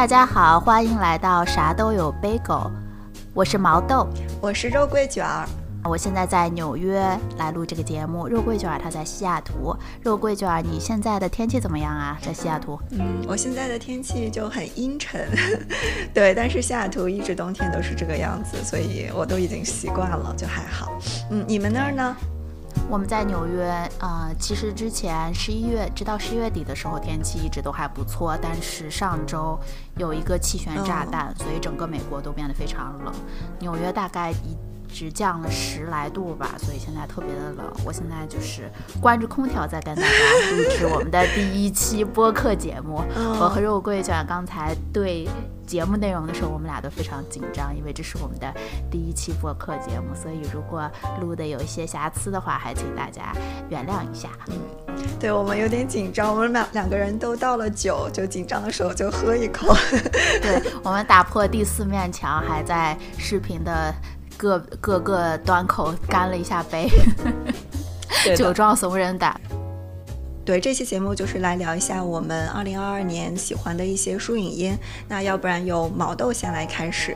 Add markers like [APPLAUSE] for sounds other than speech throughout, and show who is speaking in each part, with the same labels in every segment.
Speaker 1: 大家好，欢迎来到啥都有 bagel，我是毛豆，
Speaker 2: 我是肉桂卷儿。
Speaker 1: 我现在在纽约来录这个节目，肉桂卷儿他在西雅图。肉桂卷儿，你现在的天气怎么样啊？在西雅图？
Speaker 2: 嗯，我现在的天气就很阴沉，[LAUGHS] 对，但是西雅图一直冬天都是这个样子，所以我都已经习惯了，就还好。嗯，你们那儿呢？
Speaker 1: 我们在纽约，呃，其实之前十一月直到十一月底的时候，天气一直都还不错，但是上周有一个气旋炸弹，所以整个美国都变得非常冷。纽约大概一。直降了十来度吧，所以现在特别的冷。我现在就是关着空调在跟大家录制我们的第一期播客节目。我和肉桂卷刚才对节目内容的时候，我们俩都非常紧张，因为这是我们的第一期播客节目，所以如果录的有一些瑕疵的话，还请大家原谅一下。
Speaker 2: 嗯，对我们有点紧张，我们两两个人都倒了酒，就紧张的时候就喝一口。[LAUGHS]
Speaker 1: 对我们打破第四面墙，还在视频的。各各个端口干了一下杯，[LAUGHS] 酒壮怂人胆。
Speaker 2: 对，这期节目就是来聊一下我们二零二二年喜欢的一些书影音。那要不然由毛豆先来开始。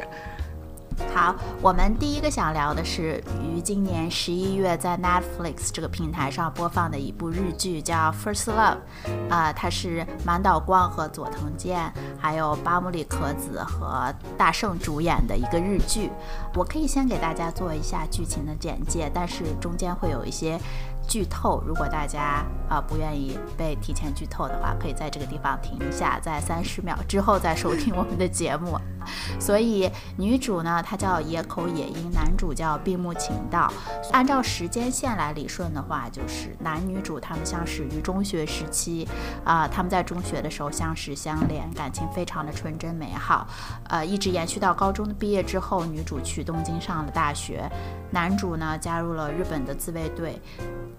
Speaker 1: 好，我们第一个想聊的是于今年十一月在 Netflix 这个平台上播放的一部日剧，叫《First Love》。啊，它是满岛光和佐藤健，还有巴木里可子和大圣主演的一个日剧。我可以先给大家做一下剧情的简介，但是中间会有一些。剧透，如果大家啊不愿意被提前剧透的话，可以在这个地方停一下，在三十秒之后再收听我们的节目。[LAUGHS] 所以女主呢，她叫野口野樱，男主叫闭目情道。按照时间线来理顺的话，就是男女主他们相识于中学时期，啊，他们在中学的时候相识相恋，感情非常的纯真美好，呃，一直延续到高中的毕业之后，女主去东京上了大学，男主呢加入了日本的自卫队。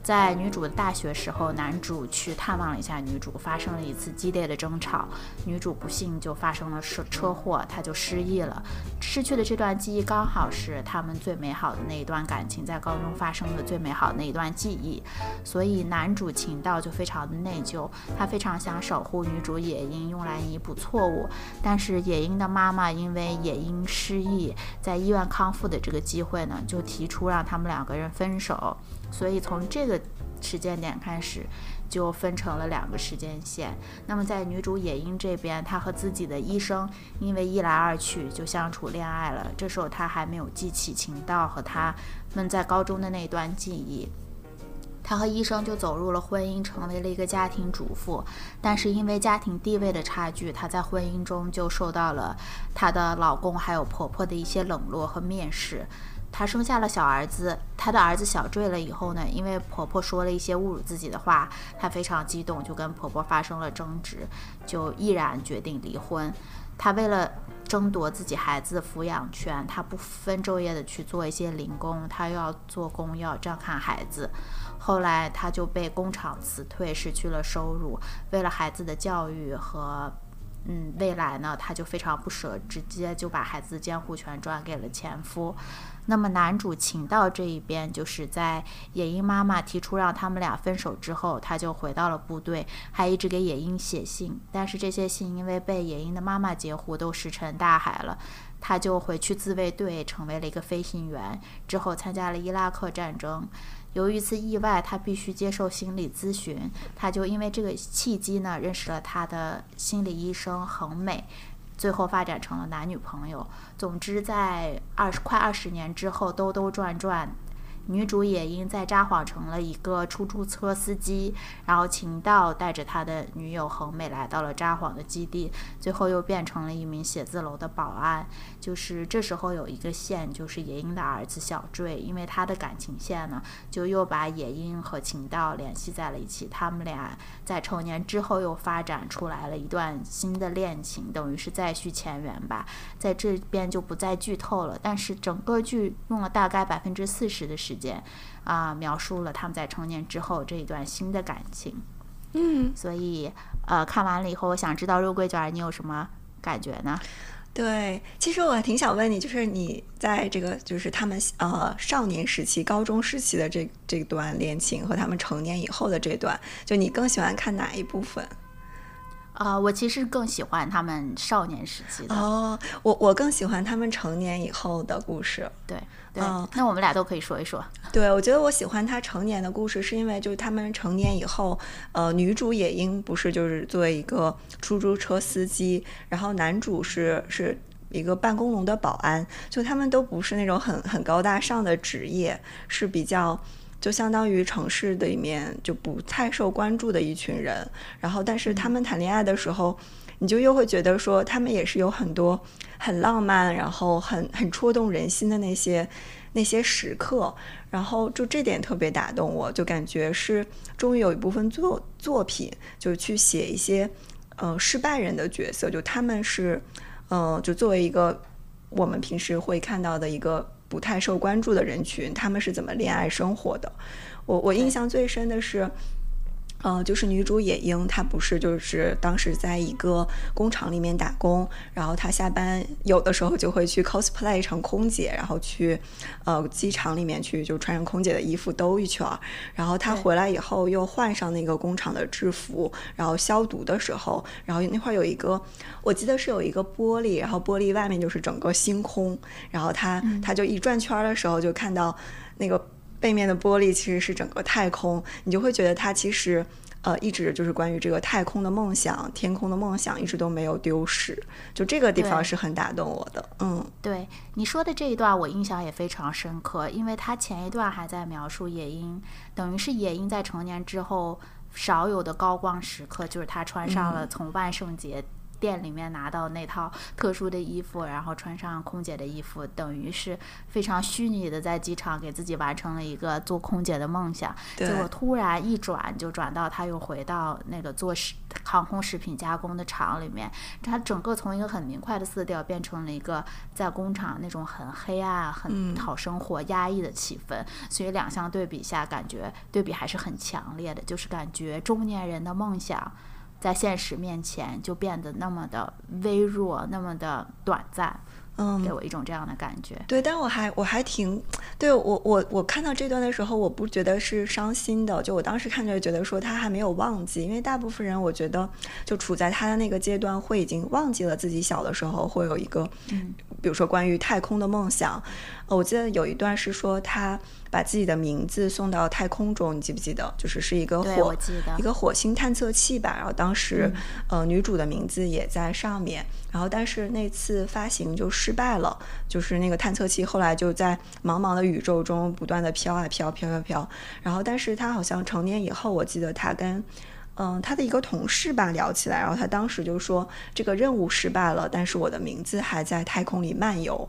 Speaker 1: 在女主的大学时候，男主去探望了一下女主，发生了一次激烈的争吵，女主不幸就发生了车车祸，她就失忆了。失去的这段记忆刚好是他们最美好的那一段感情，在高中发生的最美好的那一段记忆，所以男主情到就非常的内疚，他非常想守护女主野樱，用来弥补错误。但是野樱的妈妈因为野樱失忆，在医院康复的这个机会呢，就提出让他们两个人分手。所以从这个时间点开始，就分成了两个时间线。那么在女主野樱这边，她和自己的医生因为一来二去就相处恋爱了。这时候她还没有记起情道和他们在高中的那段记忆，她和医生就走入了婚姻，成为了一个家庭主妇。但是因为家庭地位的差距，她在婚姻中就受到了她的老公还有婆婆的一些冷落和蔑视。她生下了小儿子，她的儿子小坠了以后呢，因为婆婆说了一些侮辱自己的话，她非常激动，就跟婆婆发生了争执，就毅然决定离婚。她为了争夺自己孩子的抚养权，她不分昼夜的去做一些零工，她又要做工，又要照看孩子。后来她就被工厂辞退，失去了收入。为了孩子的教育和嗯未来呢，她就非常不舍，直接就把孩子的监护权转给了前夫。那么男主情到这一边，就是在野樱妈妈提出让他们俩分手之后，他就回到了部队，还一直给野樱写信。但是这些信因为被野樱的妈妈截胡，都石沉大海了。他就回去自卫队，成为了一个飞行员。之后参加了伊拉克战争。由于一次意外，他必须接受心理咨询。他就因为这个契机呢，认识了他的心理医生恒美。最后发展成了男女朋友。总之，在二十快二十年之后，兜兜转转。女主野樱在札幌成了一个出租车司机，然后秦道带着他的女友恒美来到了札幌的基地，最后又变成了一名写字楼的保安。就是这时候有一个线，就是野樱的儿子小坠，因为他的感情线呢，就又把野樱和秦道联系在了一起。他们俩在成年之后又发展出来了一段新的恋情，等于是再续前缘吧。在这边就不再剧透了，但是整个剧用了大概百分之四十的时。间啊，描述了他们在成年之后这一段新的感情。
Speaker 2: 嗯，
Speaker 1: 所以呃，看完了以后，我想知道肉桂卷你有什么感觉呢？
Speaker 2: 对，其实我挺想问你，就是你在这个就是他们呃少年时期、高中时期的这这段恋情和他们成年以后的这段，就你更喜欢看哪一部分？
Speaker 1: 啊，我其实更喜欢他们少年时期的。
Speaker 2: 哦，我我更喜欢他们成年以后的故事。
Speaker 1: 对对，那我们俩都可以说一说。
Speaker 2: 对，我觉得我喜欢他成年的故事，是因为就是他们成年以后，呃，女主野樱不是就是作为一个出租车司机，然后男主是是一个办公楼的保安，就他们都不是那种很很高大上的职业，是比较。就相当于城市里面就不太受关注的一群人，然后但是他们谈恋爱的时候，你就又会觉得说他们也是有很多很浪漫，然后很很戳动人心的那些那些时刻，然后就这点特别打动我，就感觉是终于有一部分作作品就去写一些呃失败人的角色，就他们是嗯就作为一个我们平时会看到的一个。不太受关注的人群，他们是怎么恋爱生活的？我我印象最深的是。呃，就是女主野樱，她不是就是当时在一个工厂里面打工，然后她下班有的时候就会去 cosplay 成空姐，然后去呃机场里面去就穿上空姐的衣服兜一圈儿，然后她回来以后又换上那个工厂的制服，然后消毒的时候，然后那块有一个，我记得是有一个玻璃，然后玻璃外面就是整个星空，然后她她就一转圈的时候就看到那个。背面的玻璃其实是整个太空，你就会觉得它其实，呃，一直就是关于这个太空的梦想、天空的梦想，一直都没有丢失。就这个地方是很打动我的。嗯，
Speaker 1: 对你说的这一段，我印象也非常深刻，因为他前一段还在描述野鹰，等于是野鹰在成年之后少有的高光时刻，就是他穿上了从万圣节。店里面拿到那套特殊的衣服，然后穿上空姐的衣服，等于是非常虚拟的在机场给自己完成了一个做空姐的梦想。结果突然一转，就转到他又回到那个做食航空食品加工的厂里面。他整个从一个很明快的色调变成了一个在工厂那种很黑暗、很讨生活、压抑的气氛。所以两相对比下，感觉对比还是很强烈的，就是感觉中年人的梦想。在现实面前就变得那么的微弱，那么的短暂，
Speaker 2: 嗯，
Speaker 1: 给我一种这样的感觉。
Speaker 2: 对，但我还我还挺，对我我我看到这段的时候，我不觉得是伤心的，就我当时看着觉得说他还没有忘记，因为大部分人我觉得就处在他的那个阶段，会已经忘记了自己小的时候会有一个，嗯，比如说关于太空的梦想。我记得有一段是说他把自己的名字送到太空中，你记不记得？就是是一个火一个火星探测器吧。然后当时呃女主的名字也在上面。然后但是那次发行就失败了，就是那个探测器后来就在茫茫的宇宙中不断的飘啊飘飘飘飘。然后但是他好像成年以后，我记得他跟嗯他的一个同事吧聊起来，然后他当时就说这个任务失败了，但是我的名字还在太空里漫游。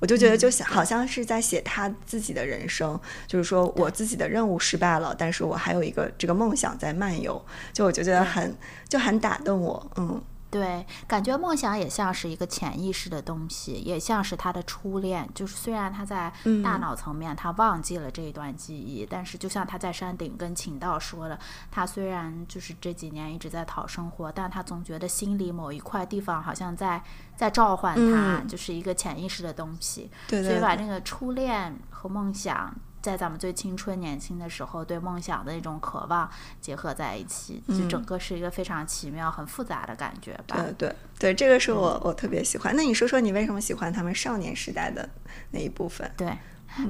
Speaker 2: 我就觉得，就好像是在写他自己的人生，就是说我自己的任务失败了，但是我还有一个这个梦想在漫游，就我就觉得很就很打动我，嗯。
Speaker 1: 对，感觉梦想也像是一个潜意识的东西，也像是他的初恋。就是虽然他在大脑层面他忘记了这一段记忆，但是就像他在山顶跟秦道说的，他虽然就是这几年一直在讨生活，但他总觉得心里某一块地方好像在在召唤他，就是一个潜意识的东西。
Speaker 2: 对，
Speaker 1: 所以把那个初恋和梦想。在咱们最青春年轻的时候，对梦想的那种渴望结合在一起，就整个是一个非常奇妙、很复杂的感觉吧。
Speaker 2: 对对对，这个是我我特别喜欢。那你说说你为什么喜欢他们少年时代的那一部分？
Speaker 1: 对，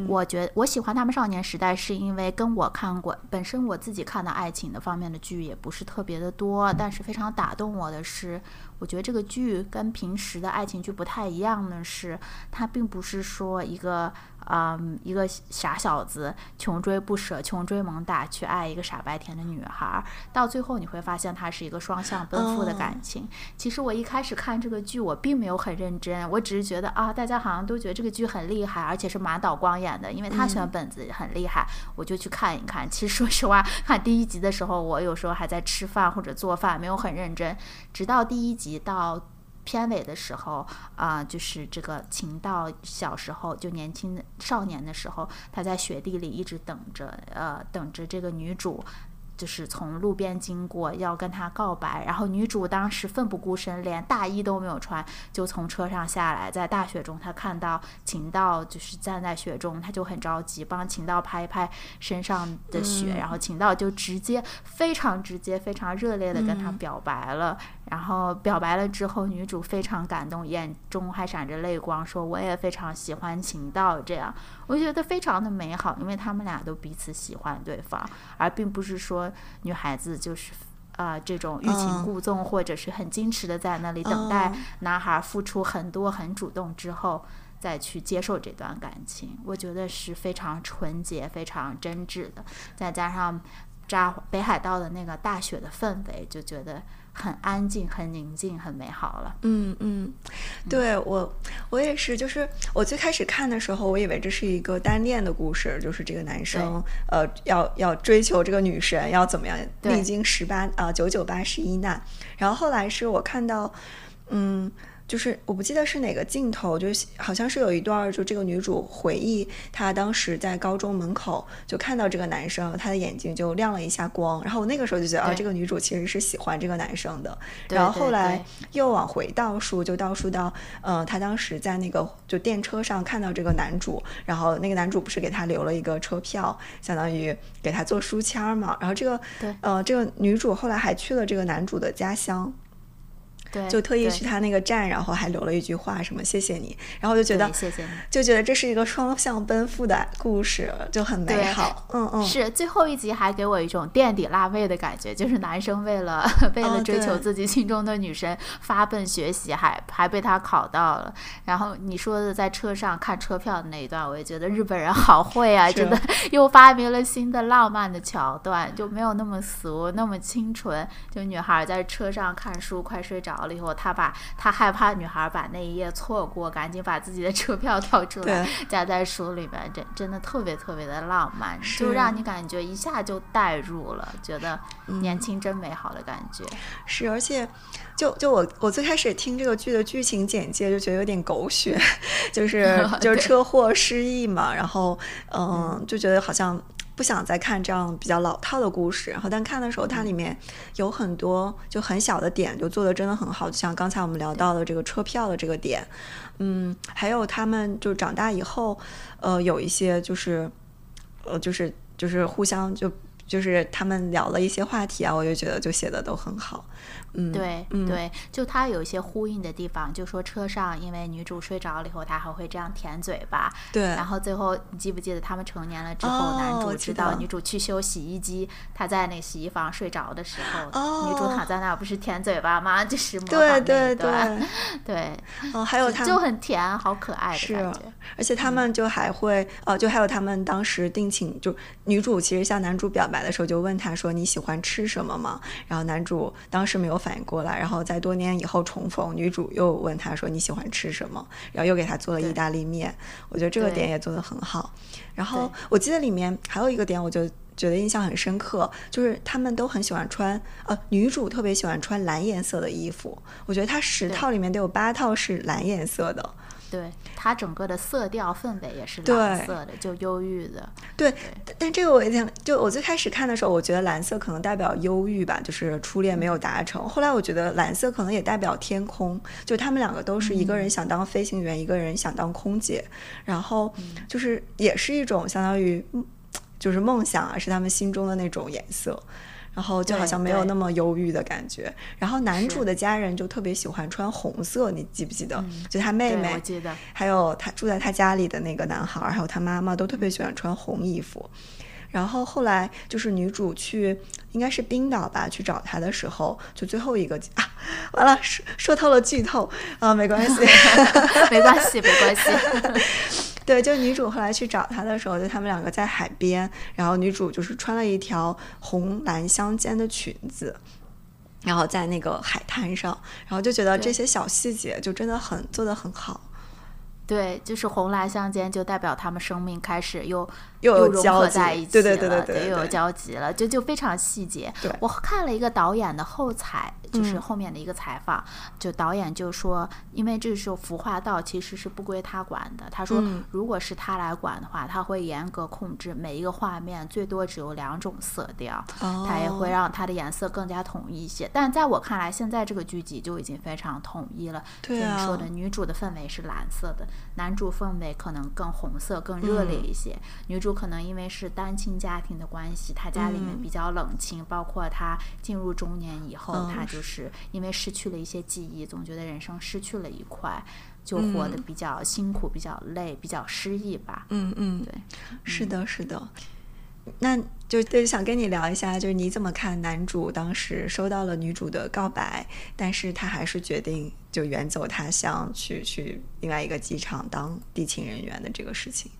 Speaker 1: 我觉得我喜欢他们少年时代，是因为跟我看过本身我自己看的爱情的方面的剧也不是特别的多，但是非常打动我的是，我觉得这个剧跟平时的爱情剧不太一样的是，它并不是说一个。嗯，一个傻小子穷追不舍、穷追猛打去爱一个傻白甜的女孩，到最后你会发现它是一个双向奔赴的感情。其实我一开始看这个剧，我并没有很认真，我只是觉得啊，大家好像都觉得这个剧很厉害，而且是马导光演的，因为他选本子很厉害，我就去看一看。其实说实话，看第一集的时候，我有时候还在吃饭或者做饭，没有很认真，直到第一集到。片尾的时候啊，就是这个秦道小时候就年轻少年的时候，他在雪地里一直等着，呃，等着这个女主。就是从路边经过，要跟他告白，然后女主当时奋不顾身，连大衣都没有穿，就从车上下来，在大雪中，她看到秦道就是站在雪中，她就很着急，帮秦道拍一拍身上的雪，然后秦道就直接非常直接、非常热烈的跟他表白了，然后表白了之后，女主非常感动，眼中还闪着泪光，说我也非常喜欢秦道。这样我觉得非常的美好，因为他们俩都彼此喜欢对方，而并不是说女孩子就是啊这种欲擒故纵，或者是很矜持的在那里等待男孩付出很多、很主动之后再去接受这段感情。我觉得是非常纯洁、非常真挚的，再加上扎北海道的那个大雪的氛围，就觉得。很安静，很宁静，很美好了。
Speaker 2: 嗯嗯，对我我也是，就是我最开始看的时候，我以为这是一个单恋的故事，就是这个男生呃要要追求这个女神，要怎么样历经十八啊九九八十一难。然后后来是我看到，嗯。就是我不记得是哪个镜头，就好像是有一段，就这个女主回忆她当时在高中门口就看到这个男生，她的眼睛就亮了一下光，然后我那个时候就觉得啊，这个女主其实是喜欢这个男生的。然后后来又往回倒数，就倒数到呃，她当时在那个就电车上看到这个男主，然后那个男主不是给她留了一个车票，相当于给她做书签嘛。然后这个呃，这个女主后来还去了这个男主的家乡。就特意去他那个站，然后还留了一句话，什么谢谢你，然后就觉得
Speaker 1: 谢谢你，
Speaker 2: 就觉得这是一个双向奔赴的故事，就很美好。嗯嗯，
Speaker 1: 是最后一集还给我一种垫底辣妹的感觉，就是男生为了 [LAUGHS] 为了追求自己心中的女神发奔学习，还还被他考到了。然后你说的在车上看车票的那一段，我也觉得日本人好会啊，真的又发明了新的浪漫的桥段，就没有那么俗，那么清纯。就女孩在车上看书，快睡着。了以后，他把他害怕女孩把那一页错过，赶紧把自己的车票掏出来夹在书里面，真真的特别特别的浪漫，就让你感觉一下就带入了，觉得年轻真美好的感觉。
Speaker 2: 是，而且就就我我最开始听这个剧的剧情简介就觉得有点狗血，[LAUGHS] 就是 [LAUGHS] 就是车祸失忆嘛，然后嗯，就觉得好像。不想再看这样比较老套的故事，然后但看的时候，它里面有很多就很小的点，就做的真的很好，就像刚才我们聊到的这个车票的这个点，嗯，还有他们就长大以后，呃，有一些就是，呃，就是就是互相就。就是他们聊了一些话题啊，我就觉得就写的都很好，嗯，
Speaker 1: 对对，就他有一些呼应的地方，就说车上因为女主睡着了以后，他还会这样舔嘴巴，
Speaker 2: 对，
Speaker 1: 然后最后你记不记得他们成年了之后，男主知道女主去修洗衣机，他在那洗衣房睡着的时候，女主躺在那儿不是舔嘴巴吗？[LAUGHS] 就是模仿那
Speaker 2: 段，
Speaker 1: 对，
Speaker 2: 哦，还有他
Speaker 1: 就很甜，好可爱的感觉，
Speaker 2: 而且他们就还会，哦，就还有他们当时定情，就女主其实向男主表白。的时候就问他说你喜欢吃什么吗？然后男主当时没有反应过来，然后在多年以后重逢，女主又问他说你喜欢吃什么？然后又给他做了意大利面。我觉得这个点也做得很好。然后我记得里面还有一个点，我就觉得印象很深刻，就是他们都很喜欢穿，呃，女主特别喜欢穿蓝颜色的衣服。我觉得她十套里面得有八套是蓝颜色的。
Speaker 1: 对它整个的色调氛围也是蓝色的，就忧郁的。
Speaker 2: 对，但这个我也想，就我最开始看的时候，我觉得蓝色可能代表忧郁吧，就是初恋没有达成。后来我觉得蓝色可能也代表天空，就他们两个都是一个人想当飞行员，一个人想当空姐，然后就是也是一种相当于就是梦想啊，是他们心中的那种颜色。然后就好像没有那么忧郁的感觉。然后男主的家人就特别喜欢穿红色，你记不记得？就他妹妹，还有他住在他家里的那个男孩，还有他妈妈都特别喜欢穿红衣服。然后后来就是女主去，应该是冰岛吧，去找他的时候，就最后一个啊，完了说说透了剧透啊，[LAUGHS] 没关系，
Speaker 1: 没关系，没关系。
Speaker 2: 对，就女主后来去找他的时候，就他们两个在海边，然后女主就是穿了一条红蓝相间的裙子，然后在那个海滩上，然后就觉得这些小细节就真的很做的很好。
Speaker 1: 对，就是红蓝相间，就代表他们生命开始又
Speaker 2: 又
Speaker 1: 有交集在一
Speaker 2: 起了，对对对对，
Speaker 1: 又有交集了，就就非常细节。我看了一个导演的后采。就是后面的一个采访，就导演就说，因为这时候服化道其实是不归他管的。他说，如果是他来管的话，他会严格控制每一个画面，最多只有两种色调，他也会让它的颜色更加统一一些。但在我看来，现在这个剧集就已经非常统一了。
Speaker 2: 对
Speaker 1: 你说的，女主的氛围是蓝色的，男主氛围可能更红色、更热烈一些。女主主可能因为是单亲家庭的关系，他家里面比较冷清，包括他进入中年以后，他就是因为失去了一些记忆，总觉得人生失去了一块，就活得比较辛苦、比较累、比较失意吧。
Speaker 2: 嗯嗯，
Speaker 1: 对，
Speaker 2: 是的，是的。那就对，想跟你聊一下，就是你怎么看男主当时收到了女主的告白，但是他还是决定就远走他乡，去去另外一个机场当地勤人员的这个事情？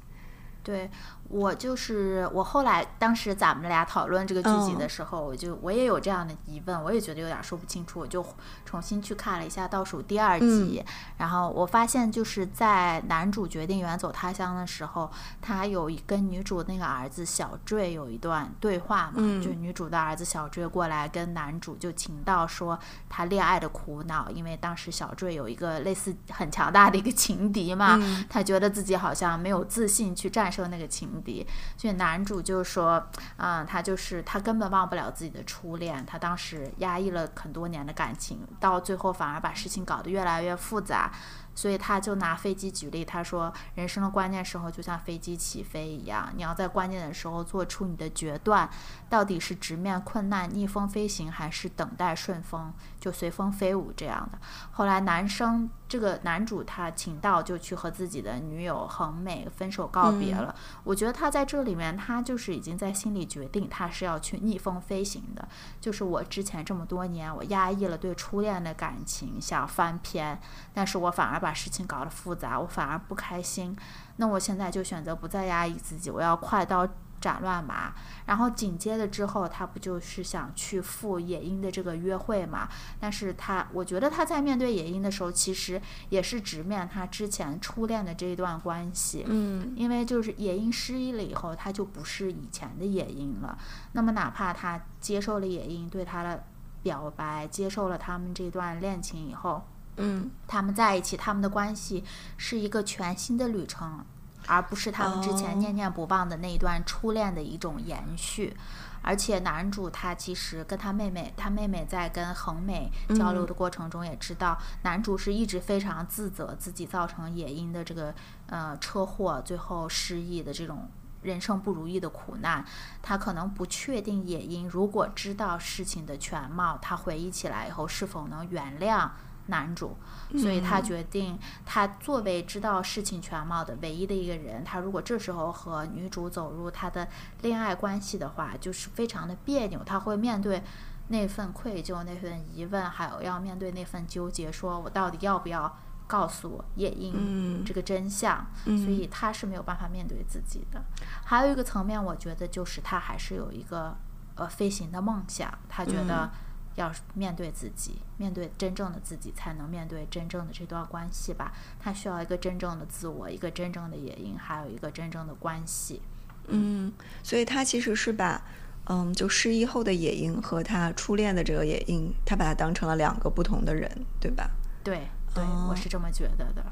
Speaker 1: 对。我就是我后来当时咱们俩讨论这个剧集的时候，我就我也有这样的疑问，我也觉得有点说不清楚，我就重新去看了一下倒数第二集，然后我发现就是在男主决定远走他乡的时候，他有跟女主那个儿子小坠有一段对话嘛，就女主的儿子小坠过来跟男主就情到说他恋爱的苦恼，因为当时小坠有一个类似很强大的一个情敌嘛，他觉得自己好像没有自信去战胜那个情敌。所以男主就说，啊，他就是他根本忘不了自己的初恋，他当时压抑了很多年的感情，到最后反而把事情搞得越来越复杂。所以他就拿飞机举例，他说人生的关键时候就像飞机起飞一样，你要在关键的时候做出你的决断，到底是直面困难逆风飞行，还是等待顺风就随风飞舞这样的。后来男生这个男主他请到就去和自己的女友恒美分手告别了。我觉得他在这里面他就是已经在心里决定他是要去逆风飞行的，就是我之前这么多年我压抑了对初恋的感情想翻篇，但是我反而把。把事情搞得复杂，我反而不开心。那我现在就选择不再压抑自己，我要快刀斩乱麻。然后紧接着之后，他不就是想去赴野樱的这个约会嘛？但是他，我觉得他在面对野樱的时候，其实也是直面他之前初恋的这一段关系。
Speaker 2: 嗯，
Speaker 1: 因为就是野樱失忆了以后，他就不是以前的野樱了。那么哪怕他接受了野樱对他的表白，接受了他们这段恋情以后。
Speaker 2: 嗯，
Speaker 1: 他们在一起，他们的关系是一个全新的旅程，而不是他们之前念念不忘的那一段初恋的一种延续。而且男主他其实跟他妹妹，他妹妹在跟恒美交流的过程中也知道，男主是一直非常自责自己造成野樱的这个呃车祸，最后失忆的这种人生不如意的苦难。他可能不确定野樱如果知道事情的全貌，他回忆起来以后是否能原谅。男主，所以他决定，他作为知道事情全貌的唯一的一个人，他如果这时候和女主走入他的恋爱关系的话，就是非常的别扭。他会面对那份愧疚、那份疑问，还有要面对那份纠结，说我到底要不要告诉夜莺这个真相？所以他是没有办法面对自己的。还有一个层面，我觉得就是他还是有一个呃飞行的梦想，他觉得。要面对自己，面对真正的自己，才能面对真正的这段关系吧。他需要一个真正的自我，一个真正的野鹰，还有一个真正的关系。
Speaker 2: 嗯，所以他其实是把，嗯，就失忆后的野鹰和他初恋的这个野鹰，他把他当成了两个不同的人，对吧？
Speaker 1: 对，对，我是这么觉得的。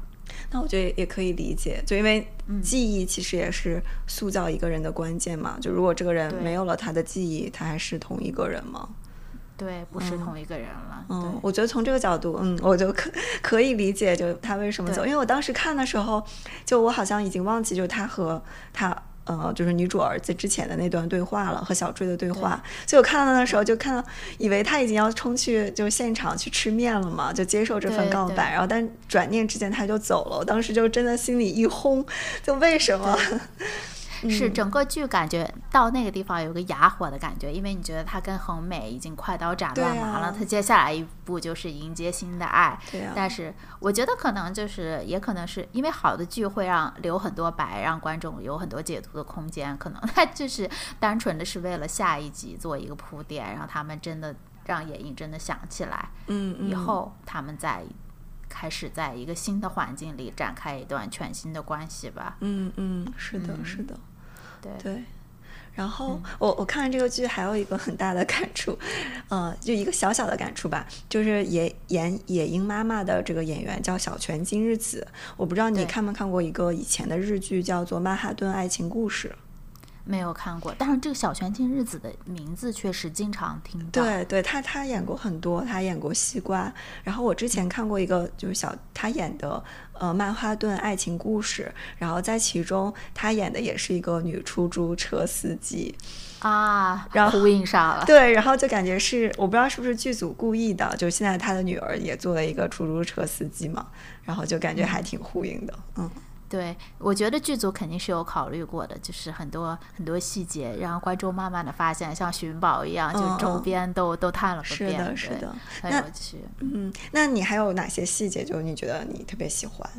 Speaker 2: 那我觉得也可以理解，就因为记忆其实也是塑造一个人的关键嘛。就如果这个人没有了他的记忆，他还是同一个人吗？
Speaker 1: 对，不是同一个人了。
Speaker 2: 嗯，我觉得从这个角度，嗯，我就可可以理解，就他为什么走。因为我当时看的时候，就我好像已经忘记，就他和他，呃，就是女主儿子之前的那段对话了，和小坠的对话。所以我看到的时候，就看到以为他已经要冲去就现场去吃面了嘛，就接受这份告白。然后，但转念之间他就走了。我当时就真的心里一轰，就为什么？[LAUGHS]
Speaker 1: 是整个剧感觉到那个地方有个哑火的感觉，因为你觉得他跟恒美已经快刀斩乱麻了，他接下来一步就是迎接新的爱。但是我觉得可能就是，也可能是因为好的剧会让留很多白，让观众有很多解读的空间。可能他就是单纯的是为了下一集做一个铺垫，让他们真的让眼影真的想起来，
Speaker 2: 嗯，
Speaker 1: 以后他们在开始在一个新的环境里展开一段全新的关系吧。
Speaker 2: 嗯嗯，是的，是的。
Speaker 1: 对，
Speaker 2: 然后我我看了这个剧还有一个很大的感触，呃，就一个小小的感触吧，就是演演野鹰妈妈的这个演员叫小泉今日子，我不知道你看没看过一个以前的日剧叫做《曼哈顿爱情故事》。
Speaker 1: 没有看过，但是这个小泉进日子的名字确实经常听到。
Speaker 2: 对对，他他演过很多，他演过西瓜。然后我之前看过一个就是小他演的呃曼哈顿爱情故事，然后在其中他演的也是一个女出租车司机
Speaker 1: 啊，
Speaker 2: 然
Speaker 1: 后呼应上了。
Speaker 2: 对，然后就感觉是我不知道是不是剧组故意的，就是现在他的女儿也做了一个出租车司机嘛，然后就感觉还挺呼应的，嗯。
Speaker 1: 对，我觉得剧组肯定是有考虑过的，就是很多很多细节，让观众慢慢的发现，像寻宝一样，就周边都都探了个遍，
Speaker 2: 是的，是的，
Speaker 1: 很有趣。
Speaker 2: 嗯，那你还有哪些细节，就你觉得你特别喜欢？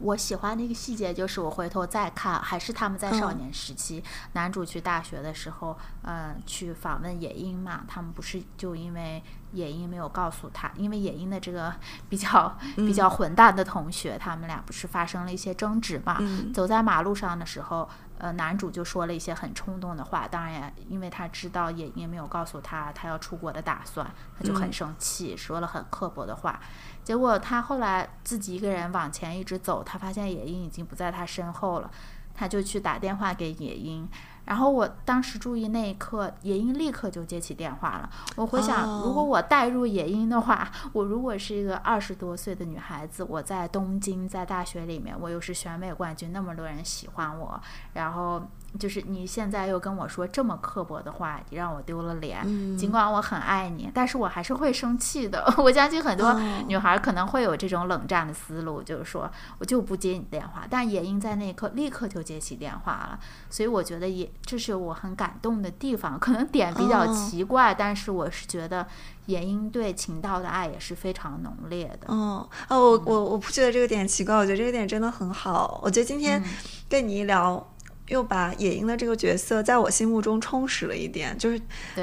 Speaker 1: 我喜欢的一个细节就是，我回头再看，还是他们在少年时期，男主去大学的时候，嗯，去访问野樱嘛，他们不是就因为野樱没有告诉他，因为野樱的这个比较比较混蛋的同学，他们俩不是发生了一些争执嘛？走在马路上的时候，呃，男主就说了一些很冲动的话，当然，因为他知道野樱没有告诉他他要出国的打算，他就很生气，说了很刻薄的话。结果他后来自己一个人往前一直走，他发现野樱已经不在他身后了，他就去打电话给野樱。然后我当时注意那一刻，野樱立刻就接起电话了。我回想，如果我带入野樱的话，我如果是一个二十多岁的女孩子，我在东京，在大学里面，我又是选美冠军，那么多人喜欢我，然后就是你现在又跟我说这么刻薄的话，你让我丢了脸。尽管我很爱你，但是我还是会生气的。[LAUGHS] 我相信很多女孩可能会有这种冷战的思路，就是说我就不接你电话。但野英在那一刻立刻就接起电话了，所以我觉得也。这是我很感动的地方，可能点比较奇怪，但是我是觉得野鹰对秦道的爱也是非常浓烈的。
Speaker 2: 嗯，哦，我我我不觉得这个点奇怪，我觉得这个点真的很好。我觉得今天跟你一聊，又把野樱的这个角色在我心目中充实了一点。就是，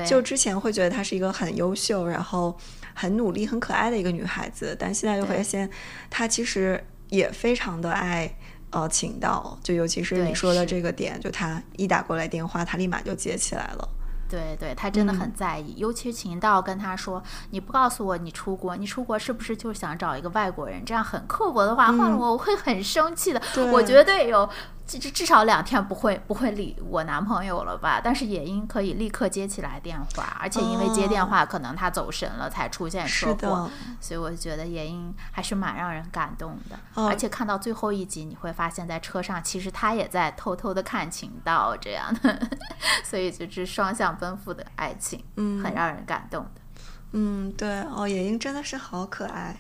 Speaker 2: 就之前会觉得她是一个很优秀，然后很努力、很可爱的一个女孩子，但现在又发现她其实也非常的爱。呃，情道就尤其是你说的这个点，就她一打过来电话，她立马就接起来了。
Speaker 1: 对对，他真的很在意，尤其秦道跟他说：“你不告诉我你出国，你出国是不是就想找一个外国人？”这样很刻薄的话，换了我我会很生气的。我绝对有。至至少两天不会不会理我男朋友了吧？但是野鹰可以立刻接起来电话，而且因为接电话可能他走神了才出现车祸，所以我觉得野鹰还是蛮让人感动的。而且看到最后一集，你会发现在车上其实他也在偷偷的看情道这样的，[LAUGHS] 所以就是双向奔赴的爱情，嗯，很让人感动的。
Speaker 2: 嗯，对哦，野鹰真的是好可爱。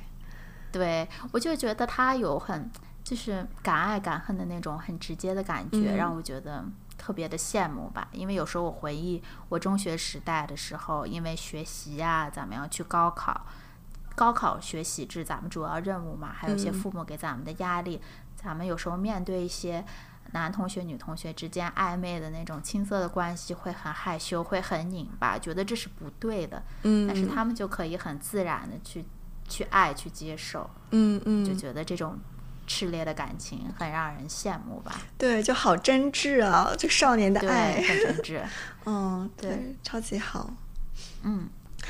Speaker 1: 对我就觉得他有很。就是敢爱敢恨的那种很直接的感觉，让我觉得特别的羡慕吧。因为有时候我回忆我中学时代的时候，因为学习呀，咱们要去高考，高考学习是咱们主要任务嘛，还有一些父母给咱们的压力，咱们有时候面对一些男同学、女同学之间暧昧的那种青涩的关系，会很害羞，会很拧巴，觉得这是不对的。嗯，但是他们就可以很自然的去去爱、去接受。
Speaker 2: 嗯嗯，
Speaker 1: 就觉得这种。炽烈的感情很让人羡慕吧？
Speaker 2: 对，就好真挚啊，就少年的爱，
Speaker 1: 很真挚。[LAUGHS]
Speaker 2: 嗯，对，超级好。
Speaker 1: 嗯，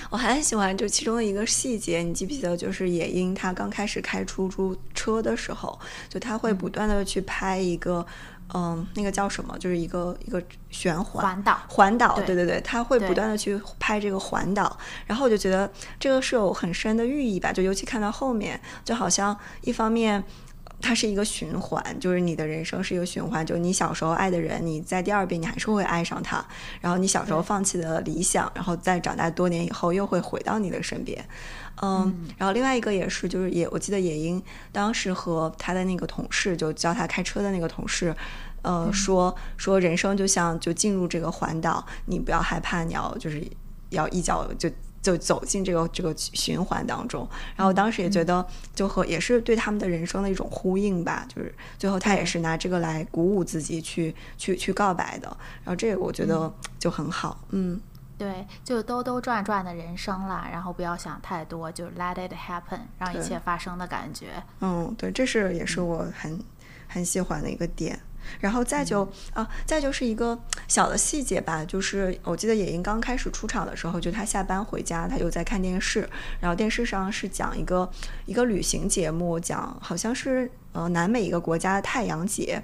Speaker 2: 我还很喜欢就其中的一个细节，你记不记得？就是野樱他刚开始开出租车的时候，就他会不断的去拍一个，嗯，那个叫什么？就是一个一个旋环
Speaker 1: 环岛，
Speaker 2: 环岛。对对对，他会不断的去拍这个环岛，然后我就觉得这个是有很深的寓意吧。就尤其看到后面，就好像一方面。它是一个循环，就是你的人生是一个循环。就你小时候爱的人，你在第二遍你还是会爱上他。然后你小时候放弃的理想，然后在长大多年以后又会回到你的身边。嗯，然后另外一个也是，就是也我记得野英当时和他的那个同事，就教他开车的那个同事，呃，说说人生就像就进入这个环岛，你不要害怕，你要就是要一脚就。就走进这个这个循环当中，然后当时也觉得就和也是对他们的人生的一种呼应吧，就是最后他也是拿这个来鼓舞自己去去去告白的，然后这个我觉得就很好，嗯，
Speaker 1: 对，就兜兜转转的人生啦，然后不要想太多，就 let it happen，让一切发生的感觉，
Speaker 2: 嗯，对，这是也是我很很喜欢的一个点。然后再就啊，再就是一个小的细节吧，就是我记得野鹰刚开始出场的时候，就他下班回家，他又在看电视，然后电视上是讲一个一个旅行节目，讲好像是呃南美一个国家的太阳节，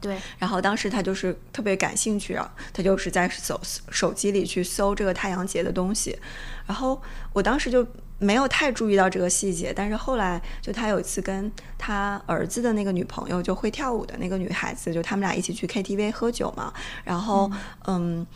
Speaker 1: 对，
Speaker 2: 然后当时他就是特别感兴趣啊，他就是在手手机里去搜这个太阳节的东西，然后我当时就没有太注意到这个细节，但是后来就他有一次跟他儿子的那个女朋友就会跳舞的那个女孩子，就他们俩一起去 KTV 喝酒嘛，然后嗯。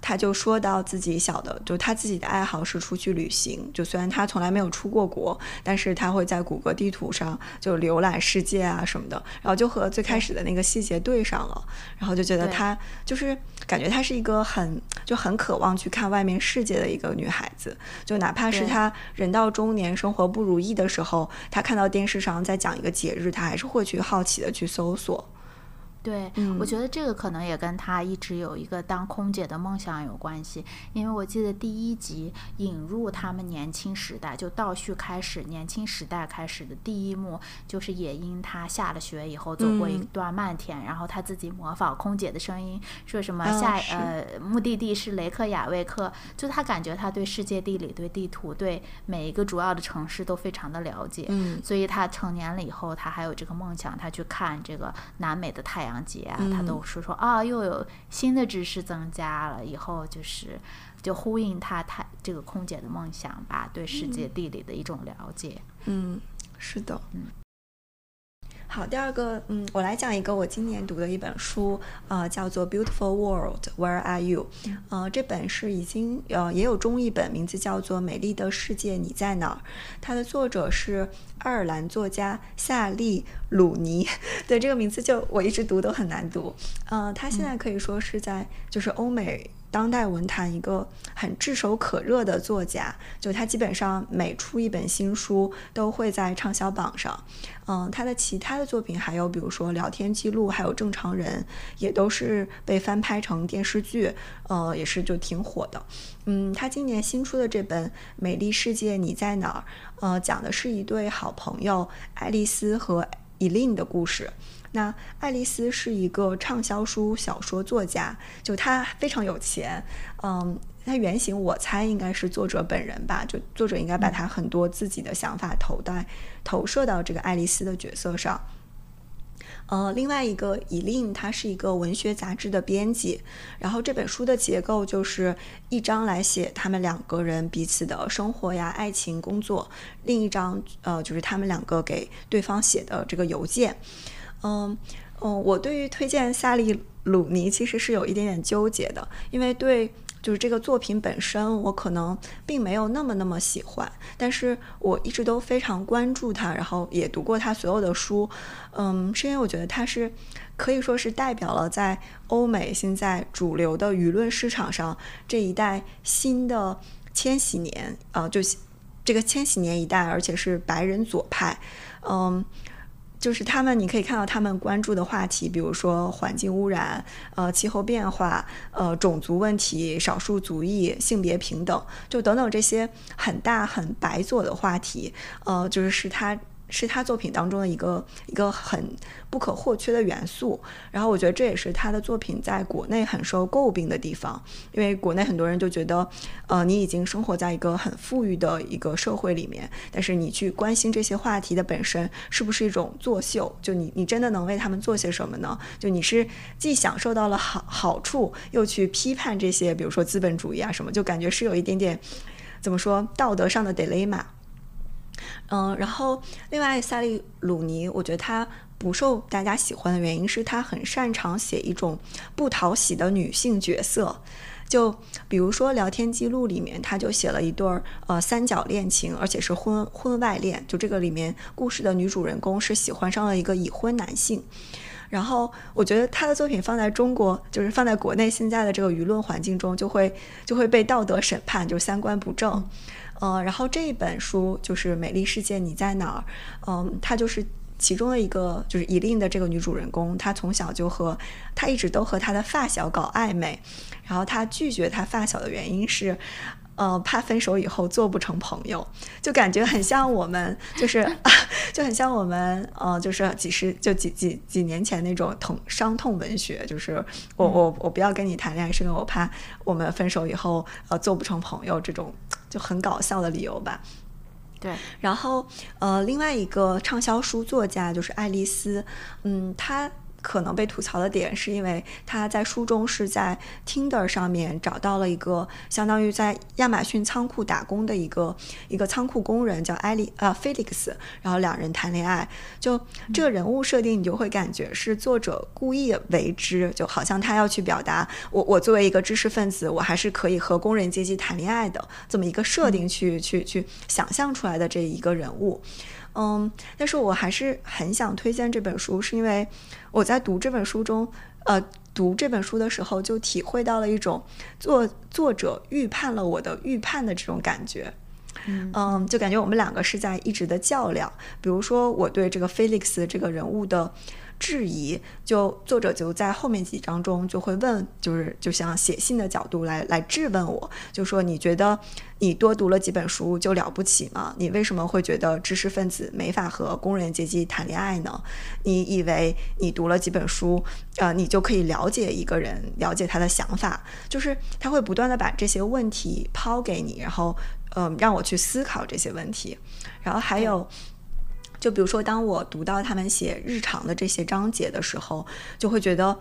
Speaker 2: 他就说到自己小的，就他自己的爱好是出去旅行。就虽然他从来没有出过国，但是他会在谷歌地图上就浏览世界啊什么的。然后就和最开始的那个细节对上了，然后就觉得他就是感觉她是一个很就很渴望去看外面世界的一个女孩子。就哪怕是她人到中年生活不如意的时候，她看到电视上在讲一个节日，她还是会去好奇的去搜索。
Speaker 1: 对，我觉得这个可能也跟他一直有一个当空姐的梦想有关系。因为我记得第一集引入他们年轻时代，就倒叙开始年轻时代开始的第一幕，就是野鹰他下了学以后走过一段漫天，然后他自己模仿空姐的声音，说什么下呃目的地是雷克雅未克，就他感觉他对世界地理、对地图、对每一个主要的城市都非常的了解。
Speaker 2: 嗯，
Speaker 1: 所以他成年了以后，他还有这个梦想，他去看这个南美的太阳。节啊，他都说说啊，又有新的知识增加了，以后就是就呼应他他这个空姐的梦想吧，对世界地理的一种了解。
Speaker 2: 嗯，是的，
Speaker 1: 嗯。
Speaker 2: 好，第二个，嗯，我来讲一个我今年读的一本书，呃，叫做《Beautiful World, Where Are You》。呃，这本是已经呃也有中译本，名字叫做《美丽的世界你在哪儿》。它的作者是爱尔兰作家夏利·鲁尼。[LAUGHS] 对这个名字，就我一直读都很难读。呃，他现在可以说是在就是欧美。当代文坛一个很炙手可热的作家，就他基本上每出一本新书都会在畅销榜上。嗯，他的其他的作品还有比如说《聊天记录》，还有《正常人》，也都是被翻拍成电视剧，呃，也是就挺火的。嗯，他今年新出的这本《美丽世界你在哪儿》，呃，讲的是一对好朋友爱丽丝和伊琳的故事。那爱丽丝是一个畅销书小说作家，就她非常有钱，嗯，她原型我猜应该是作者本人吧，就作者应该把他很多自己的想法投在投射到这个爱丽丝的角色上。呃，另外一个以令，他是一个文学杂志的编辑，然后这本书的结构就是一章来写他们两个人彼此的生活呀、爱情、工作，另一章呃就是他们两个给对方写的这个邮件。嗯嗯，我对于推荐萨利鲁尼其实是有一点点纠结的，因为对就是这个作品本身，我可能并没有那么那么喜欢，但是我一直都非常关注他，然后也读过他所有的书，嗯，是因为我觉得他是可以说是代表了在欧美现在主流的舆论市场上这一代新的千禧年，呃，就这个千禧年一代，而且是白人左派，嗯。就是他们，你可以看到他们关注的话题，比如说环境污染、呃气候变化、呃种族问题、少数族裔、性别平等，就等等这些很大很白左的话题，呃，就是是他。是他作品当中的一个一个很不可或缺的元素，然后我觉得这也是他的作品在国内很受诟病的地方，因为国内很多人就觉得，呃，你已经生活在一个很富裕的一个社会里面，但是你去关心这些话题的本身是不是一种作秀？就你你真的能为他们做些什么呢？就你是既享受到了好好处，又去批判这些，比如说资本主义啊什么，就感觉是有一点点怎么说道德上的 dilemma。嗯，然后另外萨利鲁尼，我觉得他不受大家喜欢的原因是他很擅长写一种不讨喜的女性角色，就比如说聊天记录里面，他就写了一对儿呃三角恋情，而且是婚婚外恋，就这个里面故事的女主人公是喜欢上了一个已婚男性，然后我觉得他的作品放在中国，就是放在国内现在的这个舆论环境中，就会就会被道德审判，就是三观不正。呃，然后这一本书就是《美丽世界你在哪儿》，嗯，她就是其中的一个，就是伊琳的这个女主人公，她从小就和她一直都和她的发小搞暧昧，然后她拒绝她发小的原因是。呃，怕分手以后做不成朋友，就感觉很像我们，就是啊 [LAUGHS] 就很像我们，呃，就是几十就几几几年前那种痛伤痛文学，就是我我我不要跟你谈恋爱，是因为我怕我们分手以后呃做不成朋友这种就很搞笑的理由吧。
Speaker 1: 对，
Speaker 2: 然后呃，另外一个畅销书作家就是爱丽丝，嗯，她。可能被吐槽的点，是因为他在书中是在 Tinder 上面找到了一个相当于在亚马逊仓库打工的一个一个仓库工人，叫艾利呃 Felix，然后两人谈恋爱。就这个人物设定，你就会感觉是作者故意为之，就好像他要去表达我我作为一个知识分子，我还是可以和工人阶级谈恋爱的这么一个设定去去去想象出来的这一个人物。嗯，但是我还是很想推荐这本书，是因为我在读这本书中，呃，读这本书的时候就体会到了一种作作者预判了我的预判的这种感觉。嗯，就感觉我们两个是在一直的较量。比如说，我对这个 Felix 这个人物的。质疑，就作者就在后面几章中就会问，就是就像写信的角度来来质问我，就说你觉得你多读了几本书就了不起吗？你为什么会觉得知识分子没法和工人阶级谈恋爱呢？你以为你读了几本书，呃，你就可以了解一个人，了解他的想法？就是他会不断的把这些问题抛给你，然后嗯，让我去思考这些问题，然后还有。就比如说，当我读到他们写日常的这些章节的时候，就会觉得，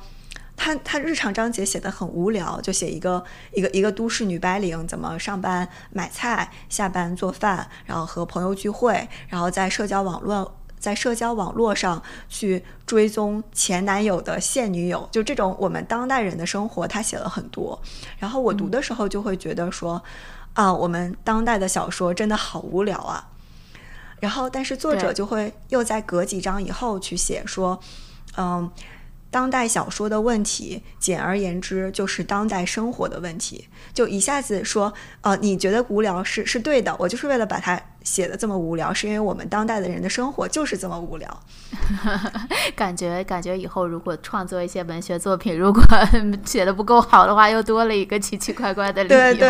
Speaker 2: 他他日常章节写的很无聊，就写一个一个一个都市女白领怎么上班买菜，下班做饭，然后和朋友聚会，然后在社交网络在社交网络上去追踪前男友的现女友，就这种我们当代人的生活，他写了很多。然后我读的时候就会觉得说，啊，我们当代的小说真的好无聊啊。然后，但是作者就会又在隔几章以后去写说，嗯，当代小说的问题，简而言之就是当代生活的问题。就一下子说，呃，你觉得无聊是是对的，我就是为了把它写的这么无聊，是因为我们当代的人的生活就是这么无聊。[LAUGHS]
Speaker 1: 感觉感觉以后如果创作一些文学作品，如果 [LAUGHS] 写的不够好的话，又多了一个奇奇怪怪的理由。
Speaker 2: 对对，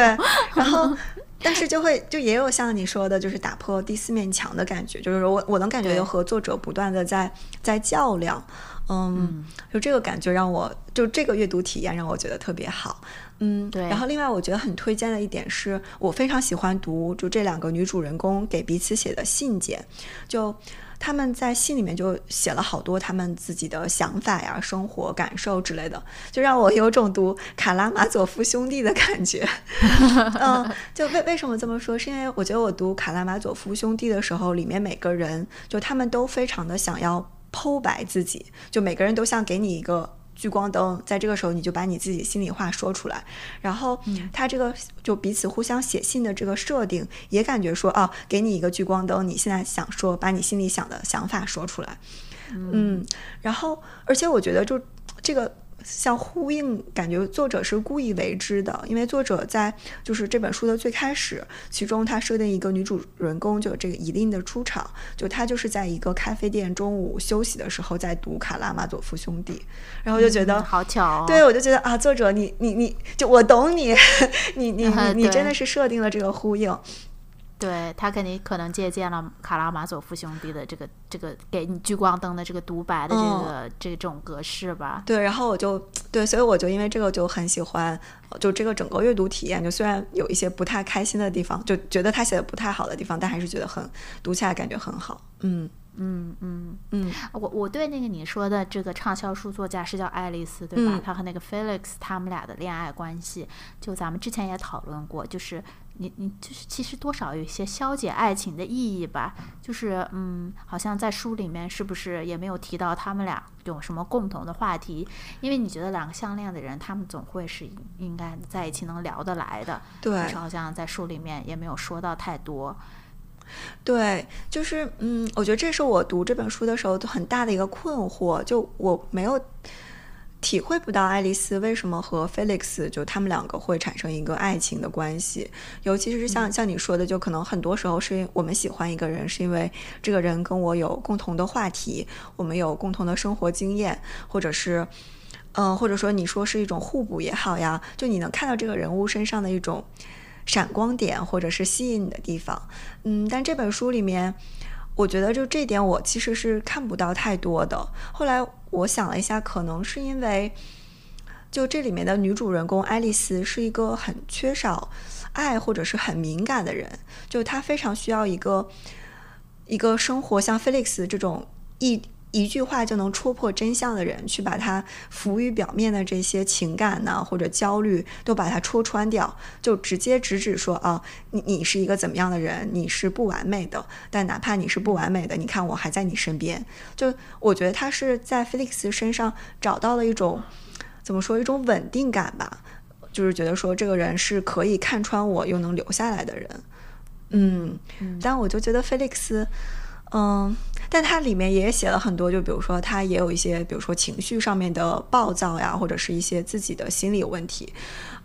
Speaker 2: 然后。但是就会就也有像你说的，就是打破第四面墙的感觉，就是我我能感觉有和作者不断的在在较量，嗯，就这个感觉让我就这个阅读体验让我觉得特别好，嗯，
Speaker 1: 对。
Speaker 2: 然后另外我觉得很推荐的一点是我非常喜欢读就这两个女主人公给彼此写的信件，就。他们在信里面就写了好多他们自己的想法呀、生活感受之类的，就让我有种读卡拉马佐夫兄弟的感觉。[LAUGHS] 嗯，就为为什么这么说？是因为我觉得我读卡拉马佐夫兄弟的时候，里面每个人就他们都非常的想要剖白自己，就每个人都像给你一个。聚光灯，在这个时候你就把你自己心里话说出来，然后他这个就彼此互相写信的这个设定，也感觉说啊，给你一个聚光灯，你现在想说，把你心里想的想法说出来，嗯，然后而且我觉得就这个。像呼应，感觉作者是故意为之的，因为作者在就是这本书的最开始，其中他设定一个女主人公，就这个伊琳的出场，就她就是在一个咖啡店中午休息的时候在读《卡拉马佐夫兄弟》，然后就觉得
Speaker 1: 好巧，
Speaker 2: 对我就觉得啊，作者你你你就我懂你，[LAUGHS] 你你你 [LAUGHS] 你真的是设定了这个呼应。
Speaker 1: 对他肯定可能借鉴了卡拉马佐夫兄弟的这个这个给你聚光灯的这个独白的这个这种格式吧。
Speaker 2: 对，然后我就对，所以我就因为这个就很喜欢，就这个整个阅读体验，就虽然有一些不太开心的地方，就觉得他写的不太好的地方，但还是觉得很读起来感觉很好。嗯。
Speaker 1: 嗯嗯嗯，我我对那个你说的这个畅销书作家是叫爱丽丝对吧？她和那个 Felix 他们俩的恋爱关系，就咱们之前也讨论过，就是你你就是其实多少有一些消解爱情的意义吧。就是嗯，好像在书里面是不是也没有提到他们俩有什么共同的话题？因为你觉得两个相恋的人，他们总会是应该在一起能聊得来的。
Speaker 2: 对，
Speaker 1: 但是好像在书里面也没有说到太多。
Speaker 2: 对，就是嗯，我觉得这是我读这本书的时候很大的一个困惑，就我没有体会不到爱丽丝为什么和 Felix 就他们两个会产生一个爱情的关系，尤其是像像你说的，就可能很多时候是我们喜欢一个人，是因为这个人跟我有共同的话题，我们有共同的生活经验，或者是嗯，或者说你说是一种互补也好呀，就你能看到这个人物身上的一种。闪光点或者是吸引你的地方，嗯，但这本书里面，我觉得就这点我其实是看不到太多的。后来我想了一下，可能是因为，就这里面的女主人公爱丽丝是一个很缺少爱或者是很敏感的人，就她非常需要一个一个生活像菲利克斯这种一。一句话就能戳破真相的人，去把他浮于表面的这些情感呢，或者焦虑，都把它戳穿掉，就直接直指说啊，你你是一个怎么样的人？你是不完美的，但哪怕你是不完美的，你看我还在你身边。就我觉得他是在 Felix 身上找到了一种怎么说一种稳定感吧，就是觉得说这个人是可以看穿我又能留下来的人。嗯，但我就觉得 Felix。嗯，但它里面也写了很多，就比如说他也有一些，比如说情绪上面的暴躁呀，或者是一些自己的心理问题。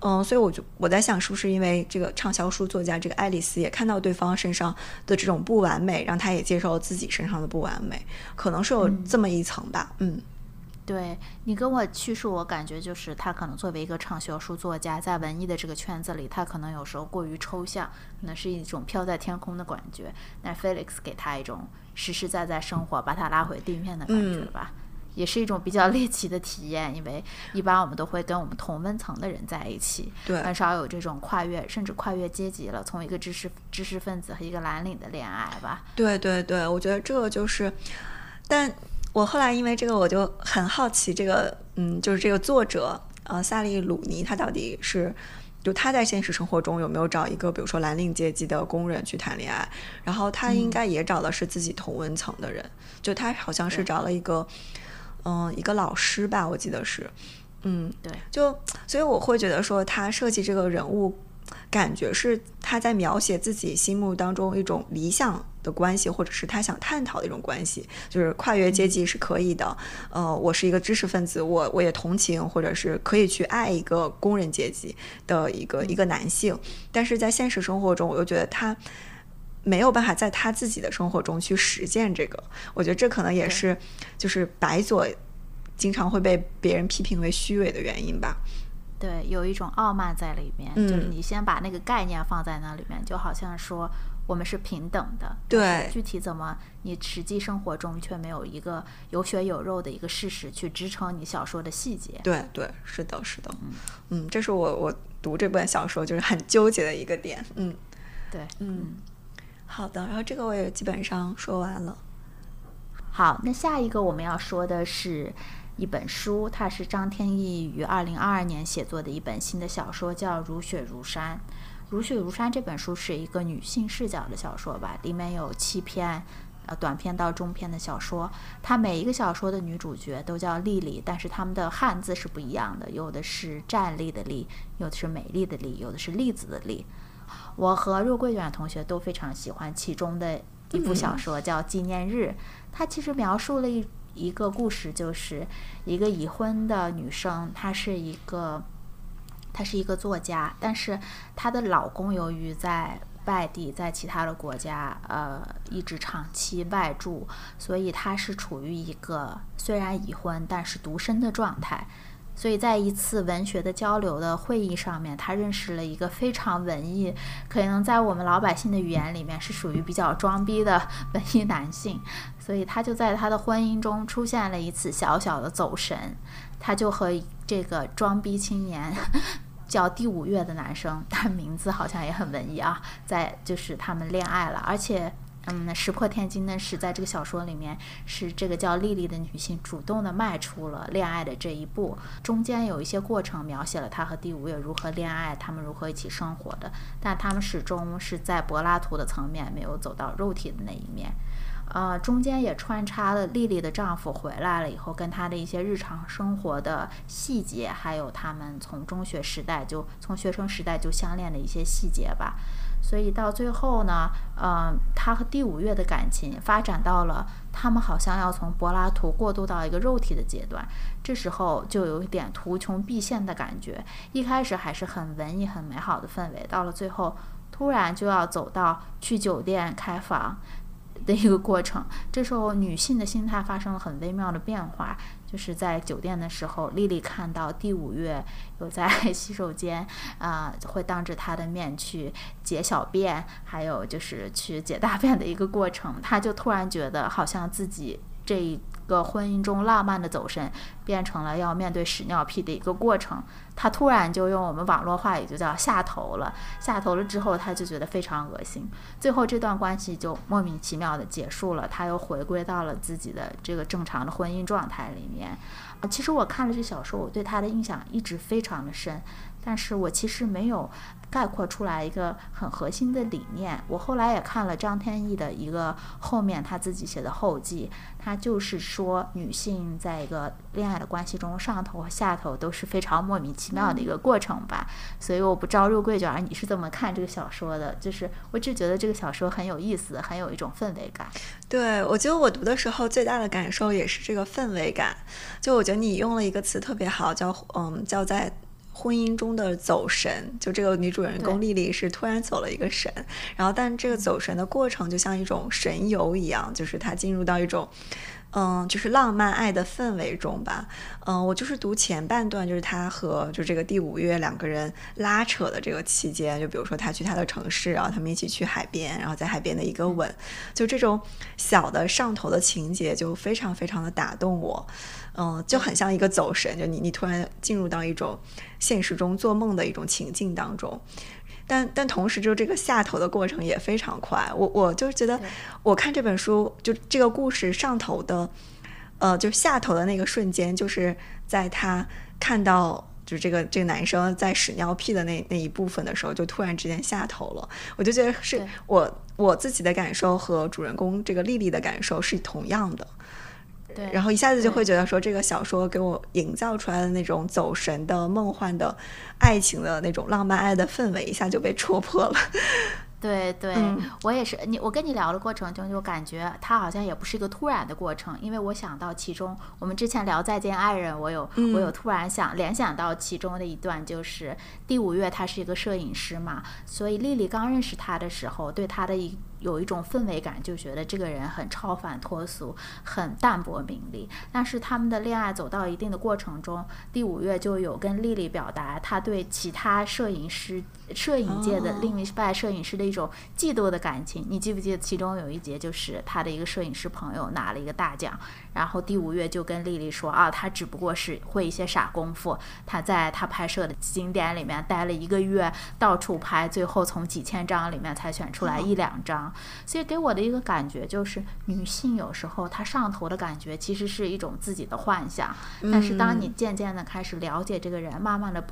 Speaker 2: 嗯，所以我就我在想，是不是因为这个畅销书作家这个爱丽丝也看到对方身上的这种不完美，让他也接受了自己身上的不完美，可能是有这么一层吧。嗯。
Speaker 1: 对你跟我叙述，我感觉就是他可能作为一个畅销书作家，在文艺的这个圈子里，他可能有时候过于抽象，可能是一种飘在天空的感觉。那 Felix 给他一种实实在在生活，把他拉回地面的感觉吧，也是一种比较 [LAUGHS] 猎奇的体验。因为一般我们都会跟我们同温层的人在一起，
Speaker 2: 对，
Speaker 1: 很少有这种跨越甚至跨越阶级了，从一个知识知识分子和一个蓝领的恋爱吧。
Speaker 2: 对对对，我觉得这个就是，但。我后来因为这个，我就很好奇，这个嗯，就是这个作者呃，萨利鲁尼，他到底是就他在现实生活中有没有找一个比如说蓝领阶级的工人去谈恋爱？然后他应该也找的是自己同温层的人，就他好像是找了一个嗯一个老师吧，我记得是，嗯，
Speaker 1: 对，
Speaker 2: 就所以我会觉得说他设计这个人物。感觉是他在描写自己心目当中一种理想的关系，或者是他想探讨的一种关系，就是跨越阶级是可以的。呃，我是一个知识分子，我我也同情，或者是可以去爱一个工人阶级的一个一个男性。但是在现实生活中，我又觉得他没有办法在他自己的生活中去实践这个。我觉得这可能也是就是白左经常会被别人批评为虚伪的原因吧。
Speaker 1: 对，有一种傲慢在里面，就是你先把那个概念放在那里面，就好像说我们是平等的。
Speaker 2: 对，
Speaker 1: 具体怎么，你实际生活中却没有一个有血有肉的一个事实去支撑你小说的细节。
Speaker 2: 对对，是的，是的，嗯嗯，这是我我读这本小说就是很纠结的一个点。嗯，
Speaker 1: 对，
Speaker 2: 嗯，好的，然后这个我也基本上说完了。
Speaker 1: 好，那下一个我们要说的是。一本书，它是张天翼于二零二二年写作的一本新的小说，叫《如雪如山》。《如雪如山》这本书是一个女性视角的小说吧，里面有七篇，呃，短篇到中篇的小说。它每一个小说的女主角都叫丽丽，但是她们的汉字是不一样的，有的是站立的立，有的是美丽的丽，有的是栗子的栗。我和肉桂卷同学都非常喜欢其中的一部小说，叫《纪念日》。它其实描述了一。一个故事就是一个已婚的女生，她是一个，她是一个作家，但是她的老公由于在外地，在其他的国家，呃，一直长期外住，所以她是处于一个虽然已婚，但是独身的状态。所以在一次文学的交流的会议上面，他认识了一个非常文艺，可能在我们老百姓的语言里面是属于比较装逼的 [LAUGHS] 文艺男性。所以他就在他的婚姻中出现了一次小小的走神，他就和这个装逼青年叫第五月的男生，但名字好像也很文艺啊，在就是他们恋爱了，而且。嗯，石破天惊的是，在这个小说里面，是这个叫丽丽的女性主动的迈出了恋爱的这一步。中间有一些过程描写了她和第五月如何恋爱，他们如何一起生活的，但他们始终是在柏拉图的层面，没有走到肉体的那一面。呃，中间也穿插了丽丽的丈夫回来了以后，跟她的一些日常生活的细节，还有他们从中学时代就从学生时代就相恋的一些细节吧。所以到最后呢，嗯，他和第五月的感情发展到了他们好像要从柏拉图过渡到一个肉体的阶段，这时候就有一点图穷匕现的感觉。一开始还是很文艺、很美好的氛围，到了最后突然就要走到去酒店开房的一个过程。这时候女性的心态发生了很微妙的变化。就是在酒店的时候，丽丽看到第五月有在 [LAUGHS] 洗手间，啊，会当着她的面去解小便，还有就是去解大便的一个过程，她就突然觉得好像自己这一个婚姻中浪漫的走神，变成了要面对屎尿屁的一个过程。他突然就用我们网络话语就叫下头了，下头了之后，他就觉得非常恶心。最后这段关系就莫名其妙的结束了，他又回归到了自己的这个正常的婚姻状态里面。啊其实我看了这小说，我对他的印象一直非常的深，但是我其实没有。概括出来一个很核心的理念。我后来也看了张天翼的一个后面他自己写的后记，他就是说女性在一个恋爱的关系中，上头和下头都是非常莫名其妙的一个过程吧。所以我不招肉桂卷，你是怎么看这个小说的？就是我只觉得这个小说很有意思，很有一种氛围感。
Speaker 2: 对，我觉得我读的时候最大的感受也是这个氛围感。就我觉得你用了一个词特别好，叫嗯，叫在。婚姻中的走神，就这个女主人公丽丽是突然走了一个神，然后但这个走神的过程就像一种神游一样，就是她进入到一种，嗯，就是浪漫爱的氛围中吧。嗯，我就是读前半段，就是她和就这个第五月两个人拉扯的这个期间，就比如说她去她的城市，然后他们一起去海边，然后在海边的一个吻，就这种小的上头的情节就非常非常的打动我。嗯，就很像一个走神，就你你突然进入到一种现实中做梦的一种情境当中，但但同时就这个下头的过程也非常快。我我就觉得我看这本书，就这个故事上头的，呃，就下头的那个瞬间，就是在他看到就这个这个男生在屎尿屁的那那一部分的时候，就突然之间下头了。我就觉得是我我自己的感受和主人公这个丽丽的感受是同样的。
Speaker 1: 对，
Speaker 2: 然后一下子就会觉得说，这个小说给我营造出来的那种走神的、梦幻的、爱情的那种浪漫爱的氛围，一下就被戳破了。[LAUGHS]
Speaker 1: 对对，我也是。你我跟你聊的过程中，就感觉它好像也不是一个突然的过程，因为我想到其中，我们之前聊《再见爱人》，我有我有突然想联想到其中的一段，就是第五月他是一个摄影师嘛，所以丽丽刚认识他的时候，对他的一。有一种氛围感，就觉得这个人很超凡脱俗，很淡泊名利。但是他们的恋爱走到一定的过程中，第五月就有跟丽丽表达他对其他摄影师、[LAUGHS] 摄影界的另一半摄影师的一种嫉妒的感情。你记不记得其中有一节，就是他的一个摄影师朋友拿了一个大奖，然后第五月就跟丽丽说啊，她只不过是会一些傻功夫，她在她拍摄的景点里面待了一个月，到处拍，最后从几千张里面才选出来一两张。所以给我的一个感觉就是，女性有时候她上头的感觉其实是一种自己的幻想，但是当你渐渐的开始了解这个人，慢慢的，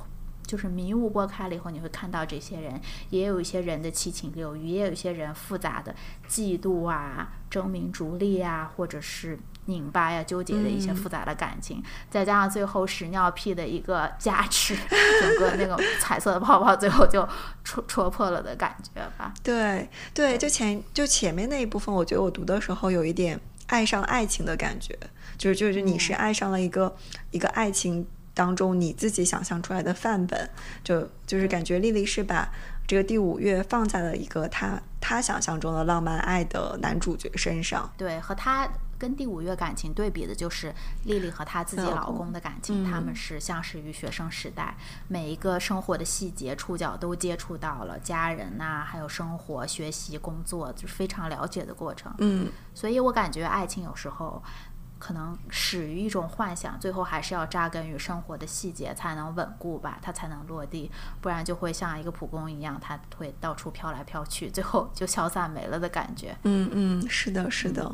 Speaker 1: 就是迷雾拨开了以后，你会看到这些人也有一些人的七情六欲，也有一些人复杂的嫉妒啊、争名逐利啊，或者是。拧巴呀，纠结的一些复杂的感情，再加上最后屎尿屁的一个加持，整个那个彩色的泡泡最后就戳戳破了的感觉吧。
Speaker 2: 对对，就前就前面那一部分，我觉得我读的时候有一点爱上爱情的感觉，就是就是你是爱上了一个一个爱情当中你自己想象出来的范本，就就是感觉丽丽是把这个第五月放在了一个她她想象中的浪漫爱的男主角身上，
Speaker 1: 对，和她。跟第五月感情对比的就是丽丽和她自己老公的感情，他们是相识于学生时代，每一个生活的细节触角都接触到了家人呐，还有生活、学习、工作，就是非常了解的过程。
Speaker 2: 嗯，
Speaker 1: 所以我感觉爱情有时候可能始于一种幻想，最后还是要扎根于生活的细节才能稳固吧，它才能落地，不然就会像一个蒲公英一样，它会到处飘来飘去，最后就消散没了的感觉。
Speaker 2: 嗯嗯，是的，是的。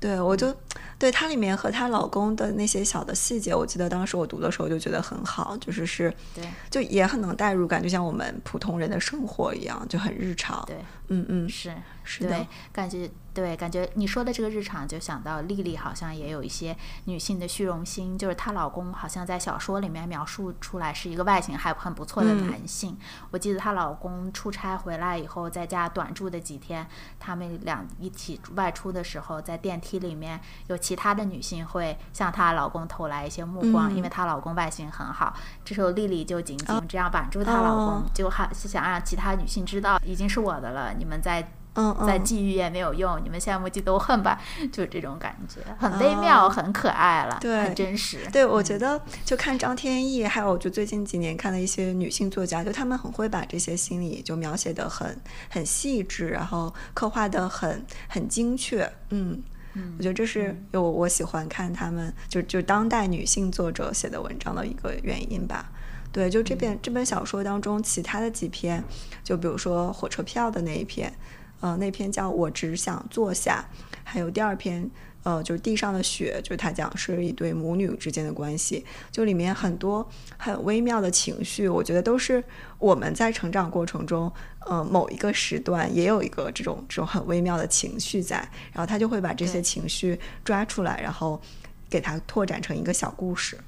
Speaker 2: 对，我就对她里面和她老公的那些小的细节，我记得当时我读的时候就觉得很好，就是是，
Speaker 1: 对，
Speaker 2: 就也很能代入感，就像我们普通人的生活一样，就很日常。
Speaker 1: 对，
Speaker 2: 嗯嗯，
Speaker 1: 是
Speaker 2: 是的，
Speaker 1: 感觉。对，感觉你说的这个日常，就想到丽丽好像也有一些女性的虚荣心，就是她老公好像在小说里面描述出来是一个外形还很不错的男性。我记得她老公出差回来以后，在家短住的几天，他们俩一起外出的时候，在电梯里面有其他的女性会向她老公投来一些目光，因为她老公外形很好。这时候丽丽就紧紧这样绑住她老公，就还是想让其他女性知道已经是我的了，你们在。
Speaker 2: 嗯，
Speaker 1: 再觊觎也没有用，你们羡慕嫉妒恨吧，[LAUGHS] 就是这种感觉，很微妙，很可爱了，
Speaker 2: 对，
Speaker 1: 很真实。
Speaker 2: 对，我觉得就看张天翼，还有就最近几年看的一些女性作家，就他们很会把这些心理就描写的很很细致，然后刻画的很很精确，嗯。我觉得这是有我喜欢看他们就就当代女性作者写的文章的一个原因吧。对，就这本这本小说当中，其他的几篇，就比如说火车票的那一篇，呃，那篇叫我只想坐下，还有第二篇。呃，就是地上的雪，就是他讲是一对母女之间的关系，就里面很多很微妙的情绪，我觉得都是我们在成长过程中，呃，某一个时段也有一个这种这种很微妙的情绪在，然后他就会把这些情绪抓出来，然后给它拓展成一个小故事。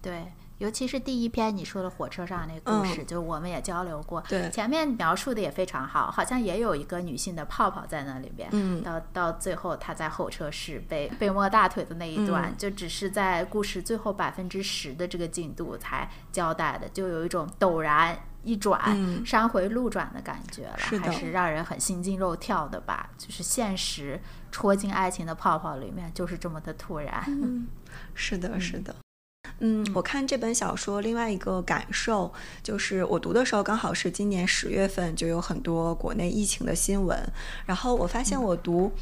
Speaker 1: 对。尤其是第一篇你说的火车上那故事，就我们也交流过。
Speaker 2: 对，
Speaker 1: 前面描述的也非常好，好像也有一个女性的泡泡在那里边。
Speaker 2: 嗯，
Speaker 1: 到到最后她在候车室被被摸大腿的那一段，就只是在故事最后百分之十的这个进度才交代的，就有一种陡然一转、山回路转的感觉了，还是让人很心惊肉跳的吧？就是现实戳进爱情的泡泡里面，就是这么的突然。
Speaker 2: 嗯，是的，是的。嗯，我看这本小说，另外一个感受就是我读的时候刚好是今年十月份，就有很多国内疫情的新闻。然后我发现我读，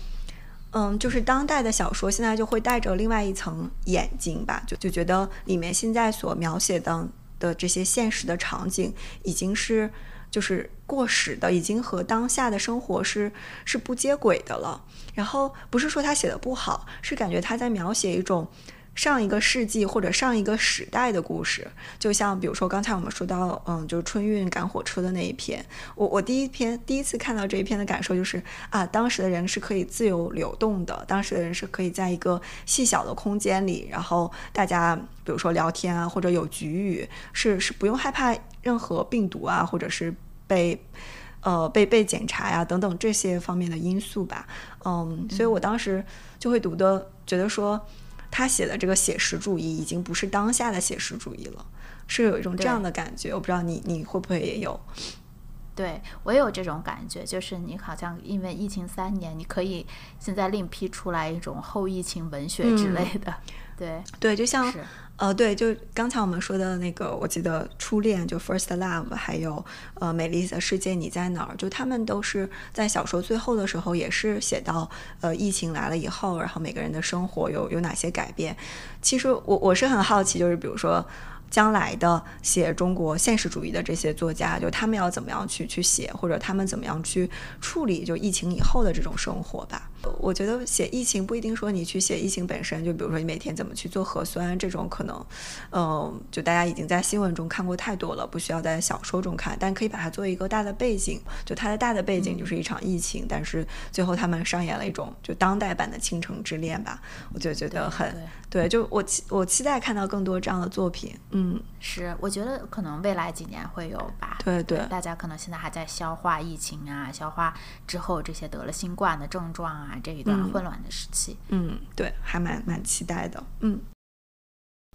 Speaker 2: 嗯，就是当代的小说，现在就会带着另外一层眼睛吧，就就觉得里面现在所描写的的这些现实的场景，已经是就是过时的，已经和当下的生活是是不接轨的了。然后不是说他写的不好，是感觉他在描写一种。上一个世纪或者上一个时代的故事，就像比如说刚才我们说到，嗯，就是春运赶火车的那一篇。我我第一篇第一次看到这一篇的感受就是啊，当时的人是可以自由流动的，当时的人是可以在一个细小的空间里，然后大家比如说聊天啊，或者有局语，是是不用害怕任何病毒啊，或者是被呃被被检查呀等等这些方面的因素吧。嗯，所以我当时就会读的觉得说。他写的这个写实主义已经不是当下的写实主义了，是有一种这样的感觉。我不知道你你会不会也有？
Speaker 1: 对我有这种感觉，就是你好像因为疫情三年，你可以现在另辟出来一种后疫情文学之类的。对
Speaker 2: 对，就像。呃，对，就刚才我们说的那个，我记得初恋就 First Love，还有呃美丽的世界你在哪儿，就他们都是在小说最后的时候也是写到呃疫情来了以后，然后每个人的生活有有哪些改变。其实我我是很好奇，就是比如说。将来的写中国现实主义的这些作家，就他们要怎么样去去写，或者他们怎么样去处理就疫情以后的这种生活吧。我觉得写疫情不一定说你去写疫情本身，就比如说你每天怎么去做核酸这种，可能，嗯，就大家已经在新闻中看过太多了，不需要在小说中看，但可以把它做一个大的背景。就它的大的背景就是一场疫情，但是最后他们上演了一种就当代版的倾城之恋吧。我就觉得很对，就我期我期待看到更多这样的作品。嗯，
Speaker 1: 是，我觉得可能未来几年会有吧。
Speaker 2: 对对，
Speaker 1: 大家可能现在还在消化疫情啊，消化之后这些得了新冠的症状啊，这一段混乱的时期。
Speaker 2: 嗯，对，还蛮蛮期待的。嗯，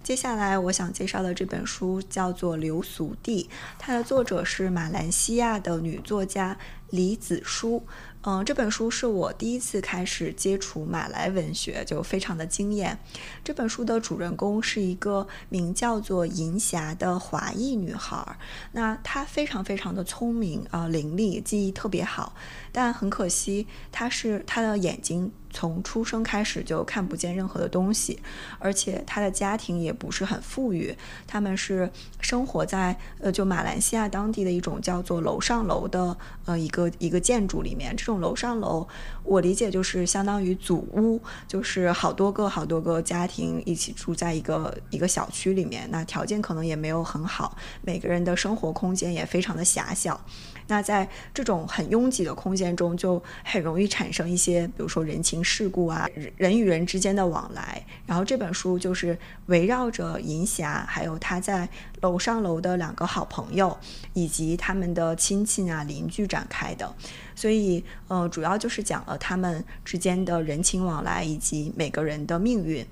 Speaker 2: 接下来我想介绍的这本书叫做《流俗地》，它的作者是马来西亚的女作家李子书。嗯，这本书是我第一次开始接触马来文学，就非常的惊艳。这本书的主人公是一个名叫做银霞的华裔女孩，那她非常非常的聪明啊，伶俐，记忆特别好，但很可惜，她是她的眼睛。从出生开始就看不见任何的东西，而且他的家庭也不是很富裕，他们是生活在呃就马来西亚当地的一种叫做楼上楼的呃一个一个建筑里面。这种楼上楼，我理解就是相当于祖屋，就是好多个好多个家庭一起住在一个一个小区里面，那条件可能也没有很好，每个人的生活空间也非常的狭小。那在这种很拥挤的空间中，就很容易产生一些，比如说人情世故啊，人与人之间的往来。然后这本书就是围绕着银霞，还有他在楼上楼的两个好朋友，以及他们的亲戚啊、邻居展开的。所以，呃，主要就是讲了他们之间的人情往来，以及每个人的命运。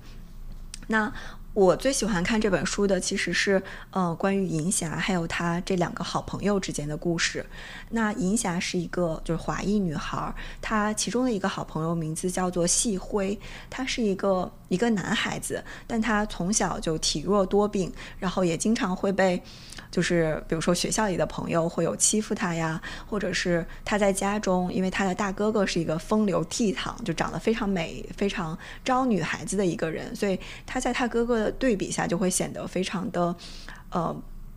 Speaker 2: 那。我最喜欢看这本书的其实是，呃，关于银霞还有她这两个好朋友之间的故事。那银霞是一个就是华裔女孩，她其中的一个好朋友名字叫做细辉，他是一个一个男孩子，但他从小就体弱多病，然后也经常会被。就是比如说学校里的朋友会有欺负他呀，或者是他在家中，因为他的大哥哥是一个风流倜傥，就长得非常美、非常招女孩子的一个人，所以他在他哥哥的对比下就会显得非常的，呃。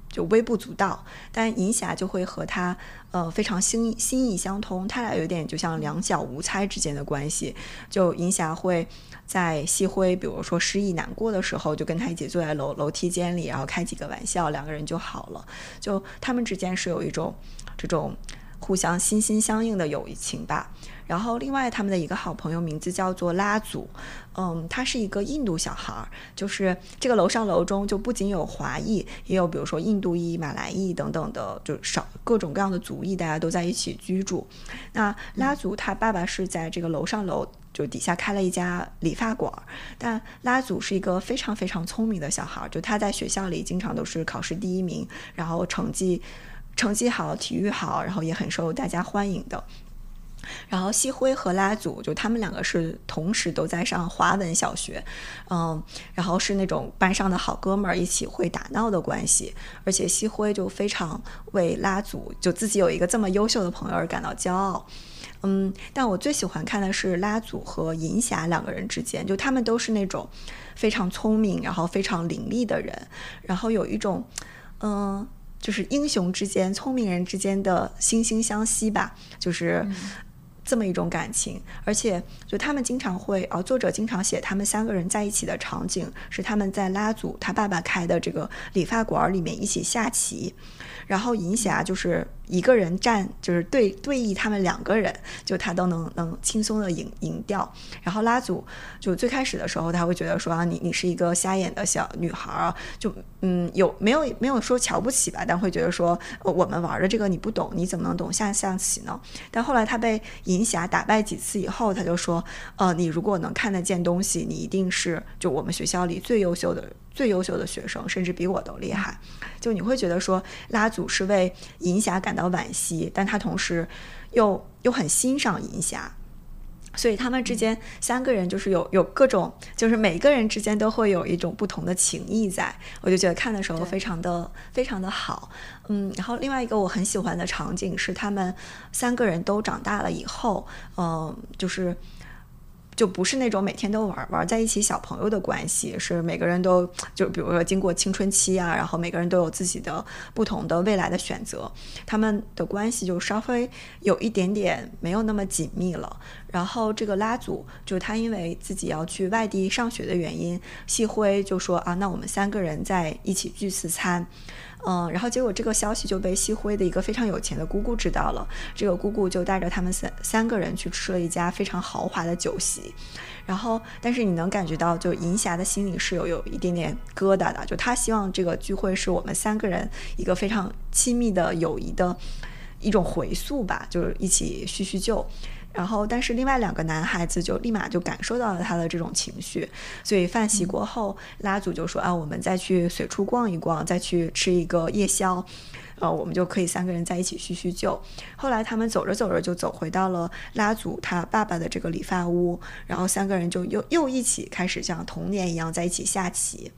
Speaker 2: 就微不足道，但银霞就会和他呃非常心心意相通，他俩有点就像两小无猜之间的关系。就银霞会在夕辉比如说失意难过的时候，就跟他一起坐在楼楼梯间里，然后开几个玩笑，两个人就好了。就他们之间是有一种这种互相心心相印的友情吧。然后，另外他们的一个好朋友名字叫做拉祖，嗯，他是一个印度小孩儿，就是这个楼上楼中就不仅有华裔，也有比如说印度裔、马来裔等等的，就少各种各样的族裔，大家都在一起居住。那拉祖他爸爸是在这个楼上楼就底下开了一家理发馆，但拉祖是一个非常非常聪明的小孩儿，就他在学校里经常都是考试第一名，然后成绩成绩好，体育好，然后也很受大家欢迎的。然后西辉和拉祖就他们两个是同时都在上华文小学，嗯，然后是那种班上的好哥们儿，一起会打闹的关系。而且西辉就非常为拉祖就自己有一个这么优秀的朋友而感到骄傲，嗯。但我最喜欢看的是拉祖和银霞两个人之间，就他们都是那种非常聪明，然后非常伶俐的人，然后有一种嗯，就是英雄之间、聪明人之间的惺惺相惜吧，就是。这么一种感情，而且就他们经常会，呃，作者经常写他们三个人在一起的场景，是他们在拉祖他爸爸开的这个理发馆里面一起下棋，然后银霞就是。一个人站就是对对弈，他们两个人就他都能能轻松的赢赢掉。然后拉祖就最开始的时候，他会觉得说啊，你你是一个瞎眼的小女孩啊，就嗯有没有没有说瞧不起吧，但会觉得说我们玩的这个你不懂，你怎么能懂下象棋呢？但后来他被银银霞打败几次以后，他就说，呃，你如果能看得见东西，你一定是就我们学校里最优秀的。最优秀的学生，甚至比我都厉害。就你会觉得说，拉祖是为银霞感到惋惜，但他同时又又很欣赏银霞，所以他们之间三个人就是有有各种，就是每个人之间都会有一种不同的情谊在。我就觉得看的时候非常的非常的好。嗯，然后另外一个我很喜欢的场景是他们三个人都长大了以后，嗯，就是。就不是那种每天都玩玩在一起小朋友的关系，是每个人都就比如说经过青春期啊，然后每个人都有自己的不同的未来的选择，他们的关系就稍微有一点点没有那么紧密了。然后这个拉祖就他因为自己要去外地上学的原因，细辉就说啊，那我们三个人在一起聚次餐。嗯，然后结果这个消息就被西辉的一个非常有钱的姑姑知道了，这个姑姑就带着他们三三个人去吃了一家非常豪华的酒席，然后但是你能感觉到，就银霞的心里是有有一点点疙瘩的，就她希望这个聚会是我们三个人一个非常亲密的友谊的一种回溯吧，就是一起叙叙旧。然后，但是另外两个男孩子就立马就感受到了他的这种情绪，所以饭席过后，拉祖就说啊，我们再去随处逛一逛，再去吃一个夜宵，呃，我们就可以三个人在一起叙叙旧。后来他们走着走着就走回到了拉祖他爸爸的这个理发屋，然后三个人就又又一起开始像童年一样在一起下棋。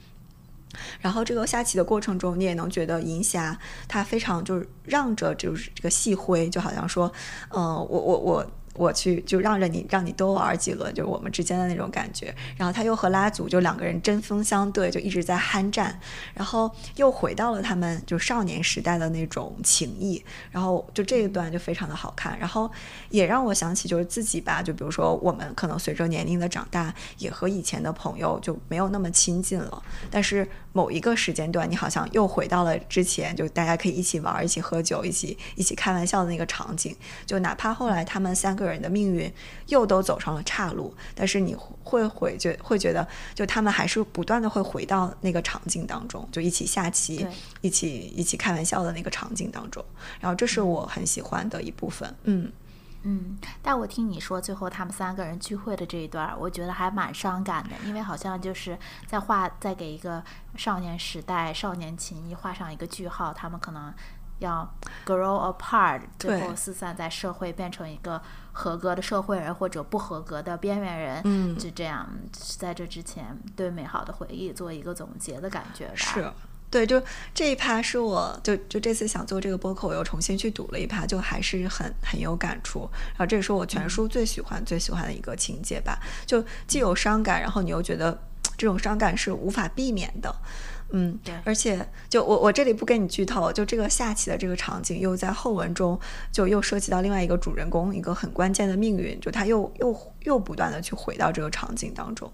Speaker 2: 然后这个下棋的过程中，你也能觉得银霞她非常就是让着就是这个细辉，就好像说，嗯，我我我。我去就让着你，让你多玩几轮，就是我们之间的那种感觉。然后他又和拉祖就两个人针锋相对，就一直在酣战。然后又回到了他们就少年时代的那种情谊。然后就这一段就非常的好看。然后也让我想起就是自己吧，就比如说我们可能随着年龄的长大，也和以前的朋友就没有那么亲近了。但是某一个时间段，你好像又回到了之前，就大家可以一起玩、一起喝酒、一起一起开玩笑的那个场景。就哪怕后来他们三个。人的命运又都走上了岔路，但是你会会觉会觉得，就他们还是不断的会回到那个场景当中，就一起下棋，一起一起开玩笑的那个场景当中。然后这是我很喜欢的一部分，嗯
Speaker 1: 嗯，但我听你说最后他们三个人聚会的这一段，我觉得还蛮伤感的，因为好像就是在画，在给一个少年时代、少年情谊画上一个句号，他们可能要 grow apart，最后四散在社会，变成一个合格的社会人或者不合格的边缘人。
Speaker 2: 嗯，
Speaker 1: 就这样，在这之前对美好的回忆做一个总结的感觉吧。
Speaker 2: 是。对，就这一趴是我就就这次想做这个播客，我又重新去读了一趴，就还是很很有感触。然后这也是我全书最喜欢最喜欢的一个情节吧，就既有伤感，然后你又觉得这种伤感是无法避免的，嗯，
Speaker 1: 对。
Speaker 2: 而且就我我这里不跟你剧透，就这个下棋的这个场景又在后文中就又涉及到另外一个主人公一个很关键的命运，就他又又又不断的去回到这个场景当中。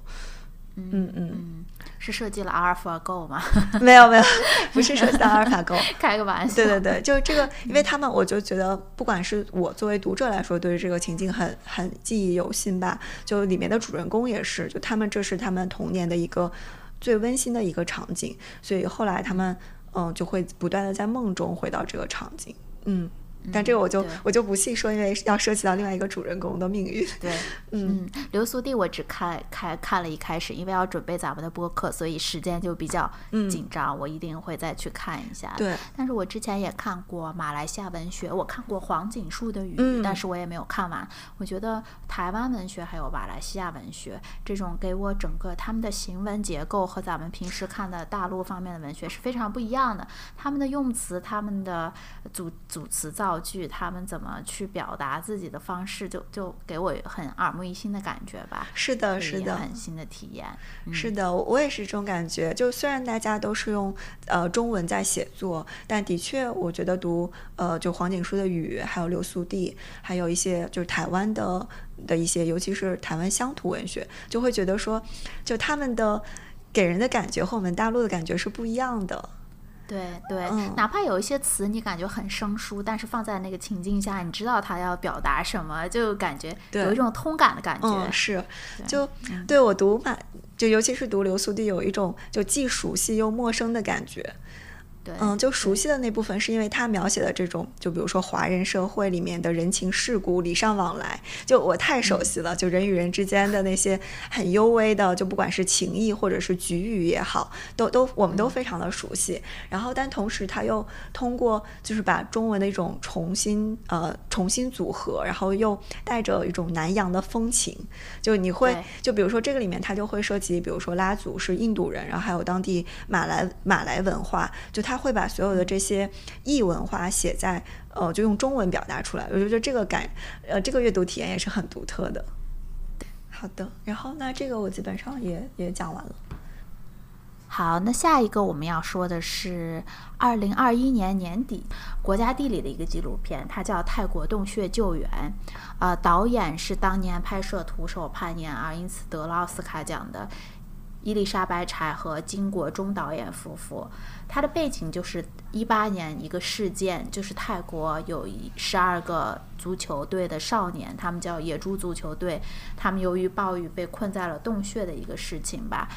Speaker 1: 嗯嗯，是设计了阿尔法狗吗？[LAUGHS]
Speaker 2: 没有没有，不是设计的阿尔法狗，[LAUGHS]
Speaker 1: 开个玩笑。
Speaker 2: 对对对，就是这个，[LAUGHS] 因为他们，我就觉得，不管是我作为读者来说，对于这个情境很很记忆犹新吧。就里面的主人公也是，就他们这是他们童年的一个最温馨的一个场景，所以后来他们嗯就会不断的在梦中回到这个场景，嗯。但这个我就我就不细说，因为要涉及到另外一个主人公的命运。
Speaker 1: 对，嗯，流苏地我只看看看了一开始，因为要准备咱们的播客，所以时间就比较紧张，我一定会再去看一下。
Speaker 2: 对，
Speaker 1: 但是我之前也看过马来西亚文学，我看过黄锦树的《雨》，但是我也没有看完。我觉得台湾文学还有马来西亚文学这种给我整个他们的行文结构和咱们平时看的大陆方面的文学是非常不一样的。他们的用词，他们的组组词造。剧他们怎么去表达自己的方式，就就给我很耳目一新的感觉吧。
Speaker 2: 是的，是的，
Speaker 1: 很新的体验。
Speaker 2: 是的，我也是这种感觉。就虽然大家都是用呃中文在写作，但的确，我觉得读呃就黄景书的《雨》，还有刘素地，还有一些就是台湾的的一些，尤其是台湾乡土文学，就会觉得说，就他们的给人的感觉和我们大陆的感觉是不一样的。
Speaker 1: 对对，哪怕有一些词你感觉很生疏，但是放在那个情境下，你知道他要表达什么，就感觉有一种通感的感觉。
Speaker 2: 嗯，是，就对我读满，就尤其是读流苏地，有一种就既熟悉又陌生的感觉。嗯，就熟悉的那部分，是因为他描写的这种，就比如说华人社会里面的人情世故、礼尚往来，就我太熟悉了。就人与人之间的那些很幽微的，就不管是情谊或者是局域也好，都都我们都非常的熟悉。然后，但同时他又通过就是把中文的一种重新呃重新组合，然后又带着一种南洋的风情。就你会就比如说这个里面，他就会涉及，比如说拉祖是印度人，然后还有当地马来马来文化，就它。他会把所有的这些异文化写在呃，就用中文表达出来。我觉得这个感呃，这个阅读体验也是很独特的。好的，然后那这个我基本上也也讲完了。
Speaker 1: 好，那下一个我们要说的是二零二一年年底国家地理的一个纪录片，它叫《泰国洞穴救援》。呃，导演是当年拍摄《徒手攀岩》而因此得了奥斯卡奖的。伊丽莎白柴和金国忠导演夫妇，他的背景就是一八年一个事件，就是泰国有一十二个足球队的少年，他们叫野猪足球队，他们由于暴雨被困在了洞穴的一个事情吧。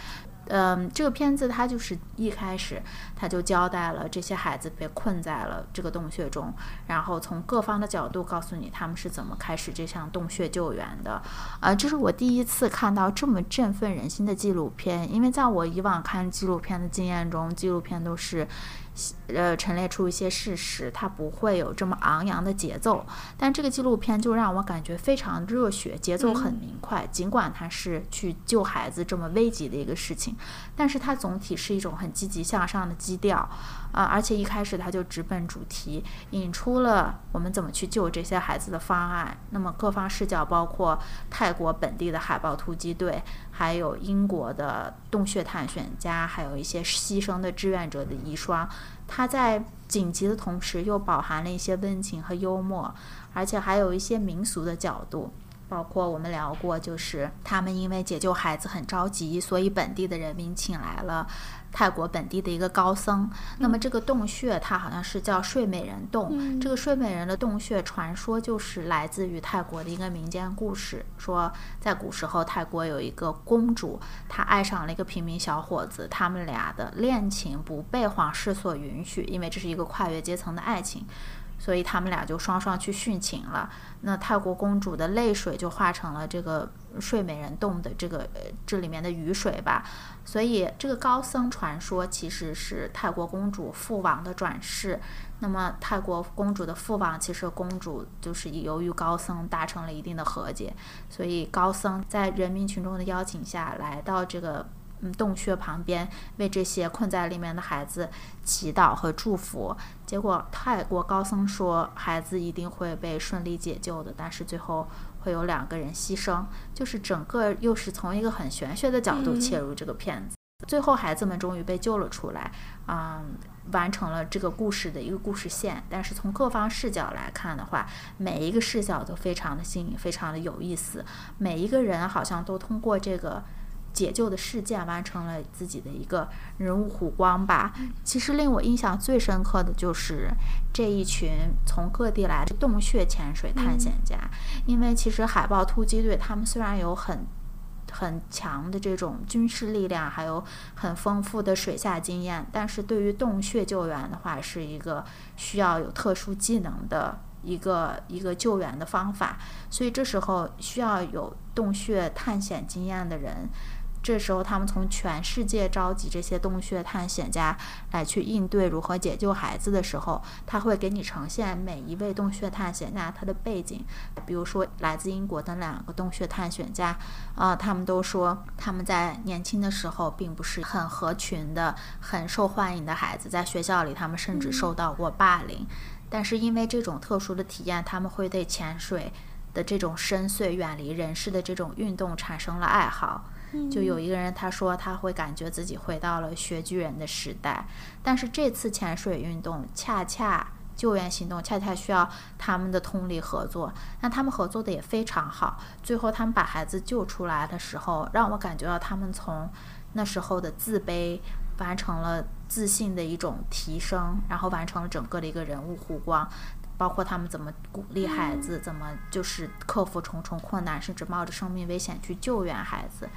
Speaker 1: 嗯，这个片子它就是一开始他就交代了这些孩子被困在了这个洞穴中，然后从各方的角度告诉你他们是怎么开始这项洞穴救援的。呃，这是我第一次看到这么振奋人心的纪录片，因为在我以往看纪录片的经验中，纪录片都是。呃，陈列出一些事实，它不会有这么昂扬的节奏。但这个纪录片就让我感觉非常热血，节奏很明快。尽管它是去救孩子这么危急的一个事情，但是它总体是一种很积极向上的基调。啊，而且一开始它就直奔主题，引出了我们怎么去救这些孩子的方案。那么各方视角包括泰国本地的海豹突击队，还有英国的洞穴探险家，还有一些牺牲的志愿者的遗孀。他在紧急的同时又饱含了一些温情和幽默，而且还有一些民俗的角度。包括我们聊过，就是他们因为解救孩子很着急，所以本地的人民请来了。泰国本地的一个高僧，那么这个洞穴它好像是叫睡美人洞。这个睡美人的洞穴传说就是来自于泰国的一个民间故事，说在古时候泰国有一个公主，她爱上了一个平民小伙子，他们俩的恋情不被皇室所允许，因为这是一个跨越阶层的爱情。所以他们俩就双双去殉情了。那泰国公主的泪水就化成了这个睡美人洞的这个这里面的雨水吧。所以这个高僧传说其实是泰国公主父王的转世。那么泰国公主的父王其实公主就是由于高僧达成了一定的和解，所以高僧在人民群众的邀请下来到这个。嗯，洞穴旁边为这些困在里面的孩子祈祷和祝福。结果泰国高僧说，孩子一定会被顺利解救的，但是最后会有两个人牺牲。就是整个又是从一个很玄学的角度切入这个片子，最后孩子们终于被救了出来，嗯，完成了这个故事的一个故事线。但是从各方视角来看的话，每一个视角都非常的新颖，非常的有意思。每一个人好像都通过这个。解救的事件完成了自己的一个人物弧光吧。其实令我印象最深刻的就是这一群从各地来的洞穴潜水探险家。因为其实海豹突击队他们虽然有很很强的这种军事力量，还有很丰富的水下经验，但是对于洞穴救援的话，是一个需要有特殊技能的一个一个救援的方法。所以这时候需要有洞穴探险经验的人。这时候，他们从全世界召集这些洞穴探险家来去应对如何解救孩子的时候，他会给你呈现每一位洞穴探险家他的背景。比如说，来自英国的两个洞穴探险家，啊，他们都说他们在年轻的时候并不是很合群的、很受欢迎的孩子，在学校里他们甚至受到过霸凌。但是因为这种特殊的体验，他们会对潜水的这种深邃、远离人世的这种运动产生了爱好。就有一个人，他说他会感觉自己回到了雪巨人的时代，但是这次潜水运动恰恰救援行动恰恰需要他们的通力合作，那他们合作的也非常好。最后他们把孩子救出来的时候，让我感觉到他们从那时候的自卑完成了自信的一种提升，然后完成了整个的一个人物弧光。包括他们怎么鼓励孩子，怎么就是克服重重困难，甚至冒着生命危险去救援孩子，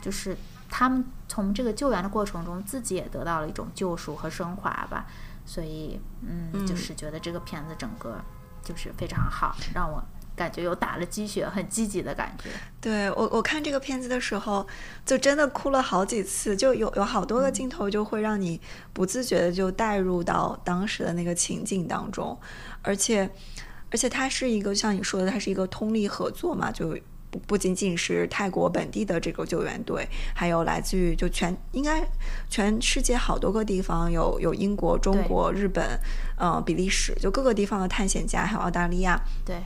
Speaker 1: 就是他们从这个救援的过程中，自己也得到了一种救赎和升华吧。所以，嗯，就是觉得这个片子整个就是非常好，让我。感觉有打了鸡血，很积极的感觉。
Speaker 2: 对我，我看这个片子的时候，就真的哭了好几次，就有有好多个镜头，就会让你不自觉的就带入到当时的那个情景当中。而且，而且它是一个像你说的，它是一个通力合作嘛，就不不仅仅是泰国本地的这个救援队，还有来自于就全应该全世界好多个地方，有有英国、中国、日本，呃，比利时，就各个地方的探险家，还有澳大利亚，
Speaker 1: 对。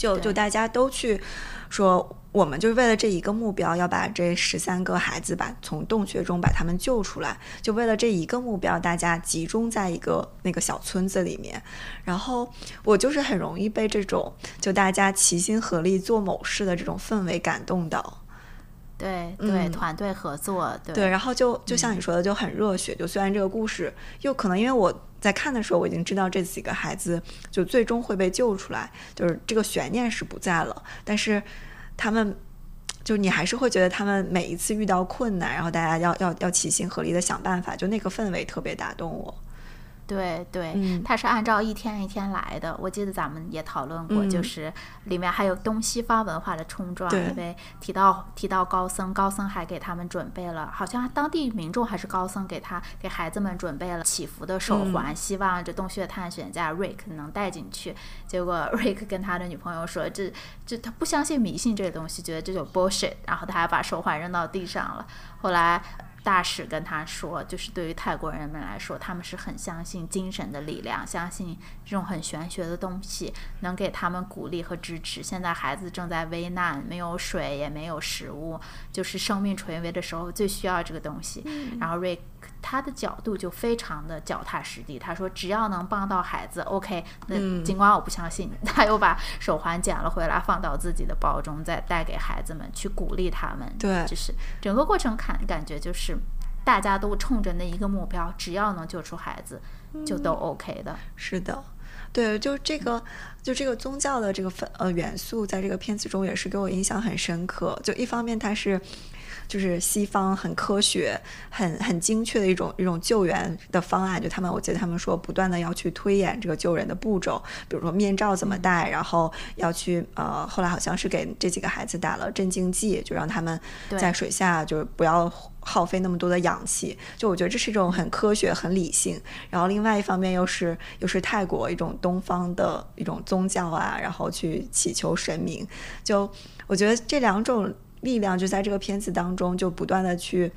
Speaker 2: 就就大家都去说，我们就是为了这一个目标，要把这十三个孩子把从洞穴中把他们救出来。就为了这一个目标，大家集中在一个那个小村子里面。然后我就是很容易被这种就大家齐心合力做某事的这种氛围感动到。
Speaker 1: 对对，团队合作，
Speaker 2: 对，然后就就像你说的，就很热血。就虽然这个故事，又可能因为我在看的时候，我已经知道这几个孩子就最终会被救出来，就是这个悬念是不在了。但是他们，就你还是会觉得他们每一次遇到困难，然后大家要要要齐心合力的想办法，就那个氛围特别打动我。
Speaker 1: 对对，它是按照一天一天来的。我记得咱们也讨论过，就是里面还有东西方文化的冲撞。因为提到提到高僧，高僧还给他们准备了，好像当地民众还是高僧给他给孩子们准备了祈福的手环，希望这洞穴探险家 Rick 能带进去。结果 [LAUGHS] Rick 跟他的女朋友说，这这他不相信迷信这个东西，觉得这就 bullshit，然后他还把手环扔到地上了。后来。大使跟他说，就是对于泰国人们来说，他们是很相信精神的力量，相信这种很玄学的东西能给他们鼓励和支持。现在孩子正在危难，没有水也没有食物，就是生命垂危的时候最需要这个东西。然后瑞。他的角度就非常的脚踏实地，他说只要能帮到孩子，OK。那尽管我不相信，[LAUGHS] 他又把手环捡了回来，放到自己的包中，再带给孩子们去鼓励他们。
Speaker 2: 对，
Speaker 1: 就是整个过程看感觉就是大家都冲着那一个目标，只要能救出孩子，就都 OK 的。
Speaker 2: 是的，对，就这个就这个宗教的这个分呃元素，在这个片子中也是给我印象很深刻。就一方面它是。就是西方很科学、很很精确的一种一种救援的方案。就他们，我记得他们说，不断的要去推演这个救人的步骤，比如说面罩怎么戴，然后要去呃，后来好像是给这几个孩子打了镇静剂，就让他们在水下就是不要。耗费那么多的氧气，就我觉得这是一种很科学、很理性。然后另外一方面又是又是泰国一种东方的一种宗教啊，然后去祈求神明。就我觉得这两种力量就在这个片子当中就不断的去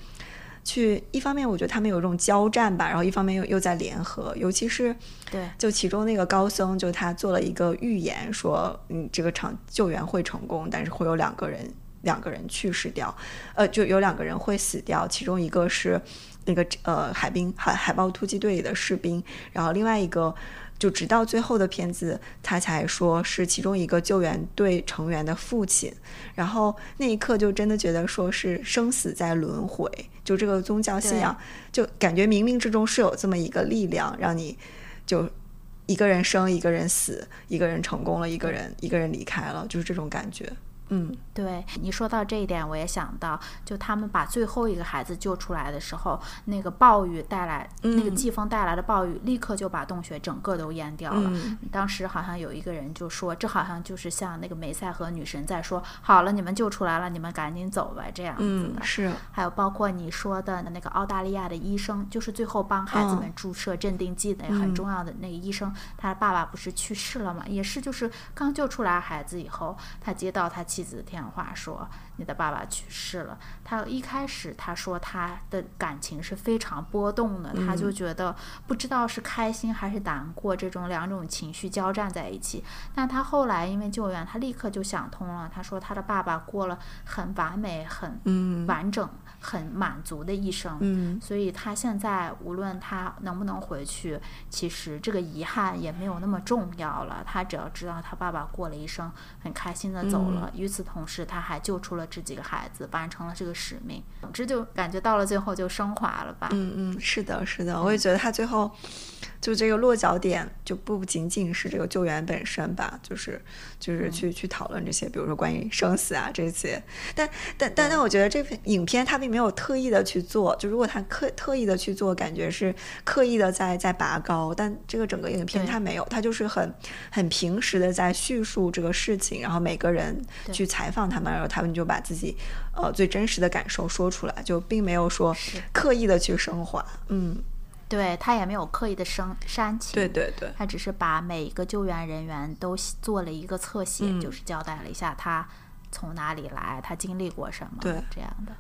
Speaker 2: 去。一方面我觉得他们有一种交战吧，然后一方面又又在联合。尤其是
Speaker 1: 对，
Speaker 2: 就其中那个高僧，就他做了一个预言，说嗯这个场救援会成功，但是会有两个人。两个人去世掉，呃，就有两个人会死掉，其中一个是那个呃海兵海海豹突击队里的士兵，然后另外一个就直到最后的片子，他才说是其中一个救援队成员的父亲，然后那一刻就真的觉得说是生死在轮回，就这个宗教信仰，就感觉冥冥之中是有这么一个力量，让你就一个人生，一个人死，一个人成功了，一个人一个人离开了，就是这种感觉。嗯，
Speaker 1: 对你说到这一点，我也想到，就他们把最后一个孩子救出来的时候，那个暴雨带来，那个季风带来的暴雨，立刻就把洞穴整个都淹掉了。当时好像有一个人就说，这好像就是像那个梅赛和女神在说，好了，你们救出来了，你们赶紧走吧，这样子的。
Speaker 2: 是。
Speaker 1: 还有包括你说的那个澳大利亚的医生，就是最后帮孩子们注射镇定剂的很重要的那个医生，他爸爸不是去世了嘛？也是，就是刚救出来孩子以后，他接到他。妻子的电话说：“你的爸爸去世了。”他一开始他说他的感情是非常波动的，他就觉得不知道是开心还是难过，这种两种情绪交战在一起。但他后来因为救援，他立刻就想通了。他说他的爸爸过了很完美、很完整。很满足的一生，
Speaker 2: 嗯，
Speaker 1: 所以他现在无论他能不能回去，其实这个遗憾也没有那么重要了。他只要知道他爸爸过了一生，很开心的走了。与此同时，他还救出了这几个孩子，完成了这个使命。总之，就感觉到了最后就升华了吧。
Speaker 2: 嗯嗯，是的，是的，我也觉得他最后。就这个落脚点就不仅仅是这个救援本身吧，就是就是去去讨论这些，比如说关于生死啊这些。但但但但我觉得这篇影片它并没有特意的去做，就如果他刻特意的去做，感觉是刻意的在在拔高。但这个整个影片它没有，它就是很很平时的在叙述这个事情，然后每个人去采访他们，然后他们就把自己呃最真实的感受说出来，就并没有说刻意的去升华。嗯。
Speaker 1: 对他也没有刻意的生煽情，
Speaker 2: 对对对，
Speaker 1: 他只是把每一个救援人员都做了一个侧写，就是交代了一下他从哪里来，他经历过什么，
Speaker 2: 对
Speaker 1: 这样的。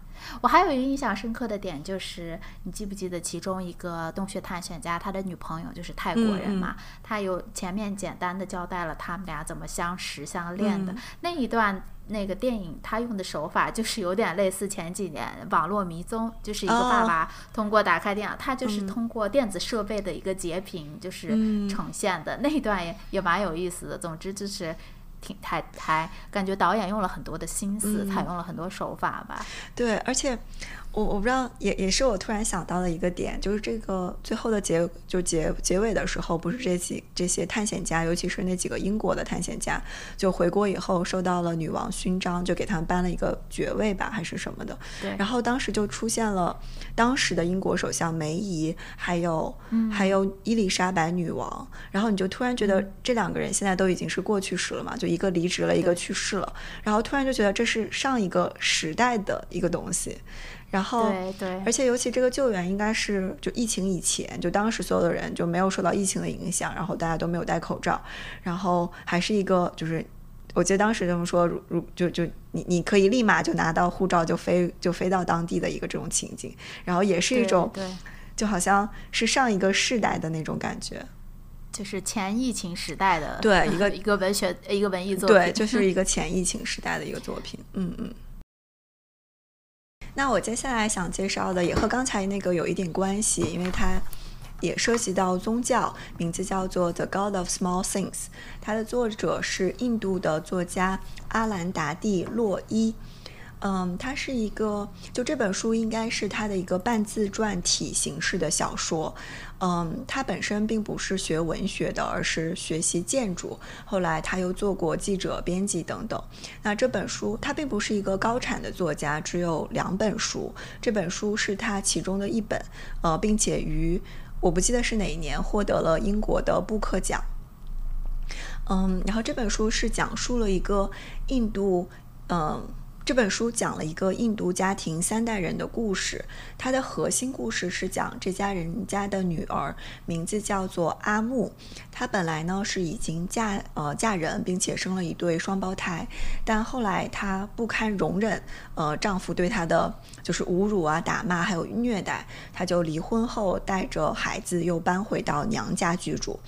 Speaker 1: 我还有一个印象深刻的点，就是你记不记得其中一个洞穴探险家，他的女朋友就是泰国人嘛？他有前面简单的交代了他们俩怎么相识相恋的那一段。那个电影他用的手法就是有点类似前几年网络迷踪，就是一个爸爸通过打开电脑，他就是通过电子设备的一个截屏，就是呈现的那一段也也蛮有意思的。总之就是挺还还感觉导演用了很多的心思，采用了很多手法吧。
Speaker 2: 对，而且。我我不知道，也也是我突然想到的一个点，就是这个最后的结就结结尾的时候，不是这几这些探险家，尤其是那几个英国的探险家，就回国以后受到了女王勋章，就给他们颁了一个爵位吧，还是什么的。
Speaker 1: 对。
Speaker 2: 然后当时就出现了当时的英国首相梅姨，还有还有伊丽莎白女王，然后你就突然觉得这两个人现在都已经是过去式了嘛，就一个离职了，一个去世了，然后突然就觉得这是上一个时代的一个东西。然后，
Speaker 1: 对对，
Speaker 2: 而且尤其这个救援应该是就疫情以前，就当时所有的人就没有受到疫情的影响，然后大家都没有戴口罩，然后还是一个就是，我记得当时这么说，如如就就你你可以立马就拿到护照就飞就飞到当地的一个这种情景，然后也是一种，
Speaker 1: 对，
Speaker 2: 就好像是上一个世代的那种感觉，
Speaker 1: 就是前疫情时代的
Speaker 2: 对 [LAUGHS] 一个
Speaker 1: 一个文学一个文艺作品，
Speaker 2: 对，就是一个前疫情时代的一个作品，嗯嗯。那我接下来想介绍的也和刚才那个有一点关系，因为它也涉及到宗教，名字叫做《The God of Small Things》，它的作者是印度的作家阿兰达蒂洛伊。嗯，它是一个，就这本书应该是他的一个半自传体形式的小说。嗯，他本身并不是学文学的，而是学习建筑。后来他又做过记者、编辑等等。那这本书他并不是一个高产的作家，只有两本书。这本书是他其中的一本，呃，并且于我不记得是哪一年获得了英国的布克奖。嗯，然后这本书是讲述了一个印度，嗯。这本书讲了一个印度家庭三代人的故事，它的核心故事是讲这家人家的女儿名字叫做阿木，她本来呢是已经嫁呃嫁人，并且生了一对双胞胎，但后来她不堪容忍呃丈夫对她的就是侮辱啊、打骂还有虐待，她就离婚后带着孩子又搬回到娘家居住。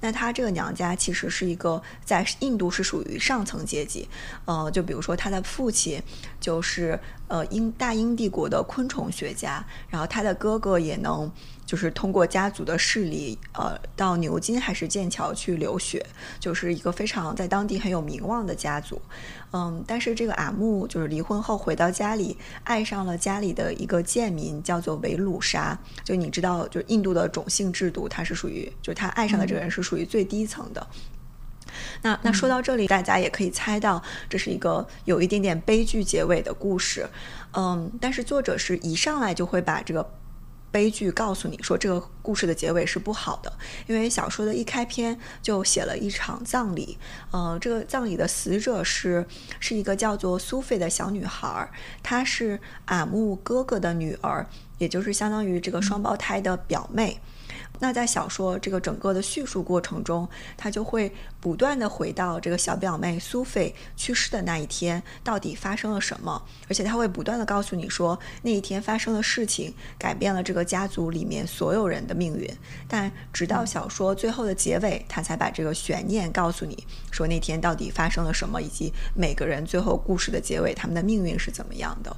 Speaker 2: 那她这个娘家其实是一个在印度是属于上层阶级，呃，就比如说她的父亲就是呃英大英帝国的昆虫学家，然后他的哥哥也能。就是通过家族的势力，呃，到牛津还是剑桥去留学，就是一个非常在当地很有名望的家族，嗯，但是这个阿木就是离婚后回到家里，爱上了家里的一个贱民，叫做维鲁莎。就你知道，就印度的种姓制度，他是属于，就是他爱上的这个人是属于最低层的。那那说到这里，大家也可以猜到，这是一个有一点点悲剧结尾的故事，嗯，但是作者是一上来就会把这个。悲剧告诉你说，这个故事的结尾是不好的，因为小说的一开篇就写了一场葬礼。呃，这个葬礼的死者是是一个叫做苏菲的小女孩，她是阿木哥哥的女儿，也就是相当于这个双胞胎的表妹。那在小说这个整个的叙述过程中，他就会不断的回到这个小表妹苏菲去世的那一天，到底发生了什么？而且他会不断的告诉你说，那一天发生的事情改变了这个家族里面所有人的命运。但直到小说最后的结尾，他才把这个悬念告诉你说，那天到底发生了什么，以及每个人最后故事的结尾，他们的命运是怎么样的。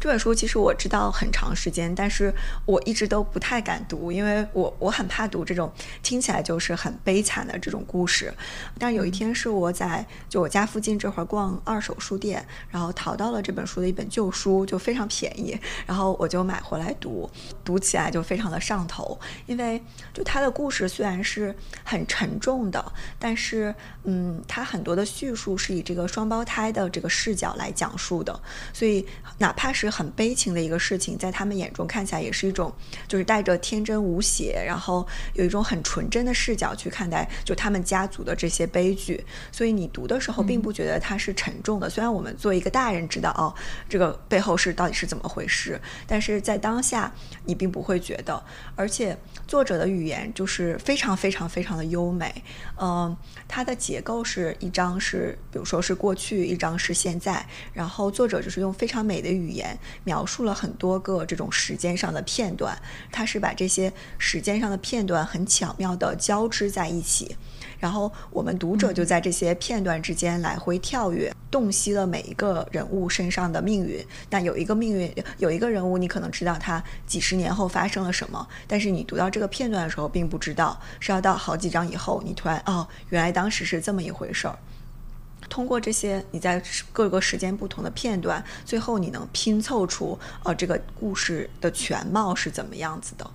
Speaker 2: 这本书其实我知道很长时间，但是我一直都不太敢读，因为我我很怕读这种听起来就是很悲惨的这种故事。但有一天是我在就我家附近这会儿逛二手书店，然后淘到了这本书的一本旧书，就非常便宜，然后我就买回来读，读起来就非常的上头。因为就它的故事虽然是很沉重的，但是嗯，它很多的叙述是以这个双胞胎的这个视角来讲述的，所以哪怕。是很悲情的一个事情，在他们眼中看起来也是一种，就是带着天真无邪，然后有一种很纯真的视角去看待，就他们家族的这些悲剧。所以你读的时候并不觉得它是沉重的。虽然我们作为一个大人知道哦，这个背后是到底是怎么回事，但是在当下你并不会觉得。而且作者的语言就是非常非常非常的优美。嗯，它的结构是一张是，比如说是过去，一张是现在，然后作者就是用非常美的语言。描述了很多个这种时间上的片段，他是把这些时间上的片段很巧妙地交织在一起，然后我们读者就在这些片段之间来回跳跃，洞悉了每一个人物身上的命运。那有一个命运，有一个人物，你可能知道他几十年后发生了什么，但是你读到这个片段的时候，并不知道，是要到好几章以后，你突然哦，原来当时是这么一回事儿。通过这些你在各个时间不同的片段，最后你能拼凑出呃这个故事的全貌是怎么样子的。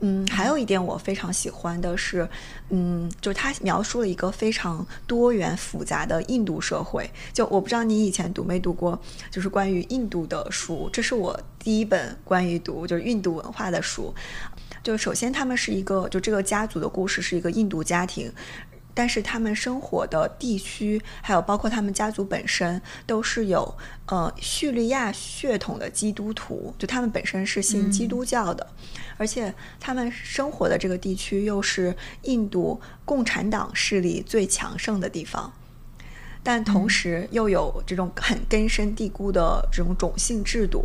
Speaker 2: 嗯，还有一点我非常喜欢的是，嗯，就是他描述了一个非常多元复杂的印度社会。就我不知道你以前读没读过，就是关于印度的书，这是我第一本关于读就是印度文化的书。就首先他们是一个，就这个家族的故事是一个印度家庭。但是他们生活的地区，还有包括他们家族本身，都是有呃叙利亚血统的基督徒，就他们本身是信基督教的，而且他们生活的这个地区又是印度共产党势力最强盛的地方，但同时又有这种很根深蒂固的这种种姓制度，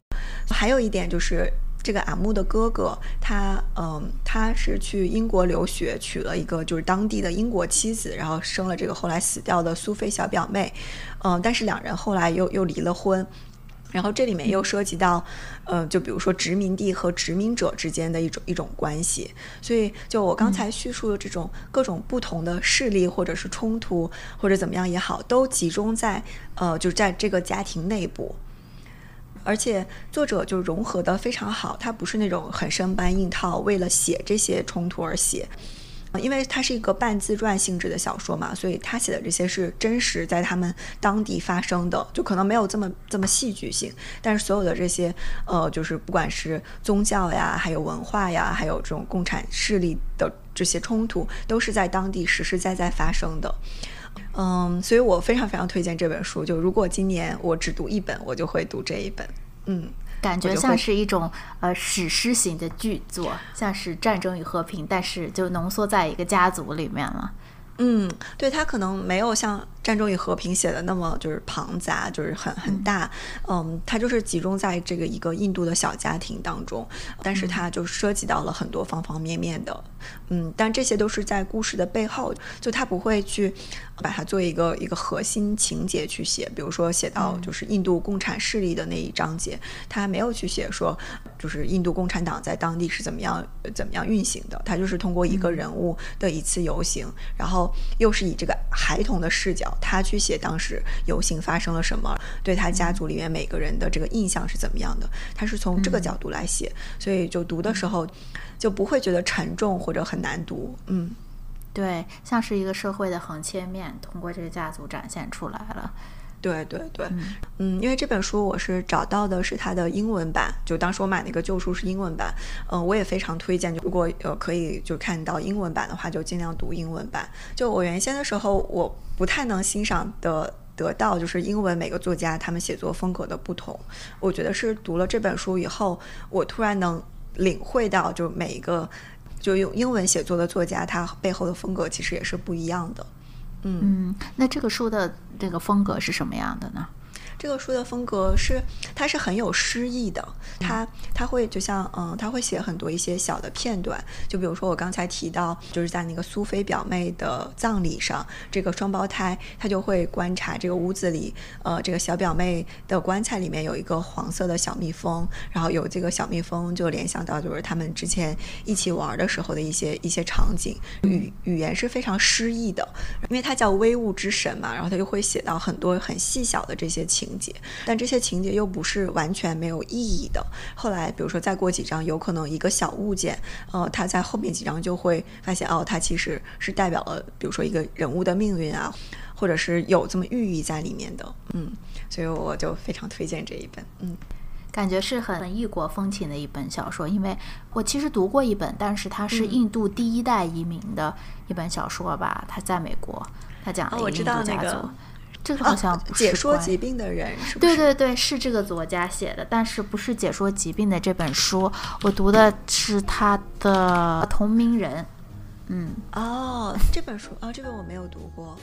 Speaker 2: 还有一点就是。这个阿木的哥哥，他嗯，他是去英国留学，娶了一个就是当地的英国妻子，然后生了这个后来死掉的苏菲小表妹，嗯，但是两人后来又又离了婚，然后这里面又涉及到，嗯，就比如说殖民地和殖民者之间的一种一种关系，所以就我刚才叙述的这种各种不同的势力或者是冲突或者怎么样也好，都集中在呃，就在这个家庭内部。而且作者就融合的非常好，他不是那种很生搬硬套，为了写这些冲突而写。因为它是一个半自传性质的小说嘛，所以他写的这些是真实在他们当地发生的，就可能没有这么这么戏剧性。但是所有的这些，呃，就是不管是宗教呀，还有文化呀，还有这种共产势力的这些冲突，都是在当地实实在在发生的。嗯，所以我非常非常推荐这本书。就如果今年我只读一本，我就会读这一本。嗯。
Speaker 1: 感觉像是一种呃史诗型的巨作，像是《战争与和平》，但是就浓缩在一个家族里面了。
Speaker 2: 嗯，对，它可能没有像。战争与和平写的那么就是庞杂，就是很很大，嗯，它就是集中在这个一个印度的小家庭当中，但是它就涉及到了很多方方面面的，嗯，但这些都是在故事的背后，就他不会去把它作为一个一个核心情节去写，比如说写到就是印度共产势力的那一章节，他没有去写说就是印度共产党在当地是怎么样怎么样运行的，他就是通过一个人物的一次游行，然后又是以这个孩童的视角。他去写当时游行发生了什么，对他家族里面每个人的这个印象是怎么样的，他是从这个角度来写，所以就读的时候就不会觉得沉重或者很难读。嗯，
Speaker 1: 对，像是一个社会的横切面，通过这个家族展现出来了。
Speaker 2: 对对对，嗯，因为这本书我是找到的是它的英文版，就当时我买那个旧书是英文版，嗯，我也非常推荐，就如果呃可以就看到英文版的话，就尽量读英文版。就我原先的时候，我不太能欣赏的得到，就是英文每个作家他们写作风格的不同。我觉得是读了这本书以后，我突然能领会到，就每一个就用英文写作的作家，他背后的风格其实也是不一样的。
Speaker 1: 嗯，那这个书的这个风格是什么样的呢？
Speaker 2: 这个书的风格是，它是很有诗意的。它它会就像嗯，它会写很多一些小的片段。就比如说我刚才提到，就是在那个苏菲表妹的葬礼上，这个双胞胎他就会观察这个屋子里，呃，这个小表妹的棺材里面有一个黄色的小蜜蜂，然后有这个小蜜蜂就联想到就是他们之前一起玩的时候的一些一些场景。语语言是非常诗意的，因为它叫微物之神嘛，然后他就会写到很多很细小的这些情。情节，但这些情节又不是完全没有意义的。后来，比如说再过几章，有可能一个小物件，呃，它在后面几章就会发现，哦，它其实是代表了，比如说一个人物的命运啊，或者是有这么寓意在里面的。嗯，所以我就非常推荐这一本。嗯，
Speaker 1: 感觉是很异国风情的一本小说，因为我其实读过一本，但是它是印度第一代移民的一本小说吧，它在美国，它讲了一个印度家族。这个好像
Speaker 2: 解说疾病的人是
Speaker 1: 对对对，是这个作家写的，但是不是解说疾病的这本书，我读的是他的同名人。嗯，
Speaker 2: 哦，这本书啊，这本我没有读过。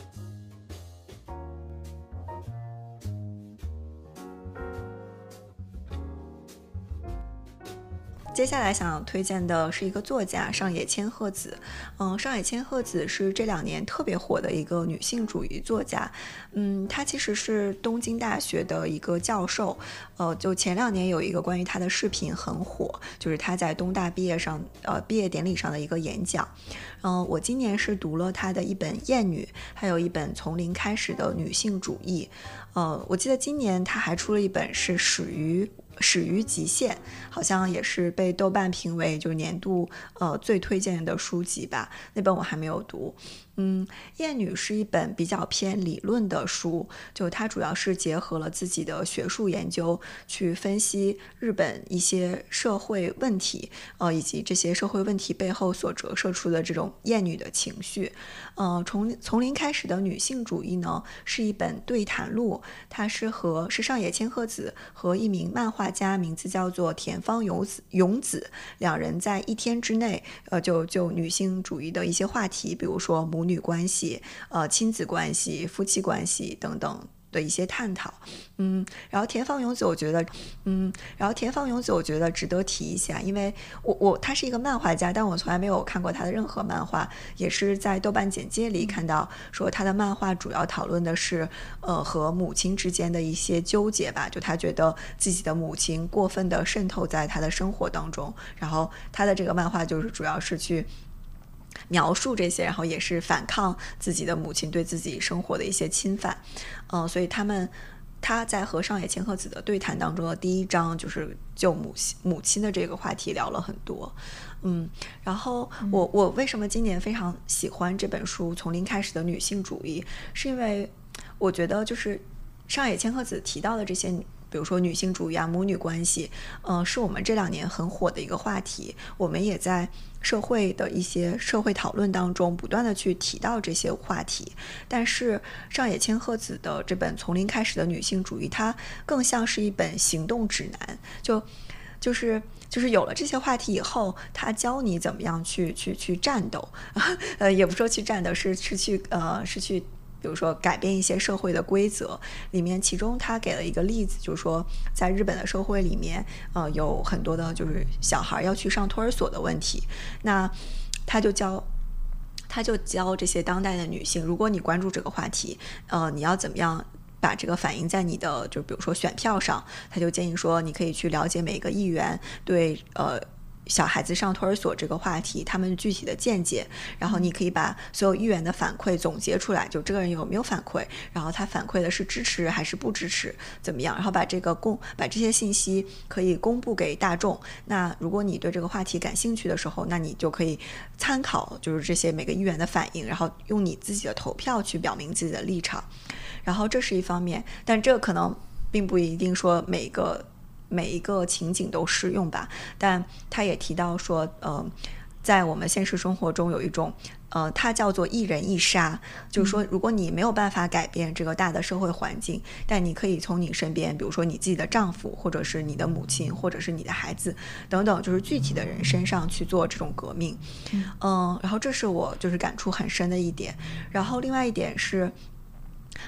Speaker 2: 接下来想推荐的是一个作家上野千鹤子，嗯，上野千鹤子是这两年特别火的一个女性主义作家，嗯，她其实是东京大学的一个教授，呃，就前两年有一个关于她的视频很火，就是她在东大毕业上，呃，毕业典礼上的一个演讲，嗯，我今年是读了她的一本《艳女》，还有一本《从零开始的女性主义》，呃，我记得今年她还出了一本是《始于》。始于极限，好像也是被豆瓣评为就是年度呃最推荐的书籍吧。那本我还没有读。嗯，《艳女》是一本比较偏理论的书，就它主要是结合了自己的学术研究，去分析日本一些社会问题，呃，以及这些社会问题背后所折射出的这种厌女的情绪。呃，从从零开始的女性主义呢，是一本对谈录，它是和是上野千鹤子和一名漫画家，名字叫做田方勇子勇子，两人在一天之内，呃，就就女性主义的一些话题，比如说母。女关系、呃亲子关系、夫妻关系等等的一些探讨，嗯，然后田方勇子，我觉得，嗯，然后田方勇子，我觉得值得提一下，因为我我他是一个漫画家，但我从来没有看过他的任何漫画，也是在豆瓣简介里看到说他的漫画主要讨论的是，呃，和母亲之间的一些纠结吧，就他觉得自己的母亲过分的渗透在他的生活当中，然后他的这个漫画就是主要是去。描述这些，然后也是反抗自己的母亲对自己生活的一些侵犯，嗯，所以他们他在和上野千鹤子的对谈当中的第一章，就是就母亲母亲的这个话题聊了很多，嗯，然后我我为什么今年非常喜欢这本书《从零开始的女性主义》，是因为我觉得就是上野千鹤子提到的这些。比如说女性主义啊，母女关系，嗯，是我们这两年很火的一个话题。我们也在社会的一些社会讨论当中不断的去提到这些话题。但是上野千鹤子的这本《从零开始的女性主义》，它更像是一本行动指南。就就是就是有了这些话题以后，他教你怎么样去去去战斗，[LAUGHS] 呃，也不说去战斗，是是去呃是去。比如说改变一些社会的规则，里面其中他给了一个例子，就是说在日本的社会里面，呃，有很多的就是小孩要去上托儿所的问题，那他就教，他就教这些当代的女性，如果你关注这个话题，呃，你要怎么样把这个反映在你的，就比如说选票上，他就建议说，你可以去了解每个议员对呃。小孩子上托儿所这个话题，他们具体的见解，然后你可以把所有议员的反馈总结出来，就这个人有没有反馈，然后他反馈的是支持还是不支持，怎么样？然后把这个公把这些信息可以公布给大众。那如果你对这个话题感兴趣的时候，那你就可以参考就是这些每个议员的反应，然后用你自己的投票去表明自己的立场。然后这是一方面，但这可能并不一定说每个。每一个情景都适用吧，但他也提到说，呃，在我们现实生活中有一种，呃，它叫做一人一杀，就是说，如果你没有办法改变这个大的社会环境，但你可以从你身边，比如说你自己的丈夫，或者是你的母亲，或者是你的孩子等等，就是具体的人身上去做这种革命，嗯，然后这是我就是感触很深的一点，然后另外一点是。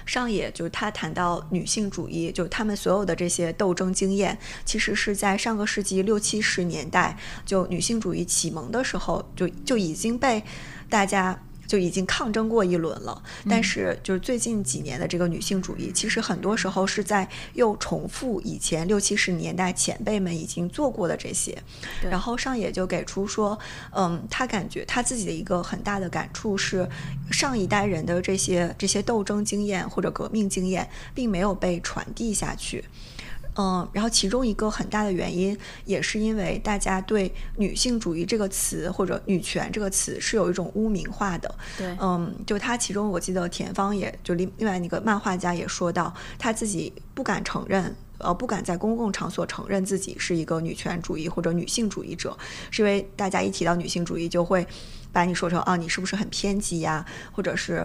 Speaker 2: 上野就是他谈到女性主义，就他们所有的这些斗争经验，其实是在上个世纪六七十年代，就女性主义启蒙的时候，就就已经被大家。就已经抗争过一轮了，但是就是最近几年的这个女性主义，其实很多时候是在又重复以前六七十年代前辈们已经做过的这些。然后上野就给出说，嗯，他感觉他自己的一个很大的感触是，上一代人的这些这些斗争经验或者革命经验，并没有被传递下去。嗯，然后其中一个很大的原因，也是因为大家对女性主义这个词或者女权这个词是有一种污名化的。
Speaker 1: 对，
Speaker 2: 嗯，就他其中我记得田芳也就另另外那个漫画家也说到，他自己不敢承认，呃，不敢在公共场所承认自己是一个女权主义或者女性主义者，是因为大家一提到女性主义，就会把你说成啊，你是不是很偏激呀，或者是，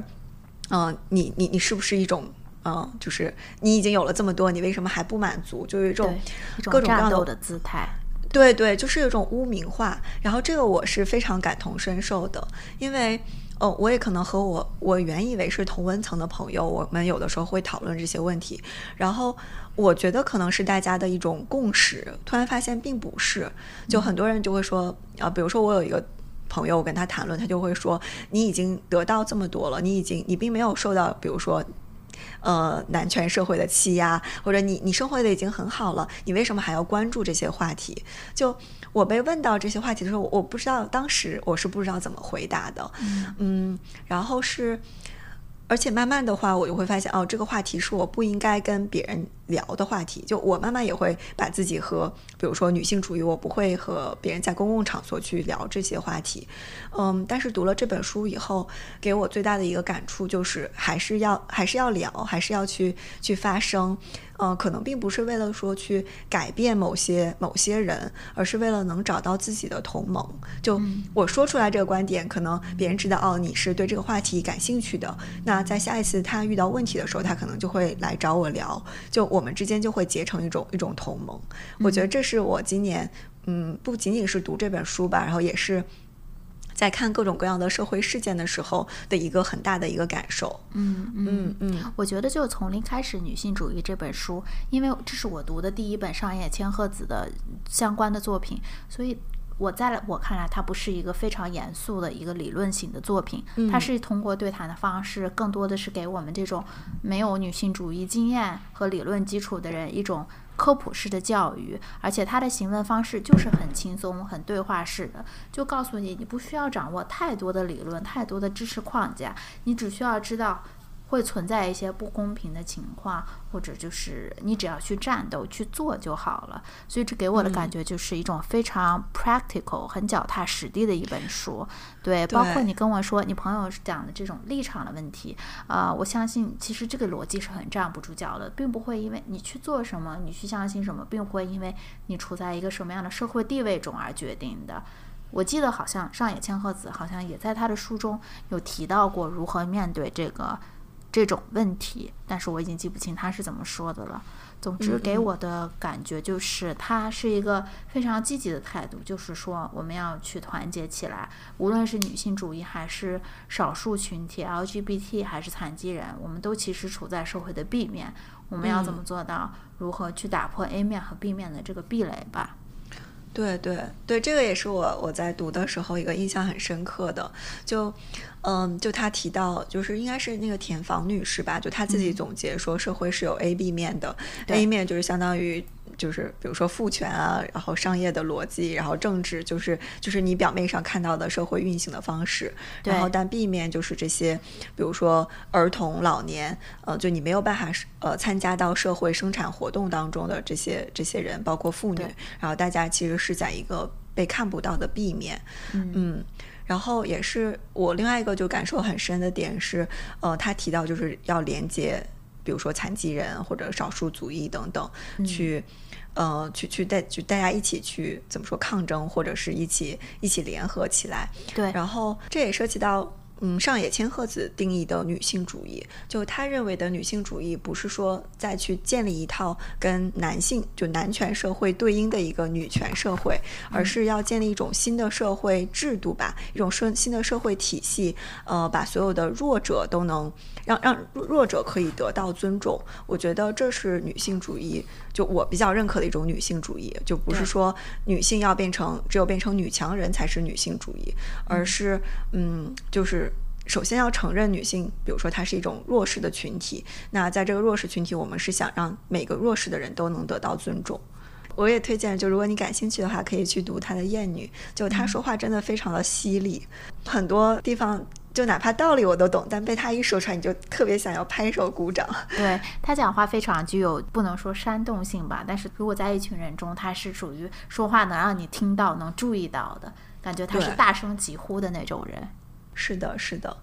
Speaker 2: 嗯，你你你是不是一种。嗯，就是你已经有了这么多，你为什么还不满足？就有一种各种各样
Speaker 1: 的姿态。
Speaker 2: 对对，就是有一种污名化。然后这个我是非常感同身受的，因为哦，我也可能和我我原以为是同温层的朋友，我们有的时候会讨论这些问题。然后我觉得可能是大家的一种共识，突然发现并不是。就很多人就会说啊，比如说我有一个朋友，我跟他谈论，他就会说，你已经得到这么多了，你已经你并没有受到，比如说。呃，男权社会的欺压，或者你你生活的已经很好了，你为什么还要关注这些话题？就我被问到这些话题的时候，我不知道当时我是不知道怎么回答的，嗯，然后是。而且慢慢的话，我就会发现，哦，这个话题是我不应该跟别人聊的话题。就我慢慢也会把自己和，比如说女性主义，我不会和别人在公共场所去聊这些话题。嗯，但是读了这本书以后，给我最大的一个感触就是，还是要还是要聊，还是要去去发声。嗯，可能并不是为了说去改变某些某些人，而是为了能找到自己的同盟。就我说出来这个观点，可能别人知道哦，你是对这个话题感兴趣的。那在下一次他遇到问题的时候，他可能就会来找我聊，就我们之间就会结成一种一种同盟。我觉得这是我今年，嗯，不仅仅是读这本书吧，然后也是。在看各种各样的社会事件的时候的一个很大的一个感受。
Speaker 1: 嗯嗯嗯，我觉得就从零开始女性主义这本书，因为这是我读的第一本上野千鹤子的相关的作品，所以我在我看来，它不是一个非常严肃的一个理论型的作品，它是通过对谈的方式，更多的是给我们这种没有女性主义经验和理论基础的人一种。科普式的教育，而且它的行文方式就是很轻松、很对话式的，就告诉你，你不需要掌握太多的理论、太多的知识框架，你只需要知道。会存在一些不公平的情况，或者就是你只要去战斗去做就好了。所以这给我的感觉就是一种非常 practical、很脚踏实地的一本书。对，包括你跟我说你朋友讲的这种立场的问题，呃，我相信其实这个逻辑是很站不住脚的，并不会因为你去做什么，你去相信什么，并不会因为你处在一个什么样的社会地位中而决定的。我记得好像上野千鹤子好像也在他的书中有提到过如何面对这个。这种问题，但是我已经记不清他是怎么说的了。总之，给我的感觉就是他是一个非常积极的态度，就是说我们要去团结起来，无论是女性主义还是少数群体 LGBT 还是残疾人，我们都其实处在社会的 B 面。我们要怎么做到如何去打破 A 面和 B 面的这个壁垒吧？
Speaker 2: 对对对，这个也是我我在读的时候一个印象很深刻的，就。嗯，就他提到，就是应该是那个田房女士吧，就她自己总结说，社会是有 A、B 面的，A 面就是相当于就是比如说父权啊，然后商业的逻辑，然后政治就是就是你表面上看到的社会运行的方式，然后但避免就是这些，比如说儿童、老年，呃，就你没有办法呃参加到社会生产活动当中的这些这些人，包括妇女，然后大家其实是在一个被看不到的 B 面，嗯。然后也是我另外一个就感受很深的点是，呃，他提到就是要连接，比如说残疾人或者少数族裔等等，去，呃，去去带就大家一起去怎么说抗争，或者是一起一起联合起来。
Speaker 1: 对，
Speaker 2: 然后这也涉及到。嗯，上野千鹤子定义的女性主义，就他认为的女性主义，不是说再去建立一套跟男性就男权社会对应的一个女权社会，而是要建立一种新的社会制度吧，一种社新的社会体系，呃，把所有的弱者都能让让弱者可以得到尊重。我觉得这是女性主义，就我比较认可的一种女性主义，就不是说女性要变成只有变成女强人才是女性主义，而是嗯，就是。首先要承认女性，比如说她是一种弱势的群体。那在这个弱势群体，我们是想让每个弱势的人都能得到尊重。我也推荐，就如果你感兴趣的话，可以去读她的《艳女》，就她说话真的非常的犀利，很多地方就哪怕道理我都懂，但被她一说出来，你就特别想要拍手鼓掌。
Speaker 1: 对她讲话非常具有不能说煽动性吧，但是如果在一群人中，她是属于说话能让你听到、能注意到的感觉，她是大声疾呼的那种人。
Speaker 2: 是的，是的。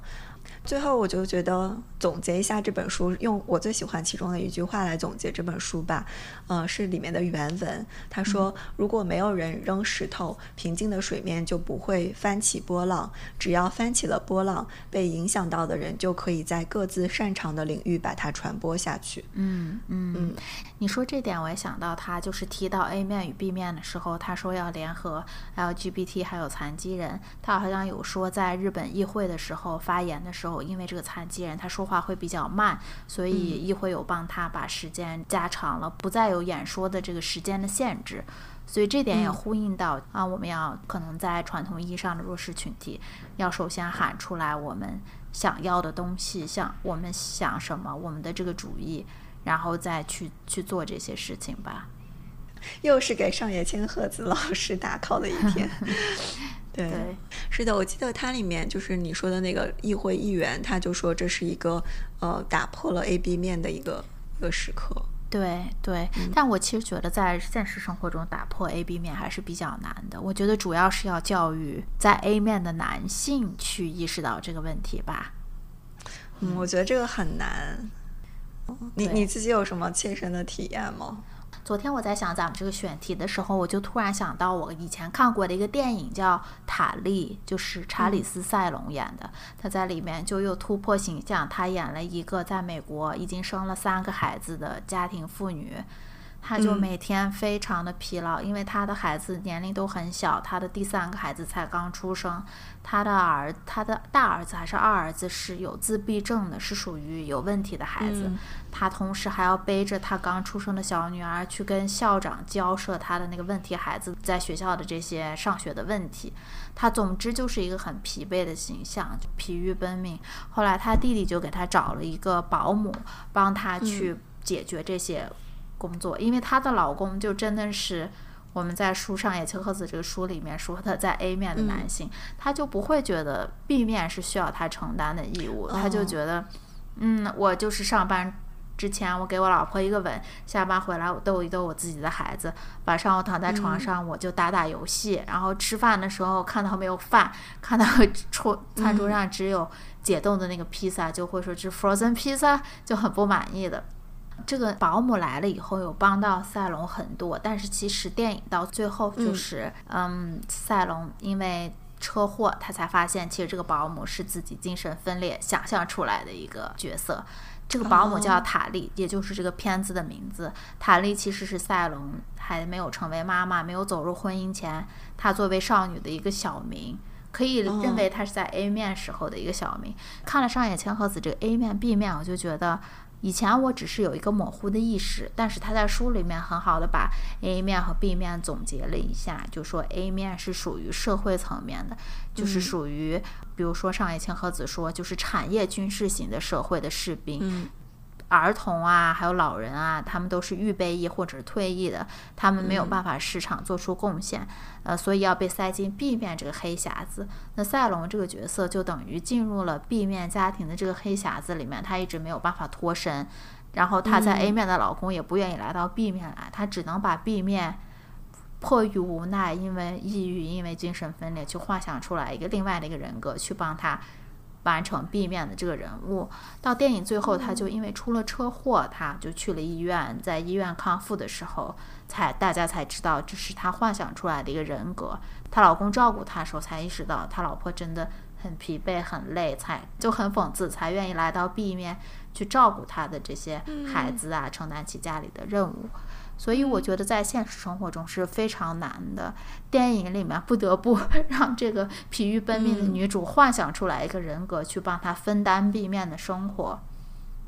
Speaker 2: 最后，我就觉得总结一下这本书，用我最喜欢其中的一句话来总结这本书吧。呃，是里面的原文。他说：“如果没有人扔石头，平静的水面就不会翻起波浪。只要翻起了波浪，被影响到的人就可以在各自擅长的领域把它传播下去。”
Speaker 1: 嗯嗯嗯。你说这点，我也想到他就是提到 A 面与 B 面的时候，他说要联合 LGBT 还有残疾人。他好像有说，在日本议会的时候发言的时候。因为这个残疾人他说话会比较慢，所以议会有帮他把时间加长了，不再有演说的这个时间的限制。所以这点也呼应到啊，我们要可能在传统意义上的弱势群体，要首先喊出来我们想要的东西，像我们想什么，我们的这个主意，然后再去去做这些事情吧。
Speaker 2: 又是给上野千鹤子老师打 call 的一天。[LAUGHS] 对，是的，我记得它里面就是你说的那个议会议员，他就说这是一个呃打破了 A B 面的一个一个时刻。
Speaker 1: 对对，但我其实觉得在现实生活中打破 A B 面还是比较难的。我觉得主要是要教育在 A 面的男性去意识到这个问题吧。
Speaker 2: 嗯，我觉得这个很难。你你自己有什么切身的体验吗？
Speaker 1: 昨天我在想咱们这个选题的时候，我就突然想到我以前看过的一个电影，叫《塔利》，就是查理斯·塞隆演的。他在里面就又突破形象，他演了一个在美国已经生了三个孩子的家庭妇女。他就每天非常的疲劳，因为他的孩子年龄都很小，他的第三个孩子才刚出生，他的儿，他的大儿子还是二儿子是有自闭症的，是属于有问题的孩子。他同时还要背着他刚出生的小女儿去跟校长交涉他的那个问题孩子在学校的这些上学的问题。他总之就是一个很疲惫的形象，疲于奔命。后来他弟弟就给他找了一个保姆，帮他去解决这些。工作，因为她的老公就真的是我们在书上野千鹤子这个书里面说的，在 A 面的男性，他就不会觉得 B 面是需要他承担的义务，他就觉得，嗯，我就是上班之前，我给我老婆一个吻，下班回来我逗一逗我自己的孩子，晚上我躺在床上我就打打游戏，然后吃饭的时候看到没有饭，看到桌餐桌上只有解冻的那个披萨，就会说是 frozen pizza，就很不满意的。这个保姆来了以后，有帮到赛龙很多，但是其实电影到最后就是，嗯，赛龙因为车祸，他才发现其实这个保姆是自己精神分裂想象出来的一个角色。这个保姆叫塔莉，也就是这个片子的名字。塔莉其实是赛隆还没有成为妈妈、没有走入婚姻前，她作为少女的一个小名，可以认为她是在 A 面时候的一个小名。看了上野千鹤子这个 A 面、B 面，我就觉得。以前我只是有一个模糊的意识，但是他在书里面很好的把 A 面和 B 面总结了一下，就说 A 面是属于社会层面的，就是属于，比如说上野千鹤子说，就是产业军事型的社会的士兵。儿童啊，还有老人啊，他们都是预备役或者是退役的，他们没有办法市场做出贡献，呃，所以要被塞进 B 面这个黑匣子。那赛隆这个角色就等于进入了 B 面家庭的这个黑匣子里面，他一直没有办法脱身。然后他在 A 面的老公也不愿意来到 B 面来，他只能把 B 面迫于无奈，因为抑郁，因为精神分裂，去幻想出来一个另外的一个人格去帮他。完成 B 面的这个人物，到电影最后，他就因为出了车祸，他就去了医院，在医院康复的时候，才大家才知道这是他幻想出来的一个人格。她老公照顾她的时候，才意识到她老婆真的很疲惫、很累，才就很讽刺，才愿意来到 B 面去照顾她的这些孩子啊，承担起家里的任务。所以我觉得在现实生活中是非常难的。电影里面不得不 [LAUGHS] 让这个疲于奔命的女主幻想出来一个人格去帮她分担 B 面的生活，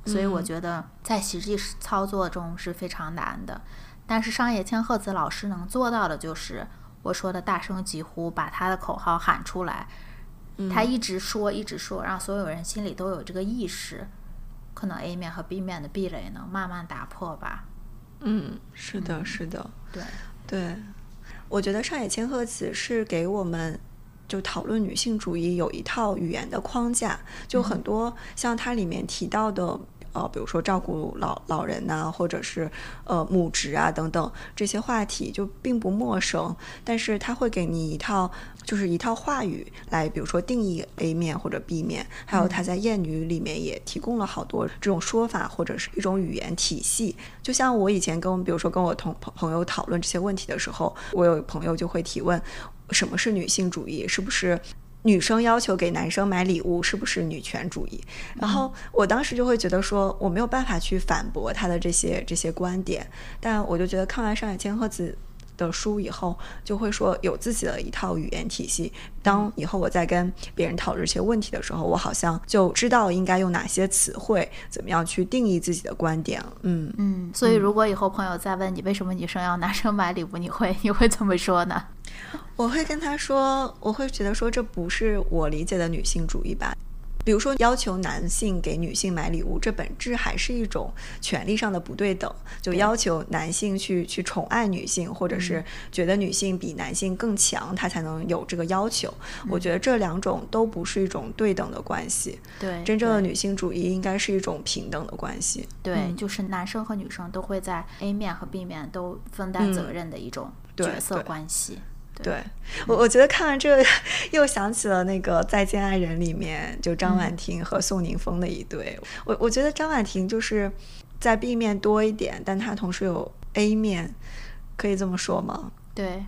Speaker 1: 所以我觉得在实际操作中是非常难的。但是上野千鹤子老师能做到的就是我说的大声疾呼，把她的口号喊出来。他一直说，一直说，让所有人心里都有这个意识，可能 A 面和 B 面的壁垒能慢慢打破吧。
Speaker 2: 嗯，是的，是的，
Speaker 1: 对，
Speaker 2: 对，我觉得上野千鹤子是给我们就讨论女性主义有一套语言的框架，就很多像它里面提到的。呃，比如说照顾老老人呐，或者是呃母职啊等等这些话题就并不陌生，但是他会给你一套就是一套话语来，比如说定义 A 面或者 B 面，还有他在谚语里面也提供了好多这种说法或者是一种语言体系。就像我以前跟比如说跟我同朋朋友讨论这些问题的时候，我有朋友就会提问，什么是女性主义？是不是？女生要求给男生买礼物是不是女权主义？然后我当时就会觉得说我没有办法去反驳他的这些这些观点，但我就觉得看完上野千鹤子的书以后，就会说有自己的一套语言体系。当以后我在跟别人讨论这些问题的时候，我好像就知道应该用哪些词汇，怎么样去定义自己的观点。嗯
Speaker 1: 嗯。所以如果以后朋友再问你为什么女生要男生买礼物，你会你会怎么说呢？
Speaker 2: 我会跟他说，我会觉得说这不是我理解的女性主义吧。比如说要求男性给女性买礼物，这本质还是一种权利上的不对等。就要求男性去去宠爱女性，或者是觉得女性比男性更强，他才能有这个要求。我觉得这两种都不是一种对等的关系。
Speaker 1: 对，
Speaker 2: 真正的女性主义应该是一种平等的关系。
Speaker 1: 对，就是男生和女生都会在 A 面和 B 面都分担责任的一种角色关系。
Speaker 2: 对我，我觉得看完这个，[LAUGHS] 又想起了那个《再见爱人》里面就张婉婷和宋宁峰的一对。我我觉得张婉婷就是在 B 面多一点，但她同时有 A 面，可以这么说吗？
Speaker 1: 对，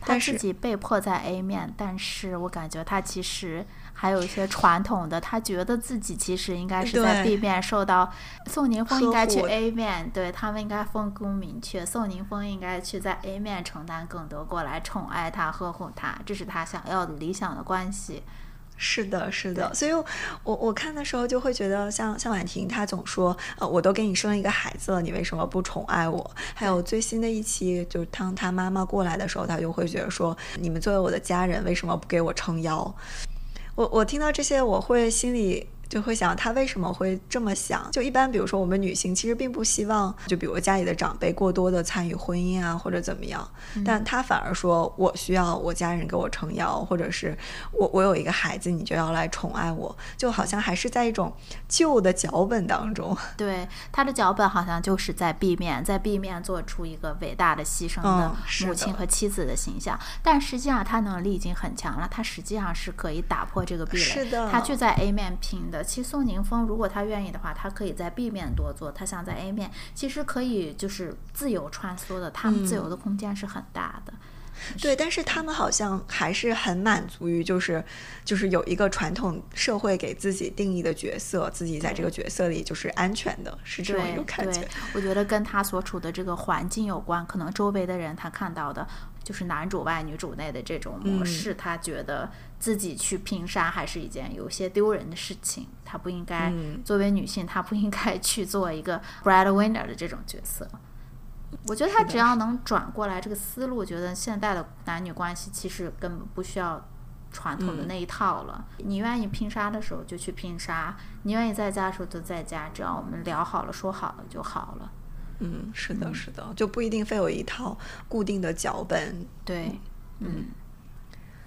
Speaker 1: 她自己被迫在 A 面，但是我感觉他其实。还有一些传统的，他觉得自己其实应该是在 B 面受到宋宁峰应该去 A 面，对他们应该分工明确。宋宁峰应该去在 A 面承担更多，过来宠爱他、呵护他，这是他想要的理想的关系。
Speaker 2: 是的，是的。所以，我我看的时候就会觉得，像像婉婷，她总说，呃，我都给你生一个孩子了，你为什么不宠爱我？还有最新的一期，就是当他妈妈过来的时候，他就会觉得说，你们作为我的家人，为什么不给我撑腰？我我听到这些，我会心里就会想他为什么会这么想？就一般，比如说我们女性其实并不希望，就比如家里的长辈过多的参与婚姻啊，或者怎么样。但他反而说我需要我家人给我撑腰，或者是我我有一个孩子，你就要来宠爱我，就好像还是在一种旧的脚本当中。[LAUGHS]
Speaker 1: 对他的脚本好像就是在 B 面，在 B 面做出一个伟大的牺牲的母亲和妻子的形象，但实际上他能力已经很强了，他实际上是可以打破这个壁垒。
Speaker 2: 是的，
Speaker 1: 他就在 A 面拼的。其实宋宁峰如果他愿意的话，他可以在 B 面多做，他想在 A 面，其实可以就是自由穿梭的，他们自由的空间是很大的。
Speaker 2: 对，但是他们好像还是很满足于，就是就是有一个传统社会给自己定义的角色，自己在这个角色里就是安全的，是这种一种感觉。
Speaker 1: 我觉得跟他所处的这个环境有关，可能周围的人他看到的就是男主外女主内的这种模式，他觉得。自己去拼杀还是一件有些丢人的事情，他不应该作为女性，她不应该去做一个 breadwinner 的这种角色。我觉得他只要能转过来这个思路，觉得现代的男女关系其实根本不需要传统的那一套了。你愿意拼杀的时候就去拼杀，你愿意在家的时候就在家，只要我们聊好了、说好了就好了。
Speaker 2: 嗯，是的，是的，就不一定非有一套固定的脚本。
Speaker 1: 对，嗯。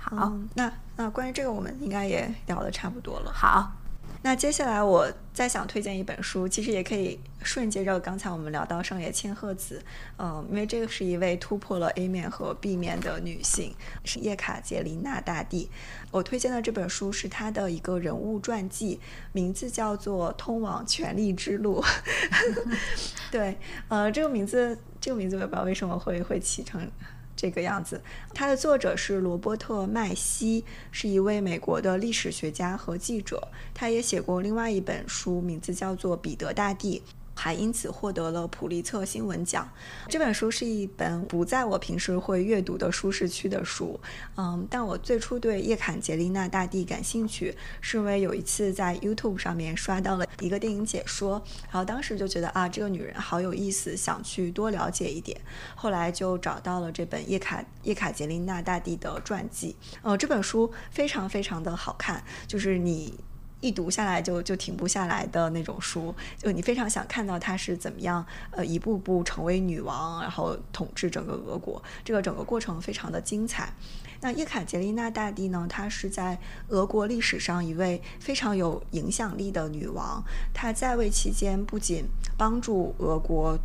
Speaker 1: 好，
Speaker 2: 那那关于这个，我们应该也聊的差不多了。
Speaker 1: 好，
Speaker 2: 那接下来我再想推荐一本书，其实也可以顺接着刚才我们聊到上野千鹤子，嗯，因为这个是一位突破了 A 面和 B 面的女性，是叶卡捷琳娜大帝。我推荐的这本书是她的一个人物传记，名字叫做《通往权力之路》。[LAUGHS] 对，呃，这个名字，这个名字我也不知道为什么会会起成。这个样子，它的作者是罗伯特·麦西，是一位美国的历史学家和记者。他也写过另外一本书，名字叫做《彼得大帝》。还因此获得了普利策新闻奖。这本书是一本不在我平时会阅读的舒适区的书，嗯，但我最初对叶坎捷琳娜大帝感兴趣，是因为有一次在 YouTube 上面刷到了一个电影解说，然后当时就觉得啊，这个女人好有意思，想去多了解一点。后来就找到了这本叶卡叶卡捷琳娜大帝的传记，呃，这本书非常非常的好看，就是你。一读下来就就停不下来的那种书，就你非常想看到她是怎么样，呃，一步步成为女王，然后统治整个俄国，这个整个过程非常的精彩。那叶卡捷琳娜大帝呢，她是在俄国历史上一位非常有影响力的女王，她在位期间不仅帮助俄国。